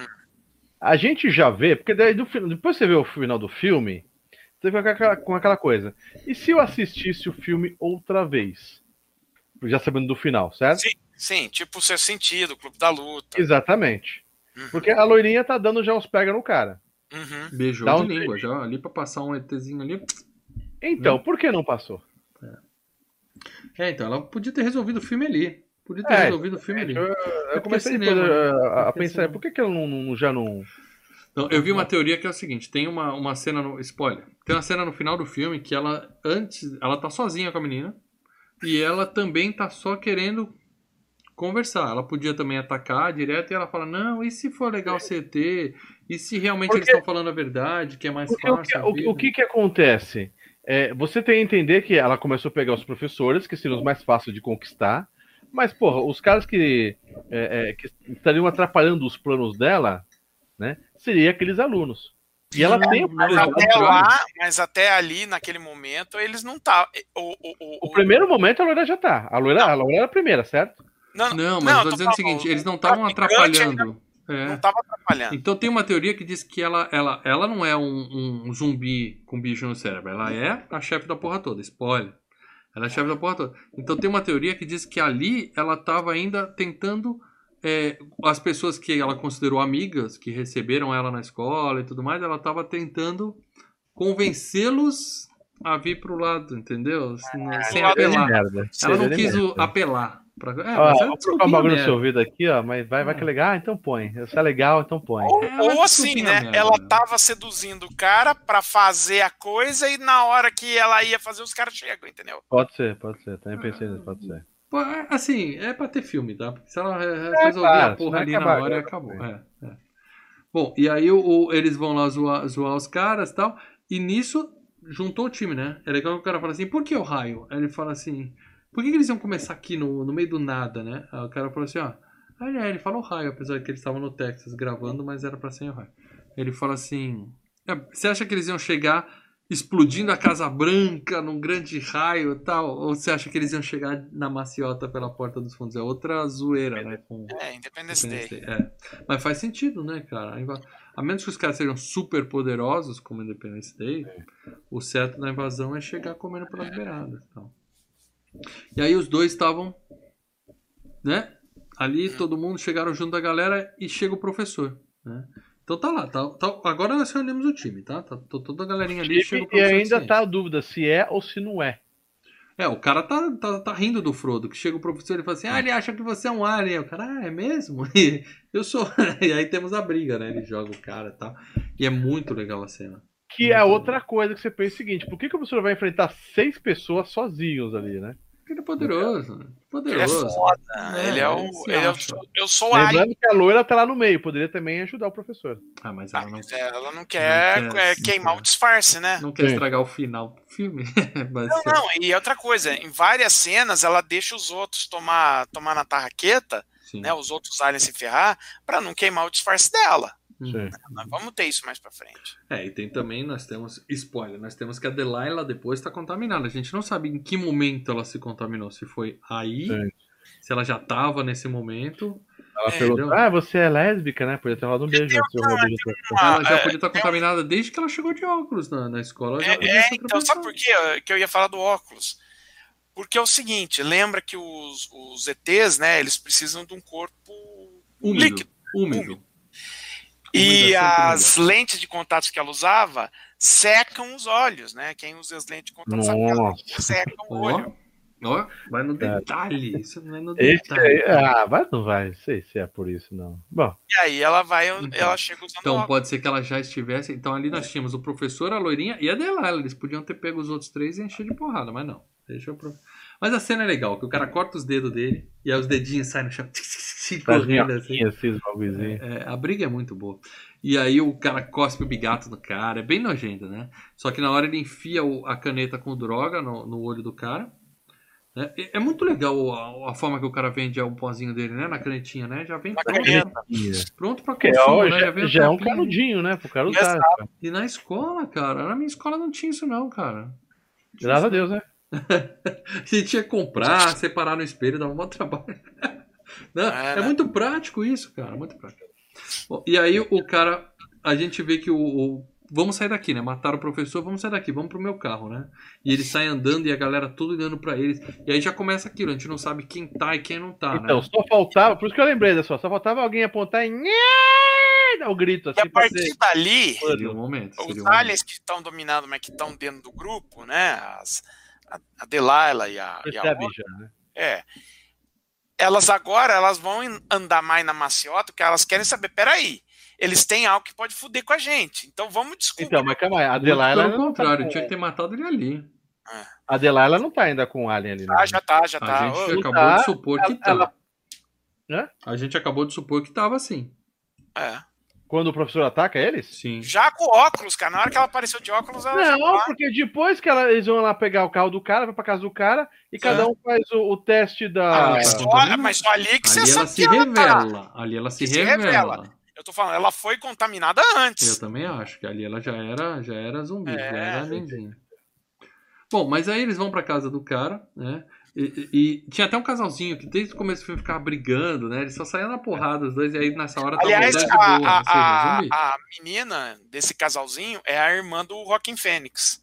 A gente já vê, porque daí do, depois você vê o final do filme, você fica com aquela, com aquela coisa. E se eu assistisse o filme outra vez? Já sabendo do final, certo? Sim, sim tipo o seu sentido, Clube da Luta. Exatamente. Uhum. Porque a loirinha tá dando já uns pega no cara. Uhum. Beijou Dá de língua, beijo. já ali pra passar um ETzinho ali. Então, por que não passou? É. é, então, ela podia ter resolvido o filme ali. Podia ter é, resolvido o filme ali. Eu, eu comecei cinema, a, a pensar, por que, que ela não, não, já não. Não, eu vi uma teoria que é o seguinte: tem uma, uma cena no. Spoiler. Tem uma cena no final do filme que ela, antes. Ela tá sozinha com a menina. E ela também tá só querendo conversar. Ela podia também atacar direto e ela fala: Não, e se for legal CT? E se realmente Porque... eles estão falando a verdade, que é mais fácil? O que, o, o que, que acontece? É, você tem que entender que ela começou a pegar os professores, que seriam os mais fáceis de conquistar. Mas, porra, os caras que, é, é, que estariam atrapalhando os planos dela, né, seriam aqueles alunos. E ela não, tem mas até lá, mas até ali, naquele momento, eles não estavam. Tá, o, o, o, o, primeiro momento a loira já tá. A loira, a loira era a primeira, certo? Não, não mas não, eu tô dizendo o seguinte, eles não estavam atrapalhando. É. Não estava atrapalhando. Então tem uma teoria que diz que ela, ela, ela não é um, um zumbi com bicho no cérebro. Ela é a chefe da porra toda. Spoiler. Ela é chefe da porra toda. Então tem uma teoria que diz que ali ela estava ainda tentando. É, as pessoas que ela considerou amigas, que receberam ela na escola e tudo mais, ela estava tentando convencê-los a vir pro lado, entendeu? Sem apelar. Ela não quis apelar. Pra... É, ó, vou colocar um bagulho no seu ouvido aqui, ó, mas vai, vai que é legal, ah, então põe. Isso é legal, então põe. Ou, é, ou assim, né? Ela tava seduzindo o cara pra fazer a coisa e na hora que ela ia fazer, os caras chegam, entendeu? Pode ser, pode ser. Também pensei nisso, pode ser. É, assim, é pra ter filme, tá? Porque se ela resolver é, a porra ali acabar, na hora, acabou. É, é. Bom, e aí o, o, eles vão lá zoar, zoar os caras e tal. E nisso juntou o time, né? É legal que o cara fala assim, por que o raio? Aí ele fala assim, por que, que eles iam começar aqui no, no meio do nada, né? Aí o cara falou assim, ó. Aí é, ele falou raio, apesar de que eles estavam no Texas gravando, mas era pra ser raio. Ele fala assim: é, Você acha que eles iam chegar explodindo a Casa Branca num grande raio e tal? Ou você acha que eles iam chegar na maciota pela porta dos fundos? É outra zoeira, né? Com é, Independence, Independence Day. Day. É. Mas faz sentido, né, cara? A menos que os caras sejam super poderosos, como Independence Day, é. o certo da invasão é chegar comendo pelas beiradas. Então. E aí os dois estavam, né? Ali todo mundo chegaram junto da galera e chega o professor, né? Então tá lá, tá, tá, agora nós reunimos o time, tá? tá toda a galerinha ali chega o professor. E ainda tá a dúvida se é ou se não é. É, o cara tá, tá, tá rindo do Frodo, que chega o professor e fala assim, ah, ele acha que você é um alien. O cara, ah, é mesmo? E eu sou. e aí temos a briga, né? Ele joga o cara e tal. E é muito legal a cena. Que é outra coisa que você pensa o seguinte, por que, que o professor vai enfrentar seis pessoas sozinhos ali, né? Ele é poderoso. Poderoso. Ele é foda. É, ele é o. Ele é o eu sou a. Lembrando que a loira tá lá no meio, poderia também ajudar o professor. Ah, mas ela não, ah, ela não quer, não quer queimar o disfarce, né? Não quer Sim. estragar o final do filme. não, não, e outra coisa, em várias cenas ela deixa os outros tomar, tomar na tarraqueta, né? Os outros aliens se ferrar, pra não queimar o disfarce dela. Sim. Nós vamos ter isso mais pra frente. É, e tem também, nós temos, spoiler, nós temos que a Delilah depois está contaminada. A gente não sabe em que momento ela se contaminou. Se foi aí, Sim. se ela já estava nesse momento. Ela é, perguntou, ah, você é lésbica, né? Podia ter rolado um beijo. ela já podia estar contaminada desde que ela chegou de óculos na, na escola. É, é então, sabe por quê que eu ia falar do óculos? Porque é o seguinte, lembra que os, os ETs, né, eles precisam de um corpo úmido, líquido. Úmido. úmido. E as melhor. lentes de contato que ela usava secam os olhos, né? Quem usa as lentes de contato sabe que secam o olho. Ó, vai no detalhe. Isso não é no detalhe. ah, vai, não vai. Não sei se é por isso, não. Bom. E aí ela vai, então, ela chega usando Então pode ser que ela já estivesse. Então ali nós tínhamos o professor, a loirinha e a Delilah. Eles podiam ter pego os outros três e encher de porrada, mas não. Deixa eu. Mas a cena é legal, que o cara corta os dedos dele e aí os dedinhos saem no chão. Correndo assim. assim é, é, a briga é muito boa. E aí o cara cospe o bigato no cara. É bem nojento, né? Só que na hora ele enfia a caneta com droga no, no olho do cara. É, é muito legal a, a, forma que o cara vende o pozinho dele, né? Na canetinha, né? Já vem na pronto, pronto pra consumo, é, né? Já, já, já é um canudinho, né? Pro cara usar. E na escola, cara, na minha escola não tinha isso não, cara. Graças a Deus, né? a gente tinha que comprar, separar no espelho, dava um bom trabalho. não, é, é muito prático isso, cara, muito prático. Bom, e aí o cara, a gente vê que o, o vamos sair daqui, né? Mataram o professor, vamos sair daqui, vamos pro meu carro, né? E ele sai andando e a galera tudo olhando para eles. E aí já começa aquilo, a gente não sabe quem tá e quem não tá, então, né? só faltava, por isso que eu lembrei dessa, só faltava alguém apontar e dar o grito assim. E a partir ser... dali, seria um momento, os um aliens que estão dominando, mas que estão dentro do grupo, né? As, a, a Delilah e a, e a outra, né? É. Elas agora elas vão andar mais na maciota, porque elas querem saber, peraí, eles têm algo que pode fuder com a gente. Então vamos descobrir. Então, mas calma aí, a Delilah. Pelo contrário, tá... tinha que ter matado ele ali. É. A Delilah não tá ainda com o Alien ali. Ah, já tá, já tá. A gente acabou tá, de supor que ela, tá. Ela... A gente acabou de supor que tava assim. É. Quando o professor ataca eles? Sim. Já com óculos, cara. Na hora que ela apareceu de óculos, ela Não, porque depois que ela, eles vão lá pegar o carro do cara, vai pra casa do cara, e cada é. um faz o, o teste da. Ah, mas, só, mas só ali que ali você ela se revela. Tá. Ali ela se, se revela. revela. Eu tô falando, ela foi contaminada antes. Eu também acho que ali ela já era, já era zumbi, é, já era nenzinha. Bom, mas aí eles vão pra casa do cara, né? E, e, tinha até um casalzinho que desde o começo do filme ficava brigando, né? Eles só saíam na porrada, os dois, e aí nessa hora Aliás, a, boa, a, a, a, menina desse casalzinho é a irmã do Rockin' Fênix.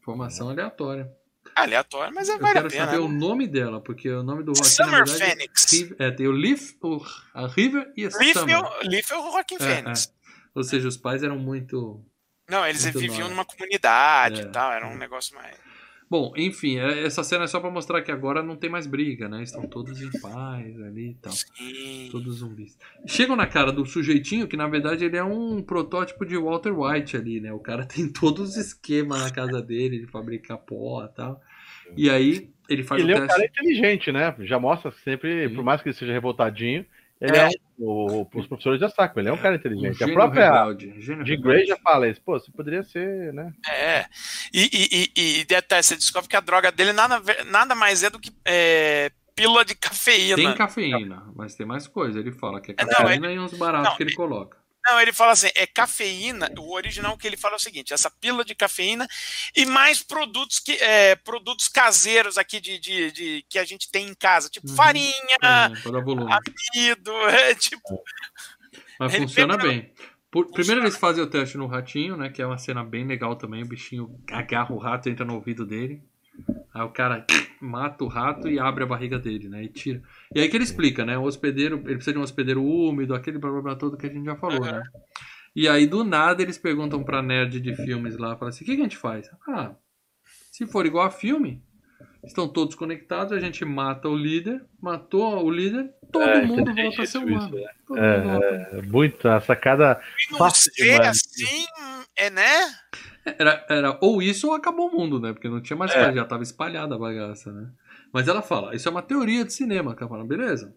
Informação aleatória. Aleatória, mas é Eu quero pena, saber né? o nome dela, porque o nome do Rockin' Summer verdade, Phoenix. É, tem o Leaf, o, a River e a Leaf Summer. É Leaf é o Rockin' é, Fênix. É. Ou seja, os pais eram muito... Não, eles muito viviam numa comunidade é, e tal, era um negócio mais... Bom, enfim, é, essa cena é só para mostrar que agora não tem mais briga, né? Estão todos em paz ali e tal. Sim. Todos zumbis. Chegam na cara do sujeitinho, que na verdade ele é um protótipo de Walter White ali, né? O cara tem todos os esquemas na casa dele de fabricar pó e tal. E aí ele faz ele o teste. Ele é um cara inteligente, né? Já mostra sempre, Sim. por mais que ele seja revoltadinho, ele é, é o, os professores já sacam, ele é um cara inteligente. Um a própria rebelde, de Grey já fala isso, pô, você poderia ser, né? É, e, e, e, e detalhe, você descobre que a droga dele nada, nada mais é do que é, pílula de cafeína. Tem cafeína, mas tem mais coisa. Ele fala que é cafeína não, é, e uns baratos não, que ele coloca. Não, ele fala assim, é cafeína. O original que ele fala é o seguinte: essa pílula de cafeína e mais produtos que é, produtos caseiros aqui de, de, de, que a gente tem em casa, tipo uhum. farinha, amido, é, tipo. Mas funciona bem. Por, primeiro eles fazem o teste no ratinho, né? Que é uma cena bem legal também. O bichinho agarra o rato, entra no ouvido dele. Aí o cara mata o rato e abre a barriga dele, né? E tira. E aí que ele explica, né? O hospedeiro, ele precisa de um hospedeiro úmido, aquele problema todo que a gente já falou, né? E aí do nada eles perguntam pra nerd de filmes lá, falam assim: o que, que a gente faz? Ah, se for igual a filme, estão todos conectados, a gente mata o líder, matou o líder, todo é, mundo volta a ser humano. Isso, né? é, é, muito, a sacada fácil demais. assim, é, né? Era, era ou isso ou acabou o mundo, né? Porque não tinha mais é. já tava espalhada a bagaça, né? Mas ela fala, isso é uma teoria de cinema, cara. Fala, beleza,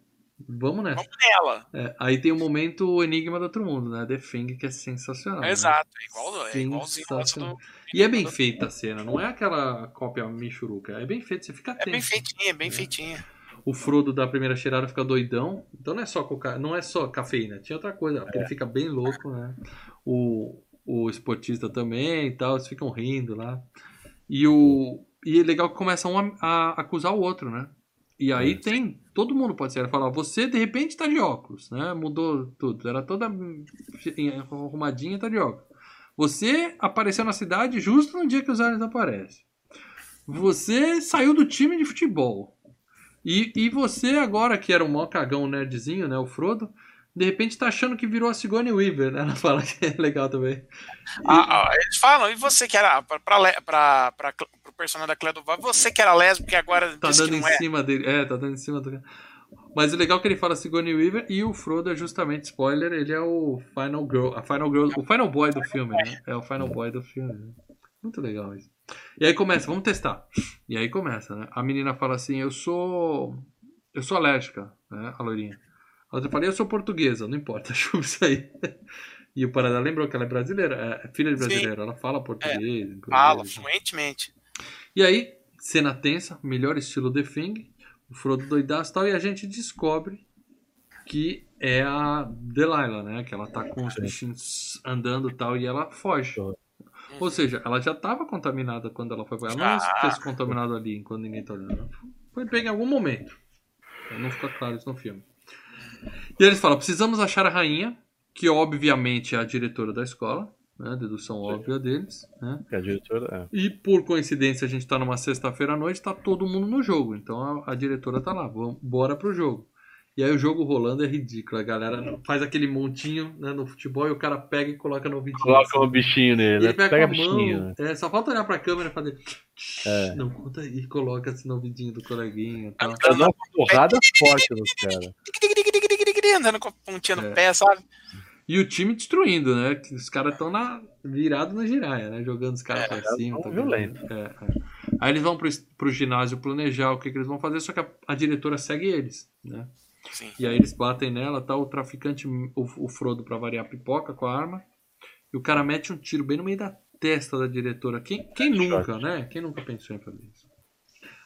vamos nessa. Vamos nela. É, aí tem o momento Enigma do Outro Mundo, né? The Thing, que é sensacional. É exato, é, igual, é igualzinho do... E é bem feita a cena, não é aquela cópia michuruca. É bem feita, você fica atento. É bem feitinha, bem é. feitinha. O Frodo da primeira cheirada fica doidão. Então não é só coca... não é só cafeína, tinha outra coisa, porque é. ele fica bem louco, né? O, o esportista também e tal, eles ficam rindo lá. E o e é legal que começa um a, a acusar o outro, né? E aí é. tem. Todo mundo pode ser. Falar, você de repente tá de óculos, né? Mudou tudo. Era toda arrumadinha e tá de óculos. Você apareceu na cidade justo no dia que os aliens aparecem. Você saiu do time de futebol. E, e você agora, que era um mó cagão nerdzinho, né? O Frodo de repente tá achando que virou a Sigourney Weaver, né? Ela fala que é legal também. Ah, ah, eles falam, e você que era, pra, pra, pra, pra, pro personagem da Cleo você que era lésbico, que agora tá dando em é. cima dele, é, tá dando em cima do mas o legal é que ele fala Sigourney Weaver e o Frodo é justamente, spoiler, ele é o Final Girl, a Final Girl, o Final Boy do filme, né? É o Final Boy do filme. Né? Muito legal isso. E aí começa, vamos testar. E aí começa, né? A menina fala assim, eu sou... Eu sou alérgica, né? A loirinha. A outra fala, eu sou portuguesa, não importa, chupa isso aí. E o Paradá lembrou que ela é brasileira, é filha de brasileira, Sim. ela fala português. É, fala, fluentemente. E aí, cena tensa, melhor estilo The Thing, o Frodo doidaço e tal, e a gente descobre que é a Delilah, né? Que ela tá com os bichinhos andando e tal, e ela foge. Ou seja, ela já estava contaminada quando ela foi. Ela não ah. se contaminada ali enquanto ninguém tá olhando. Foi pega em algum momento. Não fica claro isso no filme. E eles falam: precisamos achar a rainha que obviamente é a diretora da escola, né? Dedução óbvia deles. Né? É a diretora, é. E por coincidência a gente está numa sexta-feira à noite, está todo mundo no jogo. Então a, a diretora está lá, vamos, bora pro jogo. E aí o jogo rolando é ridículo. A galera faz aquele montinho né, no futebol e o cara pega e coloca no vidinho. Coloca assim. o bichinho nele, né? Pega, pega bichinho. Mão, é, só falta olhar pra câmera e fazer. É. Não conta aí, coloca assim no vidinho do coleguinha. Tá. Dá uma porrada forte nos caras. Andando com a pontinha no é. pé, sabe? E o time destruindo, né? Os caras estão na, virado na giraia, né? Jogando os caras é, pra cima. Tá violento. É, é. Aí eles vão pro, pro ginásio planejar o que, que eles vão fazer, só que a, a diretora segue eles, né? Sim. E aí eles batem nela, tá o traficante, o, o Frodo pra variar pipoca com a arma. E o cara mete um tiro bem no meio da testa da diretora. Quem, quem nunca, né? Quem nunca pensou em fazer isso?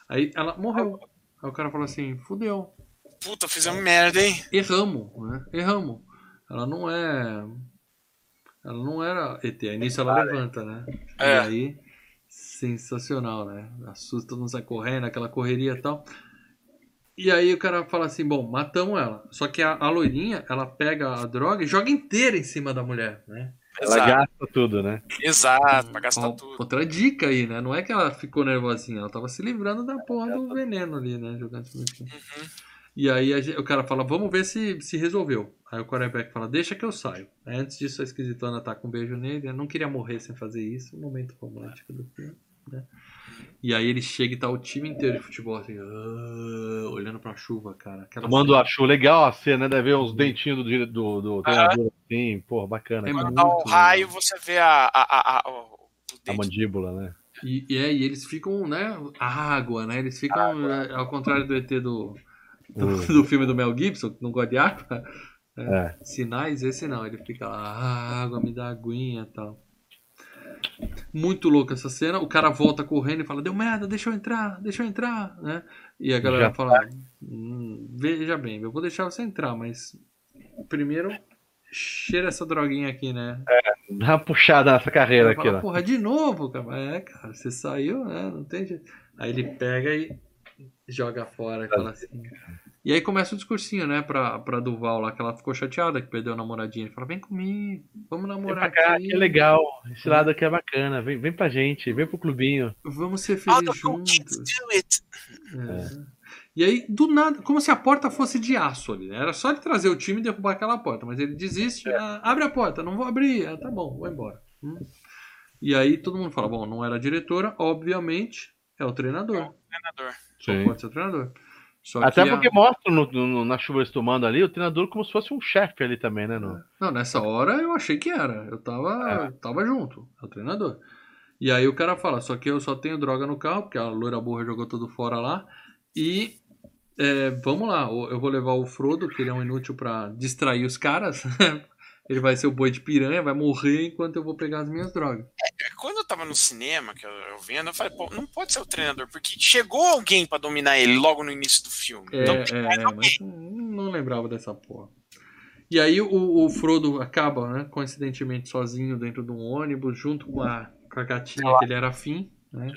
Aí ela morreu. Aí o cara falou assim, fudeu. Puta, fizemos merda, hein? Erramos, né? Erramos. Ela não é. Ela não era ET. Aí nisso ela levanta, né? É. E aí, sensacional, né? Assusta, todo mundo sai correndo, aquela correria e tal. E aí o cara fala assim, bom, matamos ela. Só que a, a loirinha, ela pega a droga e joga inteira em cima da mulher, né? Ela Exato. gasta tudo, né? Exato, pra gastar Ó, tudo. Outra dica aí, né? Não é que ela ficou nervosinha, ela tava se livrando da porra do veneno ali, né? Jogando uhum. E aí a, o cara fala, vamos ver se se resolveu. Aí o quarterback fala, deixa que eu saio. Aí, antes disso, a esquisitona tá com um beijo nele. Eu não queria morrer sem fazer isso. Um momento romântico do filme, né? E aí ele chega e tá o time inteiro de futebol assim, uh, olhando pra chuva, cara. Aquela Tomando a chuva, legal a cena, né? Deve ver uns dentinhos do, do, do treinador assim, porra, bacana. É Quando dá o raio, você vê a, a, a, a, a mandíbula, né? E, e, é, e eles ficam, né? água, né? Eles ficam, água. É, ao contrário do ET do, do, uh. do filme do Mel Gibson, que não gosta de água. É, é. Sinais, esse não, ele fica lá, ah, água, me dá aguinha e tal. Muito louca essa cena. O cara volta correndo e fala: Deu merda, deixa eu entrar, deixa eu entrar, né? E a galera Já fala: hum, Veja bem, eu vou deixar você entrar, mas primeiro cheira essa droguinha aqui, né? É, dá uma puxada nessa carreira aqui, fala, Porra, de novo, cara. É, cara, você saiu, né? Não tem jeito. Aí ele pega e joga fora e fala assim. E aí começa o discursinho, né, pra, pra Duval lá, que ela ficou chateada que perdeu a namoradinha. Ele fala, vem comigo, vamos namorar vem cá, aqui. Que legal, esse lado aqui é bacana, vem, vem pra gente, vem pro clubinho. Vamos ser felizes juntos. É. E aí, do nada, como se a porta fosse de aço ali, né? Era só ele trazer o time e derrubar aquela porta, mas ele desiste, é. ah, abre a porta, não vou abrir, ah, tá bom, vou embora. Hum. E aí todo mundo fala, bom, não era a diretora, obviamente, é o treinador. É o treinador. Só Sim. pode ser o treinador. Só Até porque a... mostra no, no, na chuva estumando ali o treinador como se fosse um chefe ali também, né? No... Não, nessa hora eu achei que era. Eu tava, é. tava junto, é o treinador. E aí o cara fala, só que eu só tenho droga no carro, porque a loira burra jogou tudo fora lá. E é, vamos lá, eu vou levar o Frodo, que ele é um inútil para distrair os caras, ele vai ser o boi de piranha, vai morrer enquanto eu vou pegar as minhas drogas. É, quando eu tava no cinema, que eu, eu vendo, eu falei, pô, não pode ser o treinador, porque chegou alguém para dominar ele logo no início do filme. É, então, é, é mas não lembrava dessa porra. E aí o, o, Frodo acaba, né, coincidentemente, sozinho dentro de um ônibus, junto com a, com a gatinha que ele era afim, né?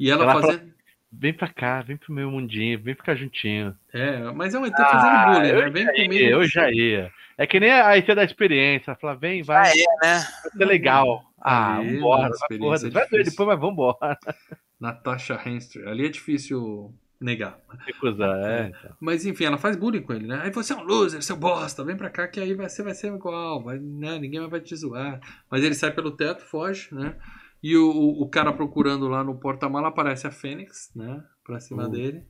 E ela, ela fazendo... Vem pra cá, vem pro meu mundinho, vem ficar juntinho. É, mas é um ET ah, fazendo bullying, né? Vem comigo. Eu já ia. É que nem a IT da experiência. Fala, vem, vai. Ah, é, né? Vai ser legal. Ah, Ali, vambora. Vai, porra, é vai doer depois, mas vambora. Natasha Henster. Ali é difícil negar. Recusar, é. é. Então. Mas enfim, ela faz bullying com ele, né? Aí você é um loser, seu bosta, vem pra cá que aí você vai ser igual, vai, né? ninguém vai te zoar. Mas ele sai pelo teto, foge, né? E o, o cara procurando lá no porta-mala aparece a Fênix, né? Pra cima uh. dele.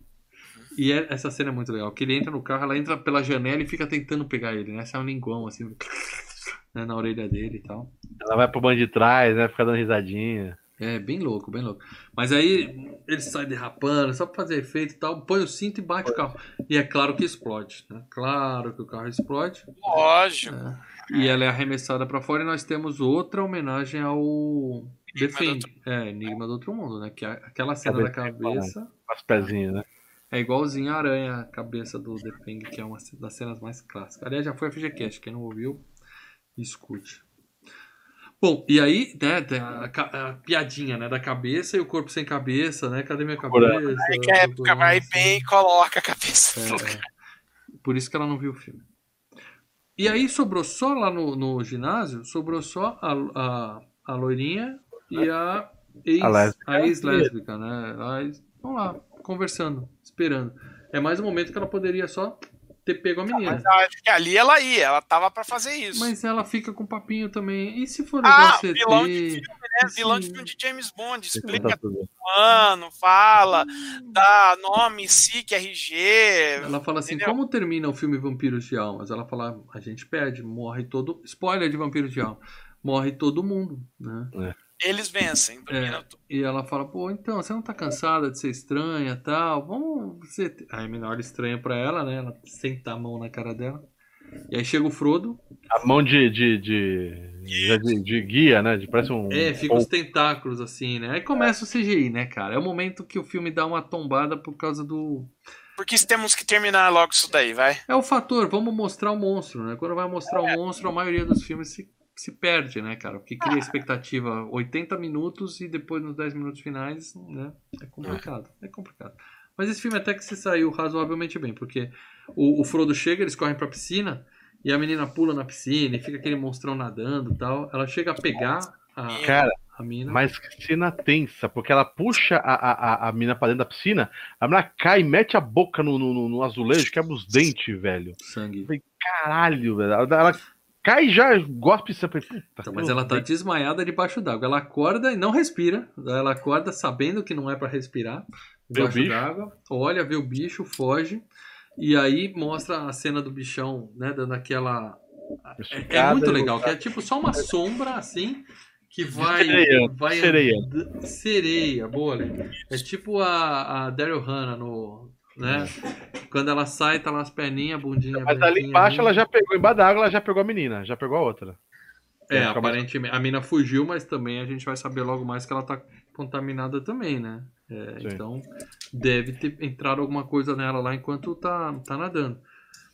E é, essa cena é muito legal. Que ele entra no carro, ela entra pela janela e fica tentando pegar ele, né? Sai um linguão assim, né? na orelha dele e tal. Ela vai pro banco de trás, né? Fica dando risadinha. É, bem louco, bem louco. Mas aí ele sai derrapando, só pra fazer efeito e tal, põe o cinto e bate o carro. E é claro que explode, né? Claro que o carro explode. Lógico. É. E ela é arremessada para fora e nós temos outra homenagem ao Defend, é, Enigma do Outro Mundo, né? Que é aquela cena da cabeça. As pezinhas, né? É igualzinho a aranha, a cabeça do The Thing, que é uma das cenas mais clássicas. Aliás, já foi a FGCast, quem não ouviu, escute. Bom, e aí, né, a, a, a, piadinha, né, da cabeça e o corpo sem cabeça, né, cadê minha cabeça? Aí que época vai bem e coloca a cabeça. É, é. Por isso que ela não viu o filme. E aí sobrou só lá no, no ginásio, sobrou só a, a, a loirinha e a ex-lésbica, ex né? Elas estão lá, conversando, esperando. É mais um momento que ela poderia só ter pego a menina. Mas acho que ali ela ia, ela tava para fazer isso. Mas ela fica com papinho também. E se for ah, vilão de filme, né? Vilão de filme de James Bond. Explica tudo. Mano, fala, dá nome, SIC, RG. Ela fala assim: entendeu? como termina o filme Vampiros de Almas? Ela fala: a gente perde, morre todo. Spoiler de Vampiros de Alma. Morre todo mundo, né? É eles vencem. É, e ela fala, pô, então, você não tá cansada de ser estranha tal? Vamos. Você... Aí a menor estranha pra ela, né? Ela senta a mão na cara dela. E aí chega o Frodo. A mão de. de, de, de, de guia, né? De, parece um. É, fica os tentáculos assim, né? Aí começa o CGI, né, cara? É o momento que o filme dá uma tombada por causa do. Porque temos que terminar logo isso daí, vai. É o fator, vamos mostrar o monstro, né? Quando vai mostrar o monstro, a maioria dos filmes se se perde, né, cara? Porque cria expectativa 80 minutos e depois nos 10 minutos finais, né? É complicado. É complicado. Mas esse filme até que se saiu razoavelmente bem, porque o, o Frodo chega, eles correm pra piscina e a menina pula na piscina e fica aquele monstrão nadando e tal. Ela chega a pegar a, cara, a mina. Mas que cena tensa, porque ela puxa a, a, a mina pra dentro da piscina, a mina cai, mete a boca no, no, no azulejo, quebra os dentes, velho. Sangue. Caralho, velho. Ela, ela cai já gospe sempre. Então, mas ela tá desmaiada debaixo d'água. Ela acorda e não respira. Ela acorda sabendo que não é para respirar. Debaixo d'água. Olha, vê o bicho, foge. E aí mostra a cena do bichão, né? Dando aquela. É, é muito legal, que é tipo só uma sombra assim que vai. Sereia. vai sereia. Sereia, boa, É tipo a, a Daryl Hannah no, né? Quando ela sai, tá lá as perninhas, bundinha. Mas ali embaixo ela já pegou, embaixo da água ela já pegou a menina, já pegou a outra. É, aparentemente a mina fugiu, mas também a gente vai saber logo mais que ela tá contaminada também, né? É, então deve ter entrado alguma coisa nela lá enquanto tá, tá nadando.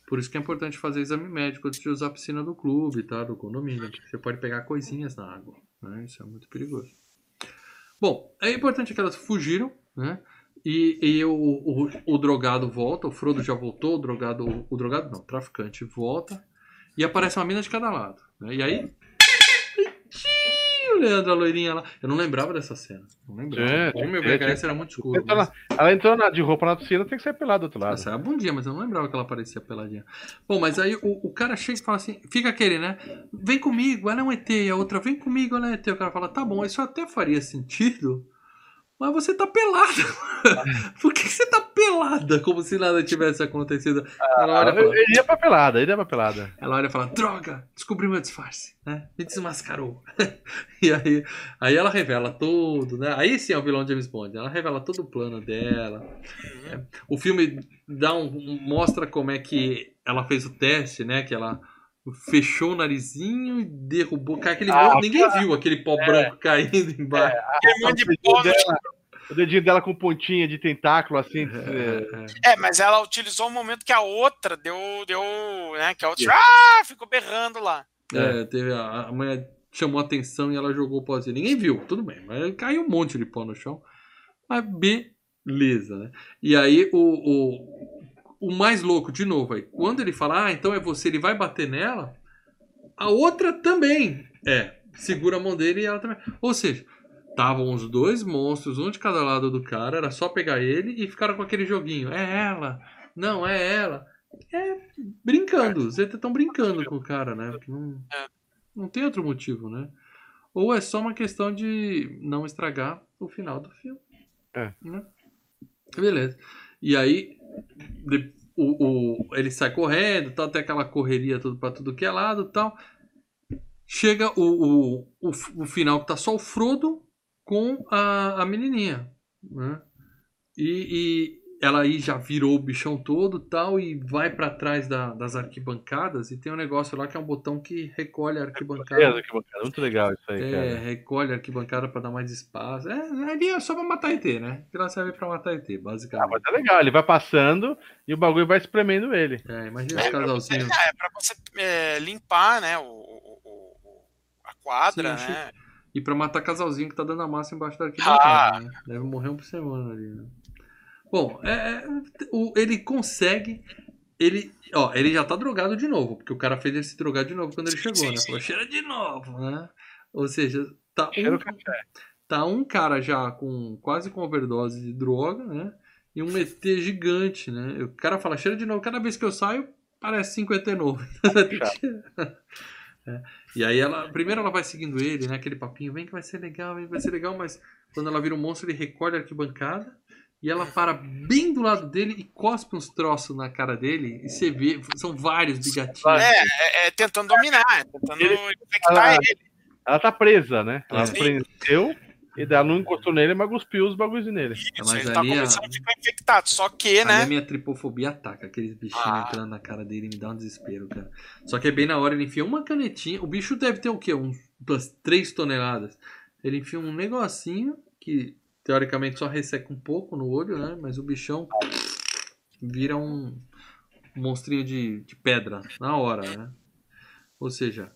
Por isso que é importante fazer exame médico antes de usar a piscina do clube, tá? Do condomínio. Você pode pegar coisinhas na água. Né? Isso é muito perigoso. Bom, é importante que elas fugiram, né? E, e o, o, o, drogado volta, o Frodo já voltou, o drogado, o drogado não, o traficante volta, e aparece uma mina de cada lado. Né? E aí. O Leandro, a loirinha lá. Eu não lembrava dessa cena. Não lembrava. É, o meu VHS era muito escuro. Mas... Ela entrou na, de roupa na piscina, tem que sair pelado do outro lado. Essa é a bundinha, mas eu não lembrava que ela parecia peladinha. Bom, mas aí o, o cara chega e fala assim: fica aquele, né? Vem comigo, ela é um ET. E a outra, vem comigo, ela é um ET. O cara fala: tá bom, isso até faria sentido mas você tá pelada. Por que você tá pelada? Como se nada tivesse acontecido. Ah, ela olha fala, ele ia pra pelada, ele ia pra pelada. Ela olha e fala: Droga, descobri meu disfarce, né? Me desmascarou. e aí, aí ela revela tudo, né? Aí sim é o vilão James Bond. Ela revela todo o plano dela. Uhum. O filme dá um, mostra como é que ela fez o teste, né? Que ela fechou o narizinho e derrubou. Cara, aquele ah, Ninguém viu aquele pó é, branco caindo embaixo. É, de pó dela, o dedinho dela com pontinha de tentáculo, assim. É, é. é, mas ela utilizou o momento que a outra deu. deu né, que a outra ah, ficou berrando lá. É, teve a, a mulher chamou a atenção e ela jogou o pozinho. Ninguém viu, tudo bem, mas caiu um monte de pó no chão. Mas beleza, né? E aí o, o o mais louco, de novo, aí, quando ele fala, ah, então é você, ele vai bater nela, a outra também é. Segura a mão dele e ela também. Ou seja, Estavam os dois monstros, um de cada lado do cara, era só pegar ele e ficaram com aquele joguinho. É ela, não é ela. É brincando, os ET estão brincando com o cara, né? Não, é. não tem outro motivo, né? Ou é só uma questão de não estragar o final do filme. É. Né? Beleza. E aí, o, o, ele sai correndo, tal, tem aquela correria tudo para tudo que é lado tal. Chega o, o, o, o, final que tá só o Frodo com a, a menininha. Né? E, ela aí já virou o bichão todo tal e vai para trás da, das arquibancadas e tem um negócio lá que é um botão que recolhe a arquibancada. É, arquibancada. Muito legal isso aí, é, cara. recolhe a arquibancada para dar mais espaço. É, ali é só pra matar ET, né? Que ela serve pra matar ET, basicamente. Ah, mas é legal, ele vai passando e o bagulho vai espremendo ele. É, imagina é, os casalzinhos. É, é pra você é, limpar, né, o, o, o, a quadra, Sim, né? E pra matar casalzinho que tá dando a massa embaixo da arquibancada, ah. né? Deve morrer um por semana ali, né? Bom, é, é, o, ele consegue. Ele, ó, ele já tá drogado de novo, porque o cara fez ele se drogar de novo quando ele chegou, sim, né? Falou, cheira de novo, né? Ou seja, tá um, tá um cara já com quase com overdose de droga, né? E um ET gigante, né? O cara fala, cheira de novo. Cada vez que eu saio, parece 5 ET novo. é. E aí ela. Primeiro ela vai seguindo ele, né? Aquele papinho, vem que vai ser legal, vem que vai ser legal, mas quando ela vira um monstro, ele recolhe a arquibancada e ela para bem do lado dele e cospe uns troços na cara dele. E você vê, são vários bigatinhos. É, é, é tentando dominar, é tentando ele, infectar ela, ele. Ela tá presa, né? Ela é. prendeu e ela não encostou nele, mas cuspiu os bagulhos nele. Isso, mas ele tá começando a... a ficar infectado, só que, né? a minha tripofobia ataca, aqueles bichinhos ah. entrando na cara dele, me dá um desespero, cara. Só que é bem na hora, ele enfia uma canetinha, o bicho deve ter o quê? Uns 3 toneladas. Ele enfia um negocinho que teoricamente só resseca um pouco no olho, né? Mas o bichão vira um monstrinho de, de pedra na hora, né? Ou seja,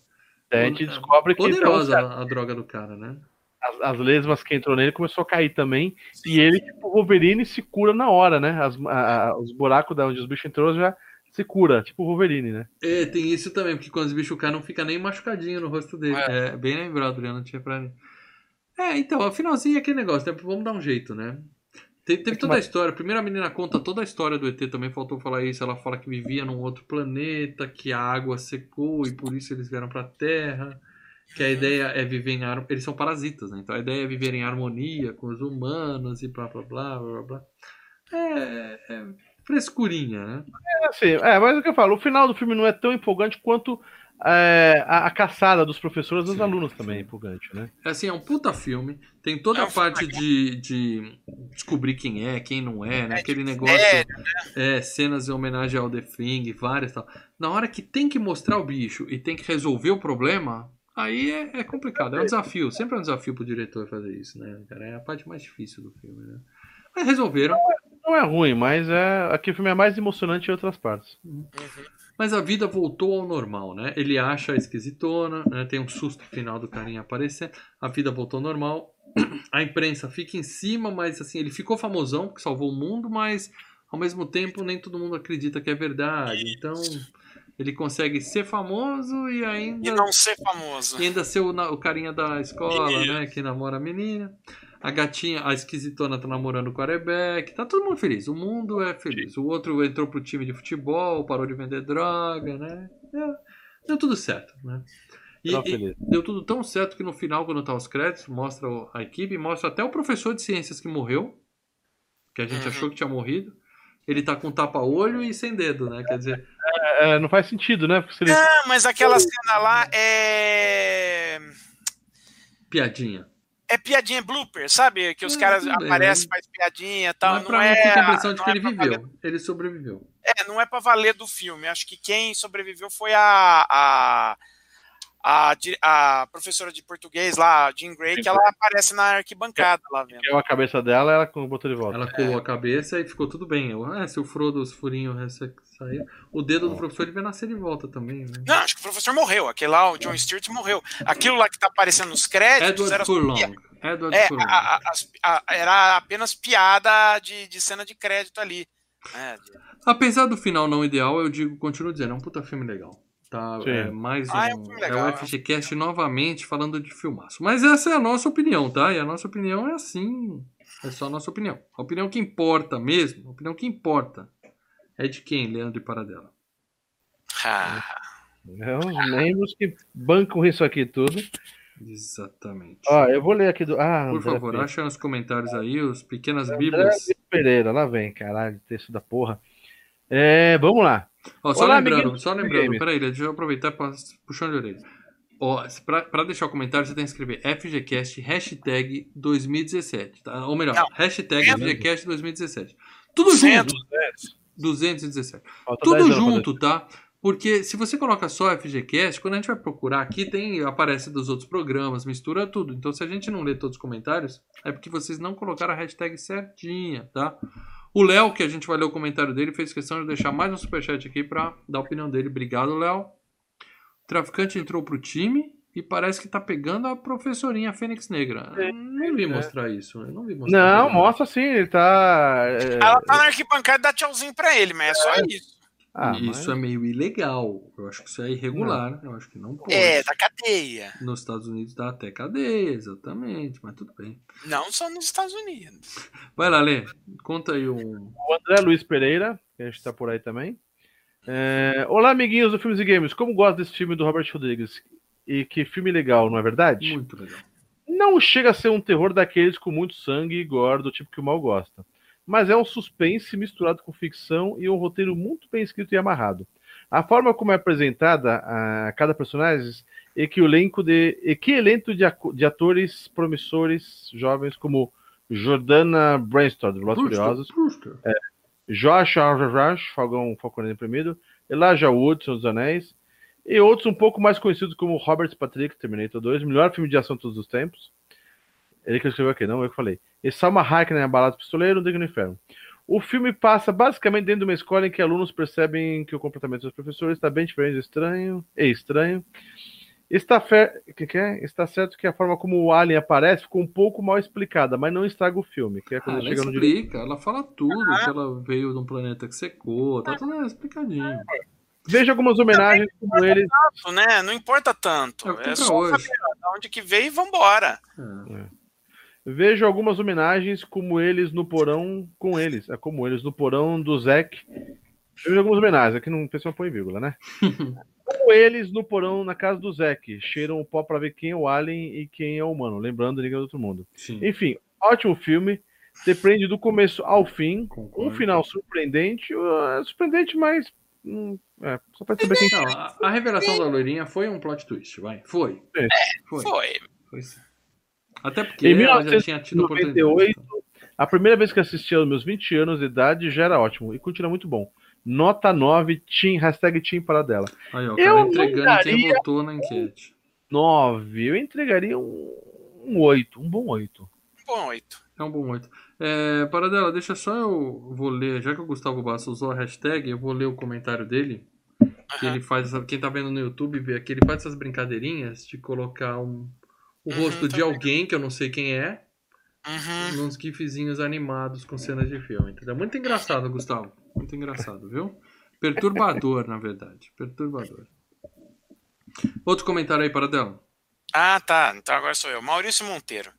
a gente descobre que poderosa a, a droga do cara, né? As, as lesmas que entrou nele começou a cair também. Sim. E ele, tipo Wolverine, se cura na hora, né? As, a, os buracos da onde os bichos entrou já se cura, tipo Wolverine, né? É, tem isso também, porque quando os bichos caem não fica nem machucadinho no rosto dele. É, é bem lembrado, já não tinha pra mim. É, então, o finalzinho é aquele negócio, né? Vamos dar um jeito, né? Teve, teve toda a história. Primeiro a menina conta toda a história do ET também, faltou falar isso. Ela fala que vivia num outro planeta, que a água secou e por isso eles vieram pra Terra. Que a uhum. ideia é viver em harmonia. Eles são parasitas, né? Então a ideia é viver em harmonia com os humanos e blá blá blá blá blá. É, é frescurinha, né? É, assim, é, mas é o que eu falo, o final do filme não é tão empolgante quanto é, a, a, caçada dos professores dos alunos também é empolgante, né? É assim, é um puta filme. Tem toda é a parte de, de descobrir quem é, quem não é, né? É, Aquele negócio. Né? É, cenas em homenagem ao The Thing, várias tal. Na hora que tem que mostrar o bicho e tem que resolver o problema, aí é, é complicado. É um desafio. Sempre é um desafio pro diretor fazer isso, né, cara? É a parte mais difícil do filme, né? Mas resolveram. Não é, não é ruim, mas é, aqui o filme é mais emocionante em outras partes. Uhum. Mas a vida voltou ao normal, né? Ele acha esquisitona, né? tem um susto final do carinha aparecer. A vida voltou ao normal. A imprensa fica em cima, mas assim, ele ficou famosão porque salvou o mundo, mas ao mesmo tempo nem todo mundo acredita que é verdade. Então ele consegue ser famoso e ainda. E não ser famoso. E ainda ser o, o carinha da escola, né? Que namora a menina. A gatinha, a esquisitona tá namorando com o Arebec. Tá todo mundo feliz. O mundo é feliz. O outro entrou pro time de futebol, parou de vender droga, né? É, deu tudo certo, né? E, e, deu tudo tão certo que no final, quando tá os créditos, mostra a equipe, mostra até o professor de ciências que morreu, que a gente uhum. achou que tinha morrido. Ele tá com tapa-olho e sem dedo, né? Quer dizer. É, é, não faz sentido, né? Porque ele... Não, mas aquela cena lá é. Piadinha é piadinha blooper, sabe? Que os é, caras aparecem, faz piadinha e tal. Mas não pra é, mim fica a impressão de que ele é viveu. Valer... Ele sobreviveu. É, não é pra valer do filme. Acho que quem sobreviveu foi a, a, a, a professora de português lá, a Jean Grey, que ela aparece na arquibancada lá vendo. a cabeça dela, ela botou de volta. Ela colou é. a cabeça e ficou tudo bem. Eu, ah, se o Frodo, os furinhos saiu, o dedo do professor ele vai nascer de volta também, né? Não, acho que o professor morreu. Aquele lá, o John Stewart morreu. Aquilo lá que tá aparecendo nos créditos Edward era Furlong. Edward é, a, a, a, era apenas piada de, de cena de crédito ali. É. Apesar do final não ideal, eu digo, continuo dizendo, é um puta filme legal. Tá, é mais um, ah, é, legal, é o FGCast novamente falando de filmaço. Mas essa é a nossa opinião, tá? E a nossa opinião é assim. É só a nossa opinião. A opinião que importa mesmo, a opinião que importa é de quem, Leandro e Paradela? Ah. É os membros que bancam isso aqui tudo. Exatamente. Ó, eu vou ler aqui do. Ah, Por André favor, acha nos comentários aí os pequenas bíblias. Pereira, lá vem, caralho, texto da porra. É, vamos lá. Ó, só Olá, lembrando, só lembrando, peraí, deixa eu aproveitar para puxar de orelha. Ó, pra, pra, deixar o comentário, você tem que escrever FGCast hashtag 2017, tá? Ou melhor, Não, hashtag é FGCast 2017. Tudo 200, junto. 217. Falta Tudo junto, tá? Porque se você coloca só FGCast, quando a gente vai procurar aqui, tem aparece dos outros programas, mistura tudo. Então, se a gente não lê todos os comentários, é porque vocês não colocaram a hashtag certinha, tá? O Léo, que a gente vai ler o comentário dele, fez questão de deixar mais um superchat aqui para dar a opinião dele. Obrigado, Léo. O traficante entrou pro time e parece que tá pegando a professorinha Fênix Negra. É, não vi é. mostrar isso. Eu não vi mostrar. Não, mostra sim, ele tá. É... Ela tá na arquibancada e dá tchauzinho pra ele, mas é só é. isso. Ah, isso mas... é meio ilegal. Eu acho que isso é irregular. Não. Eu acho que não pode. É, da cadeia. Nos Estados Unidos dá até cadeia, exatamente. Mas tudo bem. Não só nos Estados Unidos. Vai lá, Lê. Conta aí um. O André Luiz Pereira, que a gente tá por aí também. É... Olá, amiguinhos do Filmes e Games. Como gosto desse filme do Robert Rodrigues? E que filme legal, não é verdade? Muito legal. Não chega a ser um terror daqueles com muito sangue e gore, do tipo que o mal gosta mas é um suspense misturado com ficção e um roteiro muito bem escrito e amarrado. A forma como é apresentada a cada personagem é que o elenco de, é que elenco de, atores promissores jovens como Jordana Brainstorm, do Curiosos, é, Josh Arrash, Falcão Falcão Primeiro, Elijah Wood, dos Anéis, e outros um pouco mais conhecidos como Robert Patrick, Terminator 2, melhor filme de ação de todos os tempos. Ele que escreveu aqui, não eu que falei e Salma Hayek na Balada Pistoleiro, Digo no Inferno. O filme passa basicamente dentro de uma escola em que alunos percebem que o comportamento dos professores está bem diferente, estranho, e estranho. Está, fer... que que é? está certo que a forma como o Alien aparece ficou um pouco mal explicada, mas não estraga o filme. Que é quando ah, ela explica, ela fala tudo, ah. que ela veio de um planeta que secou, tá tudo explicadinho. Veja algumas homenagens como ele. Tanto, né? Não importa tanto. É, é só hoje. saber onde que veio e vambora. É. é. Vejo algumas homenagens como eles no porão com eles. É como eles no porão do Zack. Vejo algumas homenagens, aqui não pessoal põe vírgula, né? como eles no porão na casa do Zack. Cheiram o pó para ver quem é o Alien e quem é o humano. Lembrando Liga do Outro Mundo. Sim. Enfim, ótimo filme. Você prende do começo ao fim. Concordo. Um final surpreendente. Uh, surpreendente, mas. Hum, é, só pra saber quem não, a, a revelação da loirinha foi um plot twist, vai. Foi. É, foi. Foi. foi. Até porque em 1998, a primeira vez que assisti aos meus 20 anos de idade já era ótimo e continua muito bom. Nota 9, team, hashtag Team para dela. Aí, ó, eu entregando quem votou na enquete. 9, eu entregaria um, um 8, um bom 8. Um bom 8. É um bom 8. É, para dela, deixa só eu vou ler, já que o Gustavo Bassa usou a hashtag, eu vou ler o comentário dele. Que ele faz, quem tá vendo no YouTube vê que ele faz essas brincadeirinhas de colocar um, o uhum, rosto de alguém que eu não sei quem é, uhum. nos gifzinhos animados com cenas de filme. Entendeu? Muito engraçado, Gustavo. Muito engraçado, viu? Perturbador, na verdade. Perturbador. Outro comentário aí para dela. Ah, tá. Então agora sou eu. Maurício Monteiro.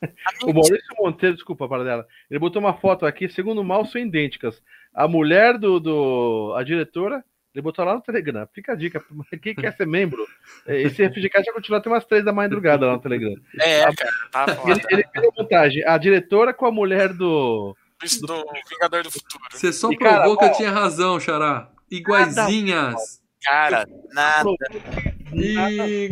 o Maurício Monteiro, desculpa, para dela. Ele botou uma foto aqui, segundo o mal, são idênticas. A mulher do, do. a diretora ele botou lá no Telegram. Fica a dica. Quem quer ser membro, esse FGCast já continua até umas três da madrugada lá no Telegram. É, a, cara. Tá ele, ele fez a montagem. A diretora com a mulher do. Do, do Vingador do Futuro. Você só e, provou cara, que eu tinha razão, Xará. Iguaizinhas. Cara, nada.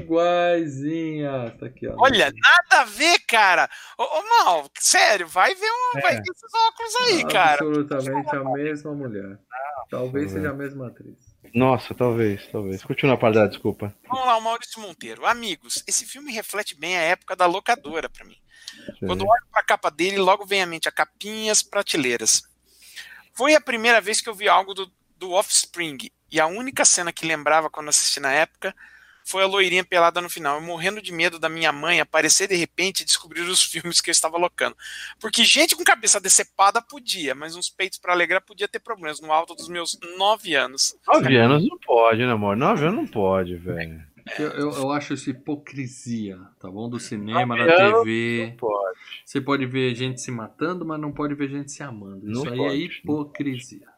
Iguaizinha. Tá aqui, ó. Olha, nada a ver, cara. Ô, ô Mal, sério, vai ver, um, é. vai ver esses óculos aí, cara. Absolutamente a mesma mulher. Talvez seja a mesma atriz. Nossa, talvez, talvez. Continua a parar, desculpa. Vamos lá, o Maurício Monteiro. Amigos, esse filme reflete bem a época da locadora para mim. Sim. Quando olho para a capa dele, logo vem à mente a capinha e as prateleiras. Foi a primeira vez que eu vi algo do, do Offspring, e a única cena que lembrava quando assisti na época foi a loirinha pelada no final. Eu morrendo de medo da minha mãe aparecer de repente e descobrir os filmes que eu estava locando. Porque gente com cabeça decepada podia, mas uns peitos para alegrar podia ter problemas no alto dos meus nove anos. Nove anos não pode, né, amor? Nove anos não pode, velho. Eu, eu, eu, acho isso hipocrisia, tá bom? Do cinema, da TV. Não pode. Você pode ver gente se matando, mas não pode ver gente se amando. Isso não aí é pode, é hipocrisia.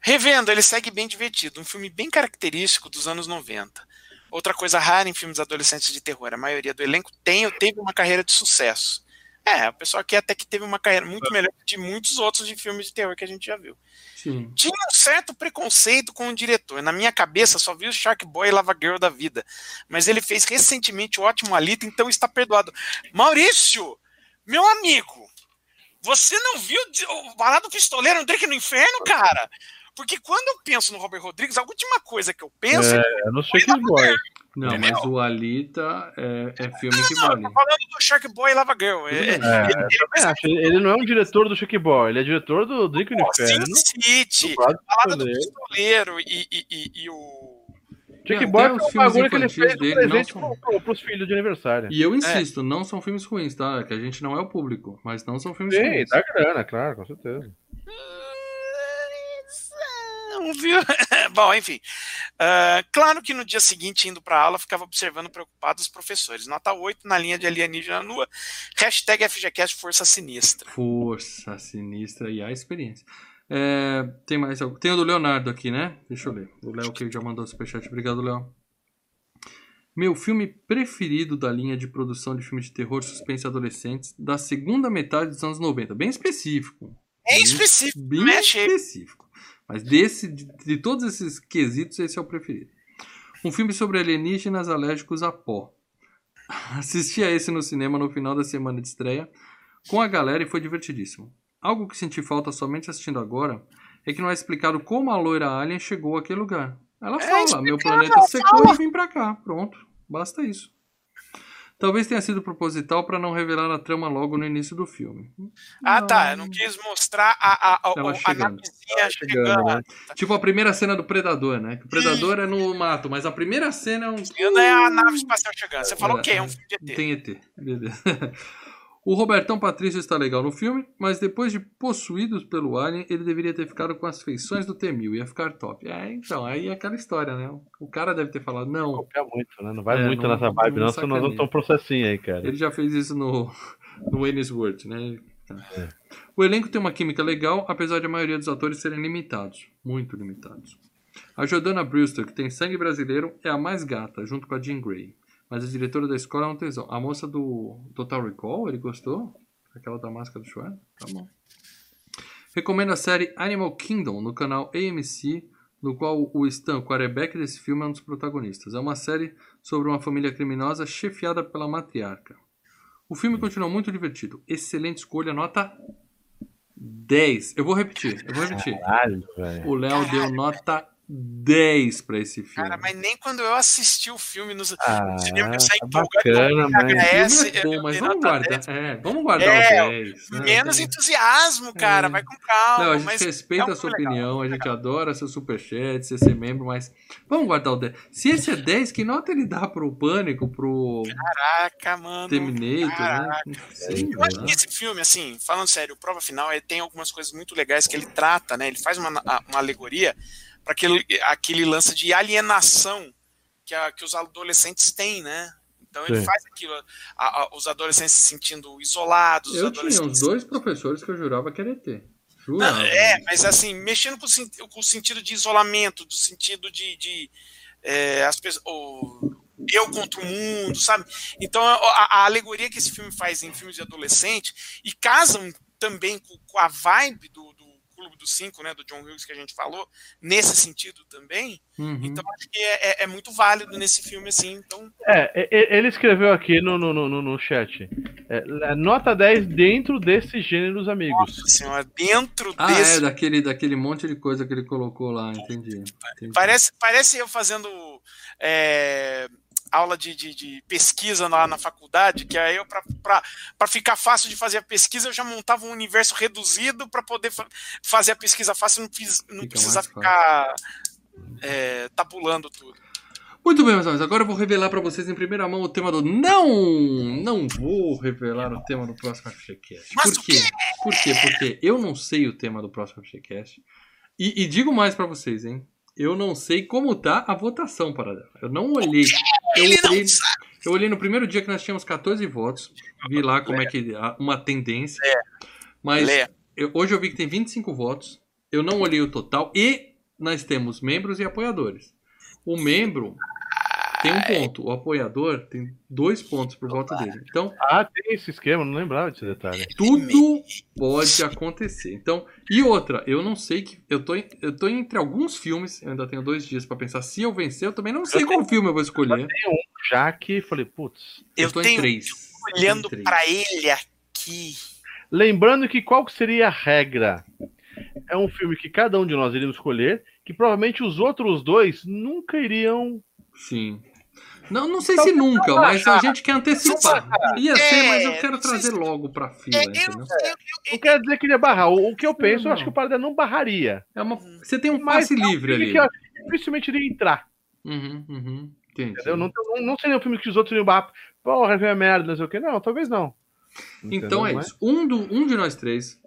Revendo, ele segue bem divertido. Um filme bem característico dos anos 90. Outra coisa rara em filmes adolescentes de terror. A maioria do elenco tem ou teve uma carreira de sucesso. É, o pessoal aqui até que teve uma carreira muito melhor de muitos outros de filmes de terror que a gente já viu. Sim. Tinha um certo preconceito com o diretor. Na minha cabeça, só vi o Shark Boy e Lava Girl da vida. Mas ele fez recentemente o ótimo Alita, então está perdoado. Maurício, meu amigo, você não viu o Balado Pistoleiro, um Drake no Inferno, cara? Porque quando eu penso no Robert Rodrigues, a última coisa que eu penso é, é no Shark Boy. Não, mas o Alita é, é filme não, que vale. Não, falando do Shark Boy e Lava Girl. É, é, ele, ele, ele, não é um diretor do Shark Boy, ele é diretor do Drink no Inferno. Sin City, Balada do Pistoleiro e, e, e, e o... Shark Boy é um bagulho que ele fez dele, presente são... pro, pros filhos de aniversário. E eu insisto, não são filmes ruins, tá? Que a gente não é o público, mas não são filmes Sim, ruins. Sim, dá grana, claro, com certeza. Não viu. Bom, enfim. Uh, claro que no dia seguinte, indo para aula, ficava observando preocupado os professores. Nota 8 na linha de alienígena nua. Hashtag FGCast Força Sinistra. Força Sinistra e a experiência. É, tem mais algo. Tem o do Leonardo aqui, né? Deixa eu ler. O Léo que já mandou o superchat. Obrigado, Léo. Meu filme preferido da linha de produção de filmes de terror suspense adolescentes da segunda metade dos anos 90. Bem específico. É específico. Bem, bem específico. Mas desse, de, de, todos esses quesitos, esse é o preferido. Um filme sobre alienígenas alérgicos a pó. Assisti a esse no cinema no final da semana de estreia com a galera e foi divertidíssimo. Algo que senti falta somente assistindo agora é que não é explicado como a loira alien chegou àquele lugar. Ela é fala, meu planeta secou e vim pra cá. Pronto, basta isso. Talvez tenha sido proposital para não revelar a trama logo no início do filme. Ah, não. tá. Eu não quis mostrar a, a, a, Ela chegando. a chegando. chegando né? Tipo a primeira cena do Predador, né? o Predador Sim. é no mato, mas a primeira cena é um. Não é a nave espacial chegando. Você falou o quê? É um filme de ET. Tem ET. Beleza. O Robertão Patrício está legal no filme, mas depois de possuídos pelo Alien, ele deveria ter ficado com as feições do T-1000, ia ficar top. É, então, aí é aquela história, né? O cara deve ter falado, não. Não muito, né? Não vai é, muito não, nessa vibe, não, não senão nós vamos ter um processinho aí, cara. Ele já fez isso no, no World, né? É. O elenco tem uma química legal, apesar de a maioria dos atores serem limitados. Muito limitados. A Jordana Brewster, que tem sangue brasileiro, é a mais gata, junto com a Jean Grey. Mas a diretora da escola é um tesão. A moça do Total Recall, ele gostou? Aquela da máscara do Schwarz? Tá bom. Recomendo a série Animal Kingdom no canal AMC, no qual o Stan, quarterback desse filme, é um dos protagonistas. É uma série sobre uma família criminosa chefiada pela matriarca. O filme continua muito divertido. Excelente escolha, nota 10. Eu vou repetir, eu vou repetir. Caralho, o Léo deu nota 10 pra esse filme. Cara, mas nem quando eu assisti o filme no, ah, cinema, eu saí bacana, mas... é bom, mas vamos guardar, é, vamos guardar é, o 10. Né? Menos né? entusiasmo, cara, é. vai com calma. Não, a gente respeita é a sua legal, opinião, a gente legal. adora seu superchat, você ser membro, mas vamos guardar o 10. Se esse é 10, que nota ele dá pro Pânico, pro... Caraca, mano. Terminator, né? Caraca. né? Sei, eu acho que esse filme, assim, falando sério, o Prova Final, ele tem algumas coisas muito legais que ele trata, né? Ele faz uma, uma alegoria para aquele, aquele lance de alienação que, a, que os adolescentes têm, né? Então ele Sim. faz aquilo, a, a, os adolescentes se sentindo isolados. Eu tinha uns dois professores que eu jurava que era ET. Jurava. é, mas assim, mexendo com, com, o sentido de isolamento, do sentido de, de é, as pessoas, eu contra o mundo, sabe? Então a, a, alegoria que esse filme faz em filmes de adolescente e casam também com, com a vibe do Clube dos Cinco, né, do John Hughes que a gente falou, nesse sentido também. Uhum. Então acho que é, é, é, muito válido nesse filme, assim. Então... É, ele escreveu aqui no, no, no, no chat. É, é nota 10 dentro desse gênero dos amigos. Nossa senhora, dentro ah, desse. É, daquele, daquele monte de coisa que ele colocou lá, entendi. entendi. Parece, parece eu fazendo. É, aula de, de, de, pesquisa lá na faculdade, que aí eu, para ficar fácil de fazer a pesquisa, eu já montava um universo reduzido para poder fa fazer a pesquisa fácil, não, fiz, não precisar ficar é, tabulando tudo. Muito bem, meus amigos. Agora eu vou revelar para vocês em primeira mão o tema do. Não! Não vou revelar o tema do próximo FGCast. Por quê? Por quê? Porque eu não sei o tema do próximo FGCast. E, e digo mais para vocês, hein? Eu não sei como tá a votação para. Eu não olhei. Eu olhei, eu olhei no primeiro dia que nós tínhamos 14 votos. Vi lá como é que. Uma tendência. Mas eu, hoje eu vi que tem 25 votos. Eu não olhei o total. E nós temos membros e apoiadores. O membro tem um ponto, o apoiador tem dois pontos por volta dele. Então, ah, tem esse esquema, não lembrava desse detalhe. Tudo pode acontecer. Então, e outra, eu não sei que eu tô, eu tô entre alguns filmes, eu ainda tenho dois dias para pensar. Se eu vencer, eu também não sei eu qual tenho, filme eu vou escolher. Eu tenho um já que falei, putz, eu, eu tô tenho em três. olhando para ele aqui. Lembrando que qual seria a regra? É um filme que cada um de nós iríamos escolher que provavelmente os outros dois nunca iriam. Sim. Não, não sei então, se nunca, mas a gente quer antecipar. Ia ser, é, mas eu quero trazer logo pra fila, é, entendeu? Não quer dizer que ele ia barrar. O, que eu penso, não. eu acho que o Paradela não barraria. É uma, você tem um passe livre ali. Que eu dificilmente iria entrar. Uhum, uhum. Entendi. Entendeu? Não, não, não seria um filme que os outros iriam barrar. Porra, é merda, não sei o que. Não, talvez não. Entendeu? Então é isso. Um, do, um de nós três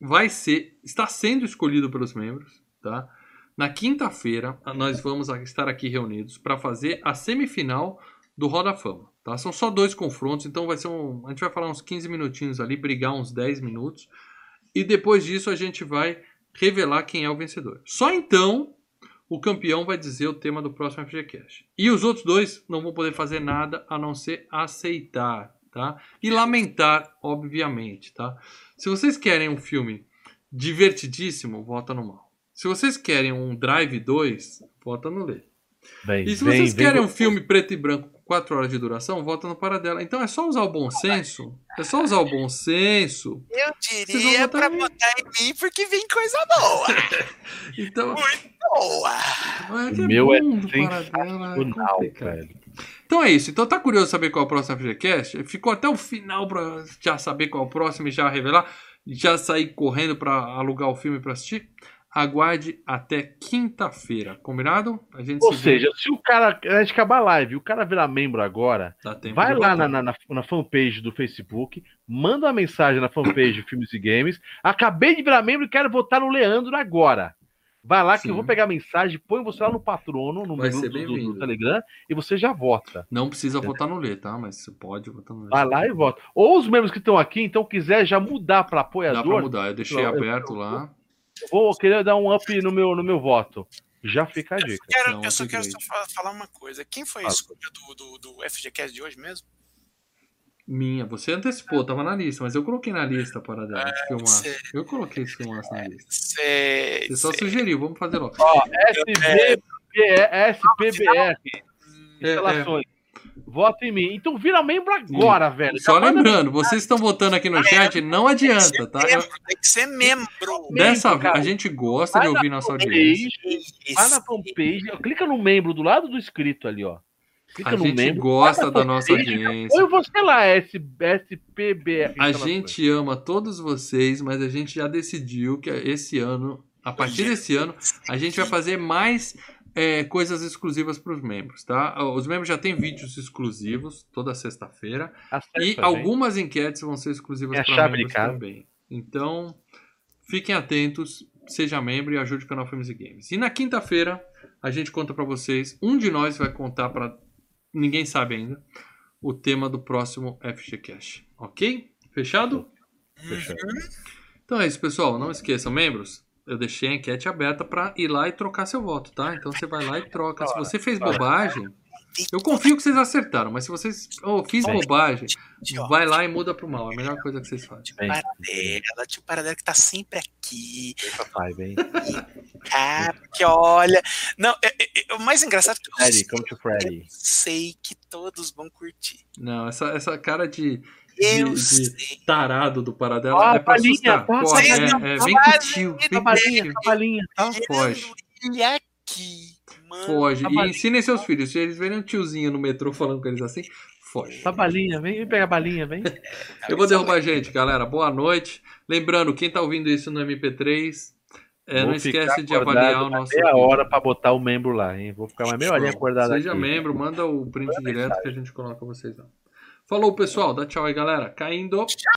vai ser. Está sendo escolhido pelos membros, tá? Na quinta-feira, nós vamos estar aqui reunidos para fazer a semifinal do Roda Fama. Tá? São só dois confrontos, então vai ser um. A gente vai falar uns 15 minutinhos ali, brigar uns 10 minutos. E depois disso a gente vai revelar quem é o vencedor. Só então o campeão vai dizer o tema do próximo FGCast. E os outros dois não vão poder fazer nada a não ser aceitar, tá? E lamentar, obviamente, tá? Se vocês querem um filme divertidíssimo, vota no mal. Se vocês querem um Drive 2, vota no Lê. Bem, e se vocês bem, querem bem... um filme preto e branco com 4 horas de duração, vota no Paradela. Então é só usar o bom senso. É só usar o bom senso. Eu diria pra em botar em mim porque vem coisa boa. então, Muito boa. É o meu é, é velho. Então é isso. Então tá curioso saber qual é o próximo FGCast? Ficou até o final pra já saber qual é o próximo e já revelar. Já sair correndo pra alugar o filme pra assistir aguarde até quinta-feira, combinado? A gente Ou se seja, vê. se o cara, a gente acabar a live, o cara virar membro agora, vai lá na, na, na, fanpage do Facebook, manda uma mensagem na fanpage de Filmes e Games, acabei de virar membro e quero votar no Leandro agora. Vai lá que Sim. eu vou pegar a mensagem, põe você lá no patrono, no grupo do, do, Telegram, e você já vota. Não precisa votar no Lê, tá? Mas você pode votar no Lê. Vai lá e vota. Ou os membros que estão aqui, então, quiser já mudar para apoiador. Dá pra mudar, eu deixei então, aberto eu, lá vou querer dar um up no meu, no meu voto. Já fica a dica. Eu, quero, Não, eu só quero só falar uma coisa. Quem foi a escolha do, do, do FGCast de hoje mesmo? Minha, você antecipou, tava na lista, mas eu coloquei na lista para dar é, filmaço. Eu coloquei esse filmaço na lista. Sei, você só sei. sugeriu, vamos fazer logo. Ó, SB, é, SPBR, instalações. Vota em mim. Então vira membro agora, Sim. velho. Só lembrando, vocês estão votando aqui no chat, não adianta, tá? Membro, tem que ser membro. Dessa vez, a gente gosta de ouvir nossa audiência. Vai na fanpage, clica no membro do lado do inscrito ali, ó. Clica a gente membro, gosta da nossa audiência. Ou você lá, SPB. A gente ama todos vocês, mas a gente já decidiu que esse ano, a partir desse ano, a gente vai fazer mais é, coisas exclusivas para os membros, tá? Os membros já têm vídeos exclusivos toda sexta-feira e algumas enquetes vão ser exclusivas é para membros também. Então, fiquem atentos, seja membro e ajude o canal Filmes e Games. E na quinta-feira a gente conta para vocês, um de nós vai contar para ninguém sabe ainda o tema do próximo FG Cash, ok? Fechado? Fechado. Então é isso, pessoal. Não esqueçam, membros eu deixei a enquete aberta para ir lá e trocar seu voto, tá? Então você vai lá e troca. Se você fez bobagem, eu confio que vocês acertaram, mas se vocês oh, fiz bobagem, vai lá e muda pro mal. É a melhor coisa que vocês fazem. Paradela, tio Paradela que tá sempre aqui. Papai, vem. Ah, porque olha. Não, é, é, é, o mais engraçado é que Freddy, come to Freddy. eu sei que todos vão curtir. Não, essa, essa cara de de, de tarado do Paradela. Ah, é pra balinha, Corre, é, é, vem com o tio. Vem com a balinha, tá? Foge. aqui, mano. Foge. E ensinem seus filhos. Se eles verem um tiozinho no metrô falando com eles assim, foge. Tá balinha, vem, vem pegar a balinha, vem. Eu vou derrubar a gente, galera. Boa noite. Lembrando, quem tá ouvindo isso no MP3, É, Vou não esquece de avaliar o nosso. Meia hora para botar o membro lá, hein? Vou ficar uma meia horinha acordado Seja aqui. membro, manda o print direto que a gente coloca vocês lá. Falou, pessoal. Dá tchau aí, galera. Caindo.